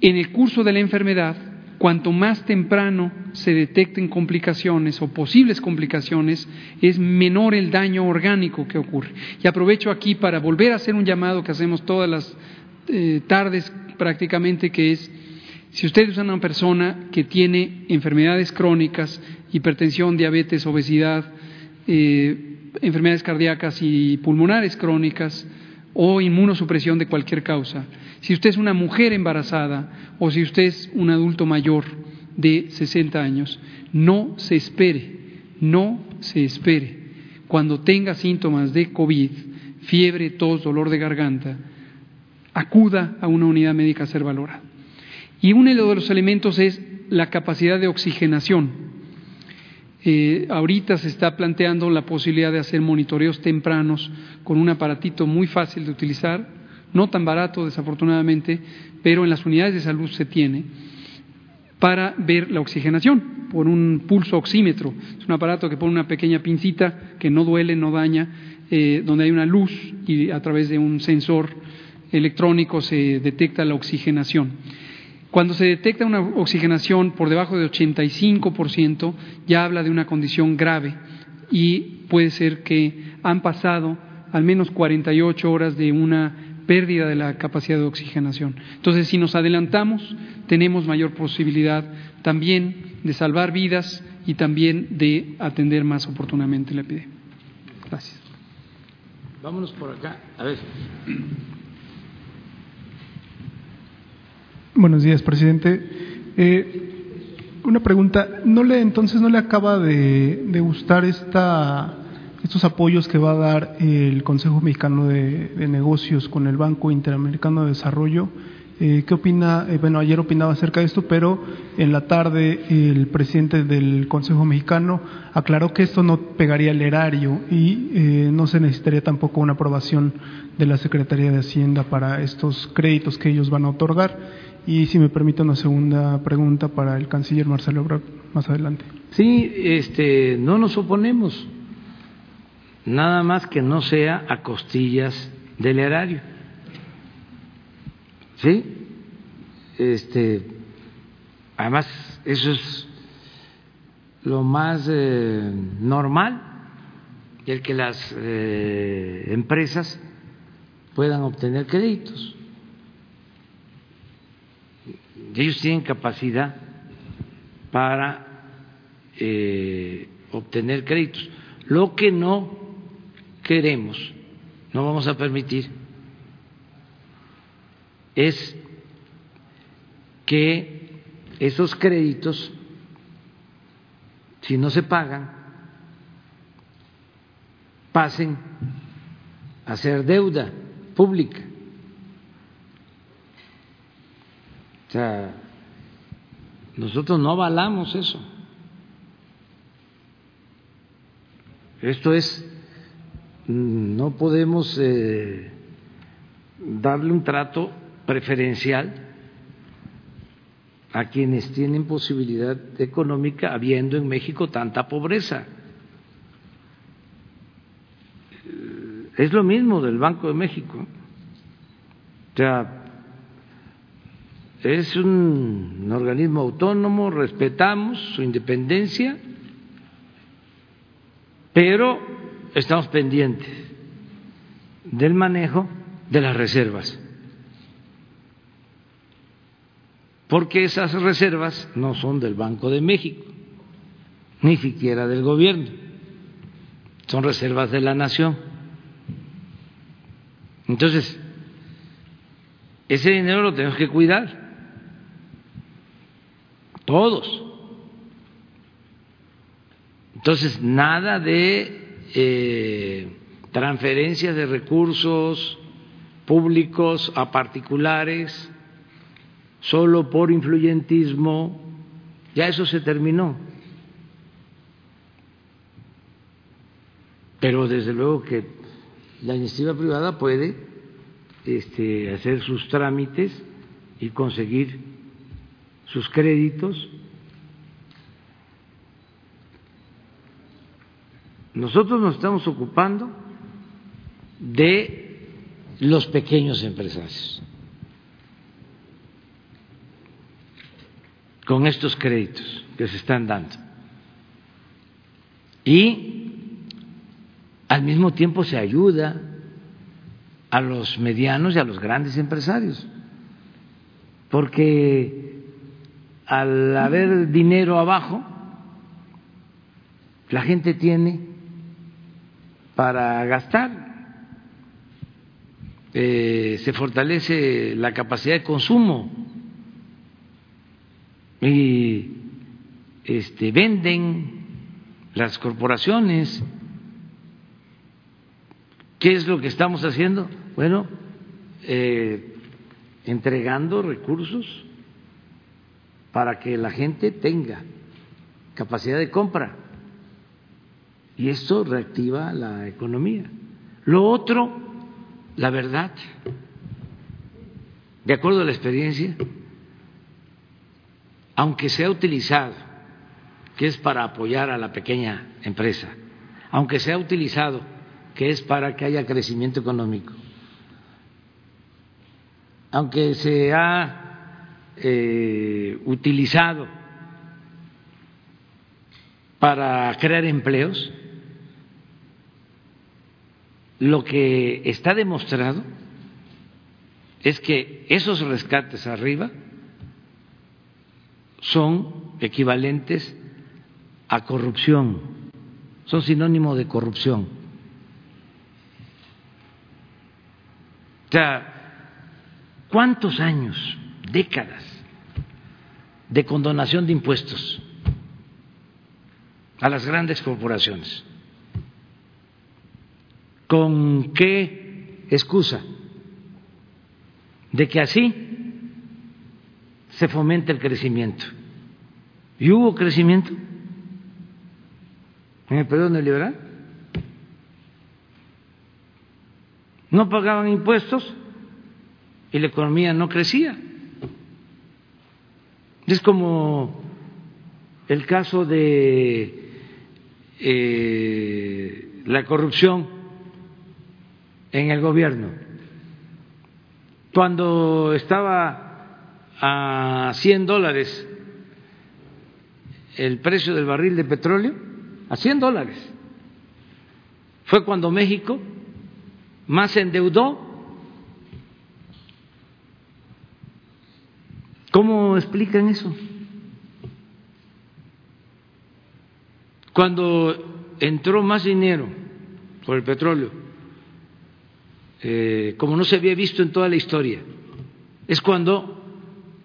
C: en el curso de la enfermedad, cuanto más temprano se detecten complicaciones o posibles complicaciones, es menor el daño orgánico que ocurre. Y aprovecho aquí para volver a hacer un llamado que hacemos todas las eh, tardes prácticamente, que es, si usted es una persona que tiene enfermedades crónicas, hipertensión, diabetes, obesidad, eh, enfermedades cardíacas y pulmonares crónicas, o inmunosupresión de cualquier causa, si usted es una mujer embarazada o si usted es un adulto mayor de 60 años, no se espere, no se espere. Cuando tenga síntomas de COVID, fiebre, tos, dolor de garganta, acuda a una unidad médica a ser valorada. Y uno de los elementos es la capacidad de oxigenación. Eh, ahorita se está planteando la posibilidad de hacer monitoreos tempranos con un aparatito muy fácil de utilizar, no tan barato desafortunadamente, pero en las unidades de salud se tiene, para ver la oxigenación por un pulso oxímetro. Es un aparato que pone una pequeña pincita que no duele, no daña, eh, donde hay una luz y a través de un sensor electrónico se detecta la oxigenación. Cuando se detecta una oxigenación por debajo de 85%, ya habla de una condición grave y puede ser que han pasado al menos 48 horas de una pérdida de la capacidad de oxigenación. Entonces, si nos adelantamos, tenemos mayor posibilidad también de salvar vidas y también de atender más oportunamente la epidemia. Gracias.
A: Vámonos por acá. A ver.
L: Buenos días, presidente. Eh, una pregunta, ¿no le entonces no le acaba de, gustar esta, estos apoyos que va a dar el Consejo Mexicano de, Negocios con el Banco Interamericano de Desarrollo? Eh, ¿Qué opina? Eh, bueno, ayer opinaba acerca de esto, pero en la tarde el presidente del Consejo Mexicano aclaró que esto no pegaría el erario y no se necesitaría tampoco una aprobación de la Secretaría de Hacienda para estos créditos que ellos van a otorgar. Y si me permite una segunda pregunta para el canciller Marcelo Ebrard más adelante.
A: Sí, este, no nos oponemos, nada más que no sea a costillas del erario. ¿Sí? Este, además, eso es lo más eh, normal, el que las eh, empresas puedan obtener créditos ellos tienen capacidad para eh, obtener créditos. Lo que no queremos, no vamos a permitir, es que esos créditos, si no se pagan, pasen a ser deuda pública. O sea, nosotros no avalamos eso. Esto es, no podemos eh, darle un trato preferencial a quienes tienen posibilidad económica habiendo en México tanta pobreza. es lo mismo del Banco de México. O sea, es un organismo autónomo, respetamos su independencia, pero estamos pendientes del manejo de las reservas. Porque esas reservas no son del Banco de México, ni siquiera del gobierno, son reservas de la nación. Entonces, ese dinero lo tenemos que cuidar todos. Entonces, nada de eh, transferencias de recursos públicos a particulares solo por influyentismo, ya eso se terminó. Pero desde luego que la iniciativa privada puede este, hacer sus trámites y conseguir sus créditos. Nosotros nos estamos ocupando de los pequeños empresarios con estos créditos que se están dando. Y al mismo tiempo se ayuda a los medianos y a los grandes empresarios, porque al haber dinero abajo, la gente tiene para gastar, eh, se fortalece la capacidad de consumo y este, venden las corporaciones. ¿Qué es lo que estamos haciendo? Bueno, eh, entregando recursos para que la gente tenga capacidad de compra. Y esto reactiva la economía. Lo otro, la verdad, de acuerdo a la experiencia, aunque sea utilizado, que es para apoyar a la pequeña empresa, aunque sea utilizado, que es para que haya crecimiento económico, aunque se ha eh, utilizado para crear empleos, lo que está demostrado es que esos rescates arriba son equivalentes a corrupción, son sinónimo de corrupción. O sea, ¿cuántos años, décadas de condonación de impuestos a las grandes corporaciones. ¿Con qué excusa? De que así se fomenta el crecimiento. ¿Y hubo crecimiento en el periodo neoliberal? No pagaban impuestos y la economía no crecía. Es como el caso de eh, la corrupción en el gobierno. Cuando estaba a 100 dólares el precio del barril de petróleo, a 100 dólares, fue cuando México más endeudó ¿Cómo explican eso? Cuando entró más dinero por el petróleo, eh, como no se había visto en toda la historia, es cuando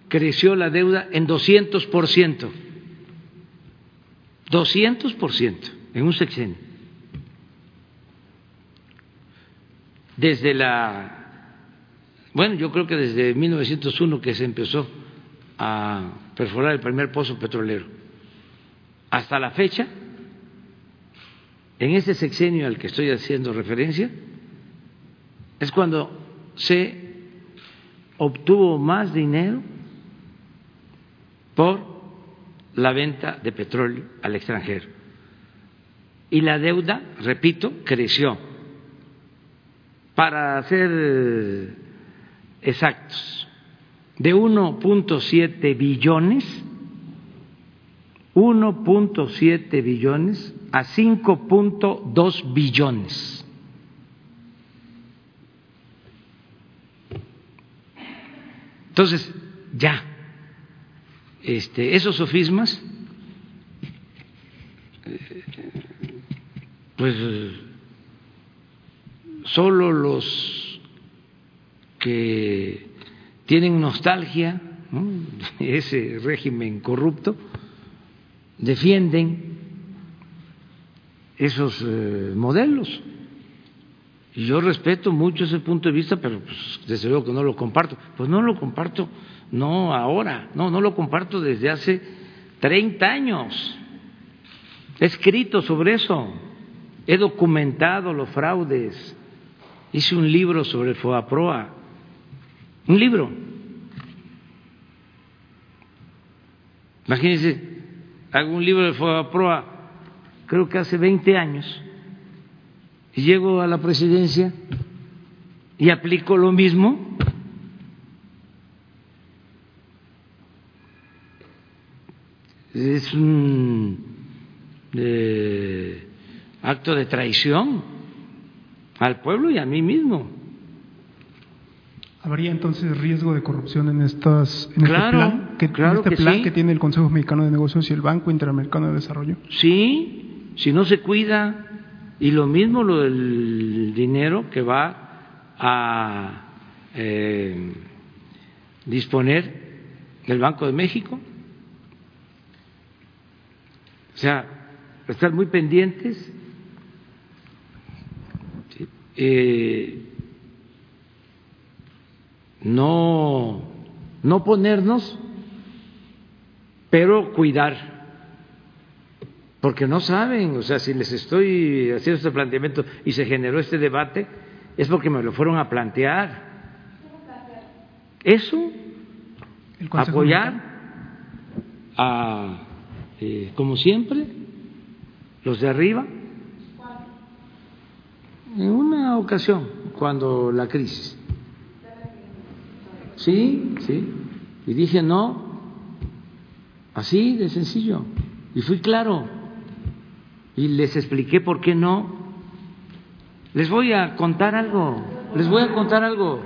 A: creció la deuda en 200%, 200% en un sexenio. Desde la, bueno, yo creo que desde 1901 que se empezó a perforar el primer pozo petrolero. Hasta la fecha, en ese sexenio al que estoy haciendo referencia, es cuando se obtuvo más dinero por la venta de petróleo al extranjero. Y la deuda, repito, creció. para ser exactos, de 1.7 billones, 1.7 billones a 5.2 billones. Entonces, ya, este, esos sofismas, pues solo los que tienen nostalgia, (laughs) ese régimen corrupto, defienden esos eh, modelos. Y yo respeto mucho ese punto de vista, pero pues, desde luego que no lo comparto. Pues no lo comparto, no ahora, no, no lo comparto desde hace 30 años. He escrito sobre eso, he documentado los fraudes, hice un libro sobre el FOAPROA, un libro. Imagínense, hago un libro de FOAPROA, creo que hace 20 años, y llego a la presidencia y aplico lo mismo. Es un eh, acto de traición al pueblo y a mí mismo.
L: ¿Habría entonces riesgo de corrupción en, estas, en
A: Claro,
L: este plan, que, en
A: claro
L: este
A: que
L: plan
A: sí.
L: que tiene el Consejo Mexicano de Negocios y el Banco Interamericano de Desarrollo?
A: Sí, si no se cuida, y lo mismo lo del dinero que va a eh, disponer el Banco de México. O sea, estar muy pendientes. Eh, no, no ponernos, pero cuidar porque no saben, o sea, si les estoy haciendo este planteamiento y se generó este debate, es porque me lo fueron a plantear. Eso,
L: El
A: apoyar a, eh, como siempre, los de arriba. En una ocasión, cuando la crisis. Sí, sí. Y dije no, así de sencillo. Y fui claro y les expliqué por qué no. Les voy a contar algo, les voy a contar algo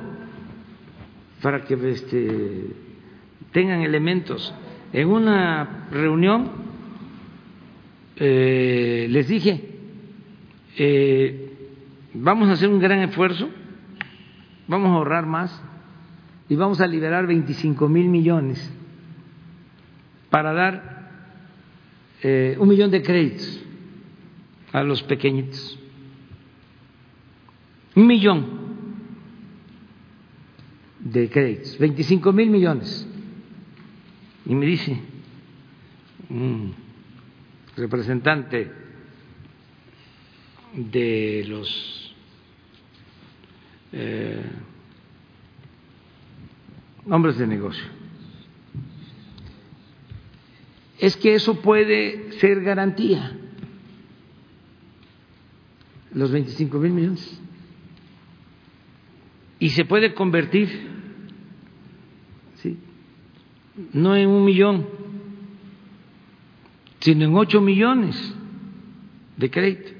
A: para que este, tengan elementos. En una reunión eh, les dije, eh, vamos a hacer un gran esfuerzo, vamos a ahorrar más y vamos a liberar 25 mil millones para dar eh, un millón de créditos a los pequeñitos. Un millón de créditos, 25 mil millones. Y me dice un representante de los eh, hombres de negocio, es que eso puede ser garantía los 25 mil millones. Y se puede convertir, ¿sí? no en un millón, sino en 8 millones de crédito.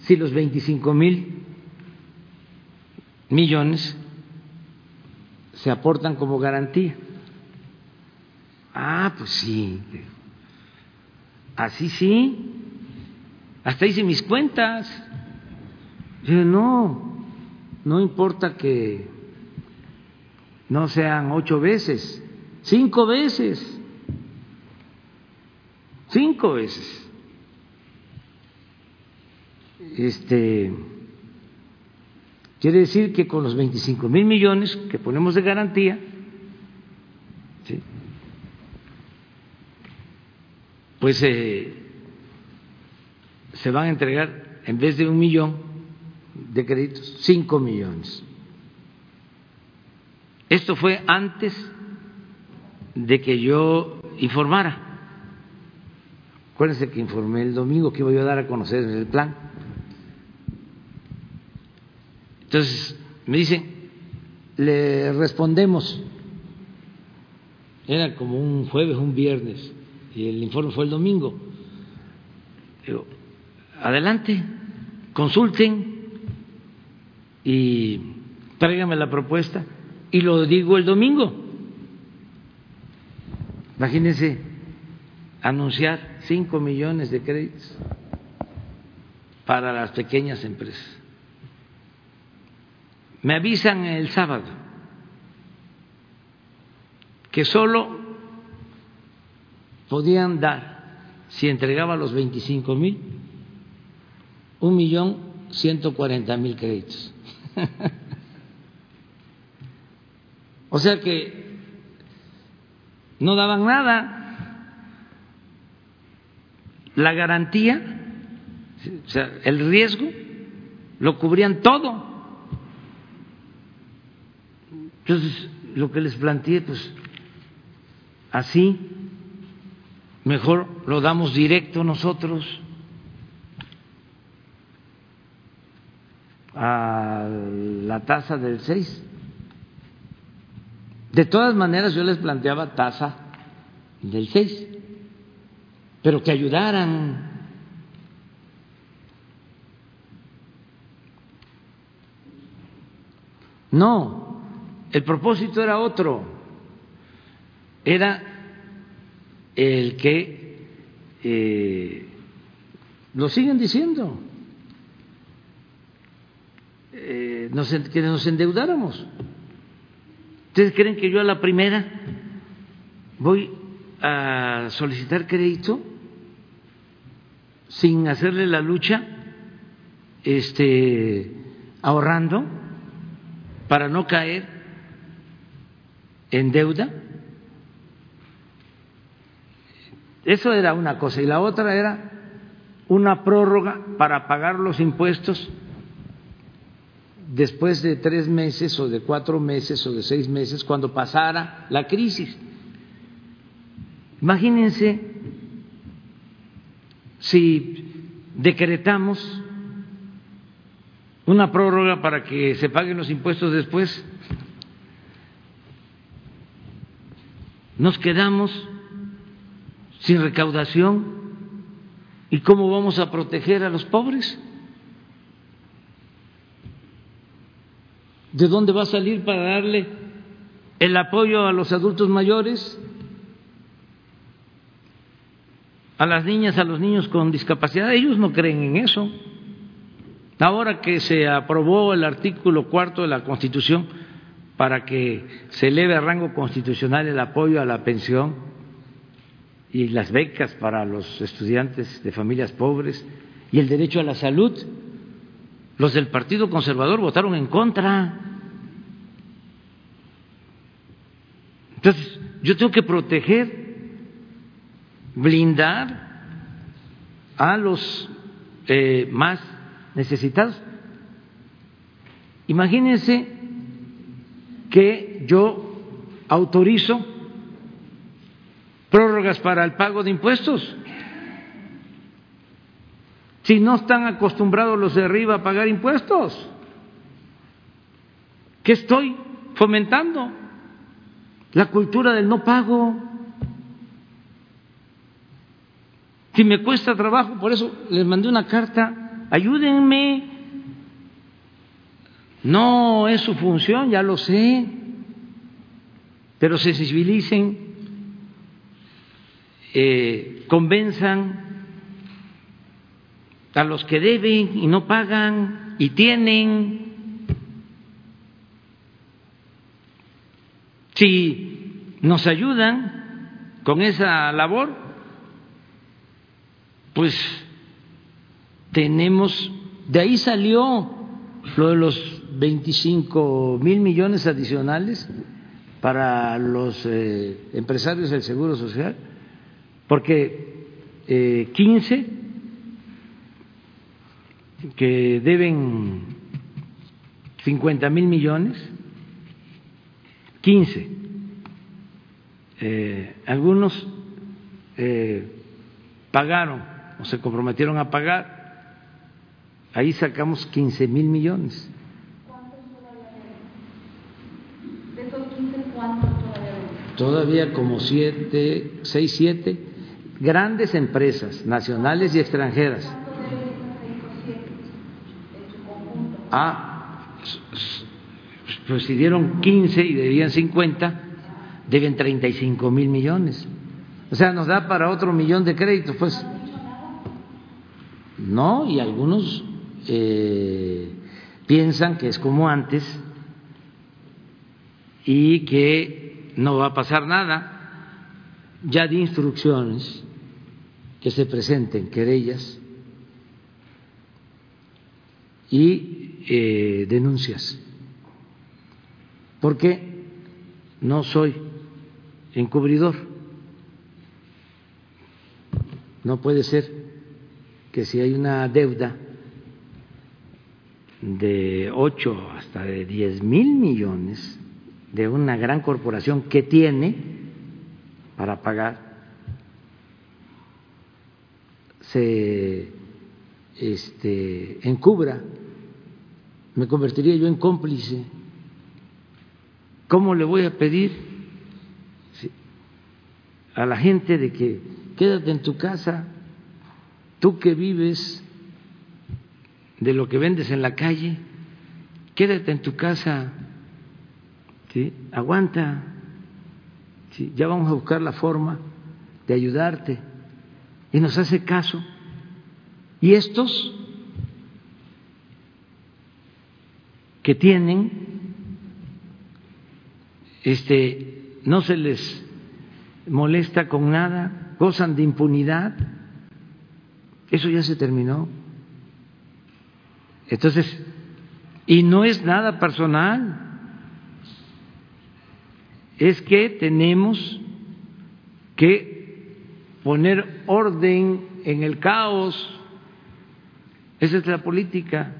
A: Si los 25 mil millones se aportan como garantía. Ah, pues sí. Así sí hasta hice mis cuentas. Dije, no, no importa que no sean ocho veces, cinco veces, cinco veces. Este quiere decir que con los 25 mil millones que ponemos de garantía, pues eh, se van a entregar, en vez de un millón de créditos, cinco millones. Esto fue antes de que yo informara. Acuérdense que informé el domingo que iba yo a dar a conocer el plan. Entonces me dicen, le respondemos. Era como un jueves, un viernes, y el informe fue el domingo. Digo, adelante, consulten y tráigame la propuesta y lo digo el domingo. Imagínense anunciar cinco millones de créditos para las pequeñas empresas. Me avisan el sábado que solo podían dar, si entregaba los 25 mil, un millón ciento cuarenta mil créditos. (laughs) o sea que no daban nada. La garantía, o sea, el riesgo, lo cubrían todo. Entonces, lo que les planteé, pues así, mejor lo damos directo nosotros a la tasa del 6. De todas maneras, yo les planteaba tasa del 6, pero que ayudaran. No, el propósito era otro, era el que eh, lo siguen diciendo, eh, nos, que nos endeudáramos. ¿Ustedes creen que yo a la primera voy a solicitar crédito sin hacerle la lucha, este, ahorrando para no caer en deuda. Eso era una cosa. Y la otra era una prórroga para pagar los impuestos después de tres meses o de cuatro meses o de seis meses, cuando pasara la crisis. Imagínense si decretamos una prórroga para que se paguen los impuestos después nos quedamos sin recaudación. ¿Y cómo vamos a proteger a los pobres? ¿De dónde va a salir para darle el apoyo a los adultos mayores? A las niñas, a los niños con discapacidad, ellos no creen en eso. Ahora que se aprobó el artículo cuarto de la Constitución, para que se eleve a rango constitucional el apoyo a la pensión y las becas para los estudiantes de familias pobres y el derecho a la salud. Los del Partido Conservador votaron en contra. Entonces, yo tengo que proteger, blindar a los eh, más necesitados. Imagínense que yo autorizo prórrogas para el pago de impuestos. Si no están acostumbrados los de arriba a pagar impuestos, ¿qué estoy fomentando? La cultura del no pago. Si me cuesta trabajo, por eso les mandé una carta, ayúdenme no es su función, ya lo sé, pero sensibilicen, eh, convenzan a los que deben y no pagan y tienen. Si nos ayudan con esa labor, pues tenemos, de ahí salió lo de los 25 mil millones adicionales para los eh, empresarios del Seguro Social, porque eh, 15 que deben 50 mil millones, 15, eh, algunos eh, pagaron o se comprometieron a pagar, ahí sacamos 15 mil millones todavía como siete, seis, siete grandes empresas nacionales y extranjeras. Ah, pues si dieron 15 y debían 50, deben 35 mil millones. O sea, nos da para otro millón de créditos, pues. No, y algunos eh, piensan que es como antes y que no va a pasar nada. Ya di instrucciones que se presenten querellas y eh, denuncias, porque no soy encubridor. No puede ser que si hay una deuda de ocho hasta de diez mil millones de una gran corporación que tiene para pagar, se este, encubra, me convertiría yo en cómplice. ¿Cómo le voy a pedir a la gente de que quédate en tu casa, tú que vives de lo que vendes en la calle, quédate en tu casa, ¿sí? aguanta, ¿sí? ya vamos a buscar la forma de ayudarte. Y nos hace caso. Y estos que tienen, este, no se les molesta con nada, gozan de impunidad, eso ya se terminó. Entonces, y no es nada personal, es que tenemos que poner orden en el caos. Esa es la política.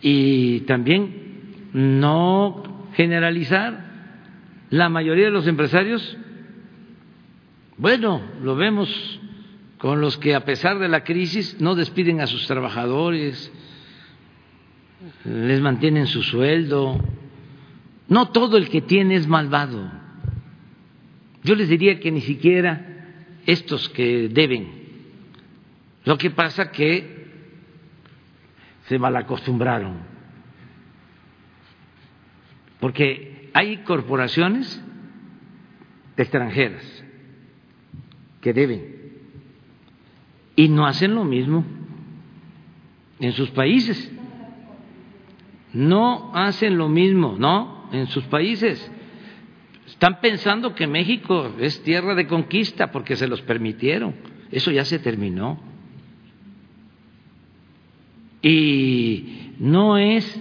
A: Y también no generalizar. La mayoría de los empresarios, bueno, lo vemos con los que a pesar de la crisis no despiden a sus trabajadores, les mantienen su sueldo. No todo el que tiene es malvado. Yo les diría que ni siquiera estos que deben. Lo que pasa que se malacostumbraron. Porque hay corporaciones extranjeras que deben y no hacen lo mismo en sus países. No hacen lo mismo, ¿no? En sus países. Están pensando que México es tierra de conquista porque se los permitieron. Eso ya se terminó. Y no es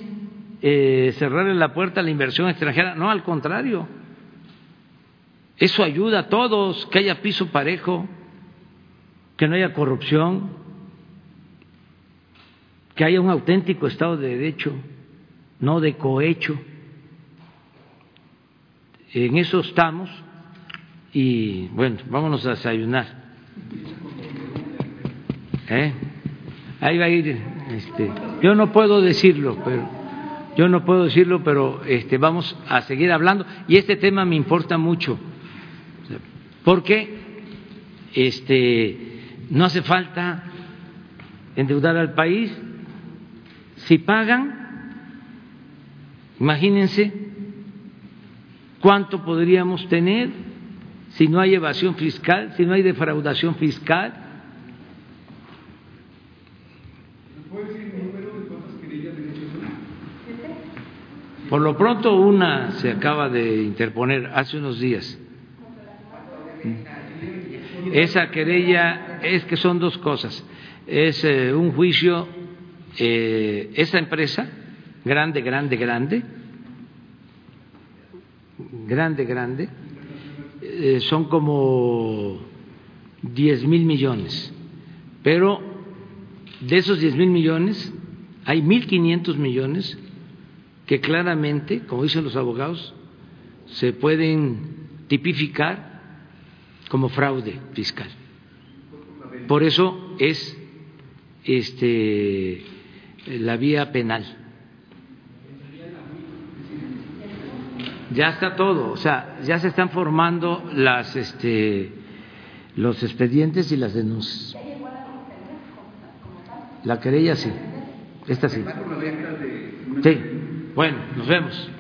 A: eh, cerrarle la puerta a la inversión extranjera, no, al contrario. Eso ayuda a todos, que haya piso parejo que no haya corrupción, que haya un auténtico Estado de Derecho, no de cohecho. En eso estamos y bueno, vámonos a desayunar. ¿Eh? Ahí va a ir. Este, yo no puedo decirlo, pero yo no puedo decirlo, pero este, vamos a seguir hablando y este tema me importa mucho porque este no hace falta endeudar al país. Si pagan, imagínense cuánto podríamos tener si no hay evasión fiscal, si no hay defraudación fiscal. Por lo pronto una se acaba de interponer hace unos días. Esa querella es que son dos cosas. Es eh, un juicio, eh, esa empresa, grande, grande, grande, grande, grande, eh, son como diez mil millones, pero de esos diez mil millones hay mil quinientos millones que claramente, como dicen los abogados, se pueden tipificar como fraude fiscal. Por eso es este la vía penal. Ya está todo, o sea, ya se están formando las, este, los expedientes y las denuncias. La querella sí, esta sí. Sí, bueno, nos vemos.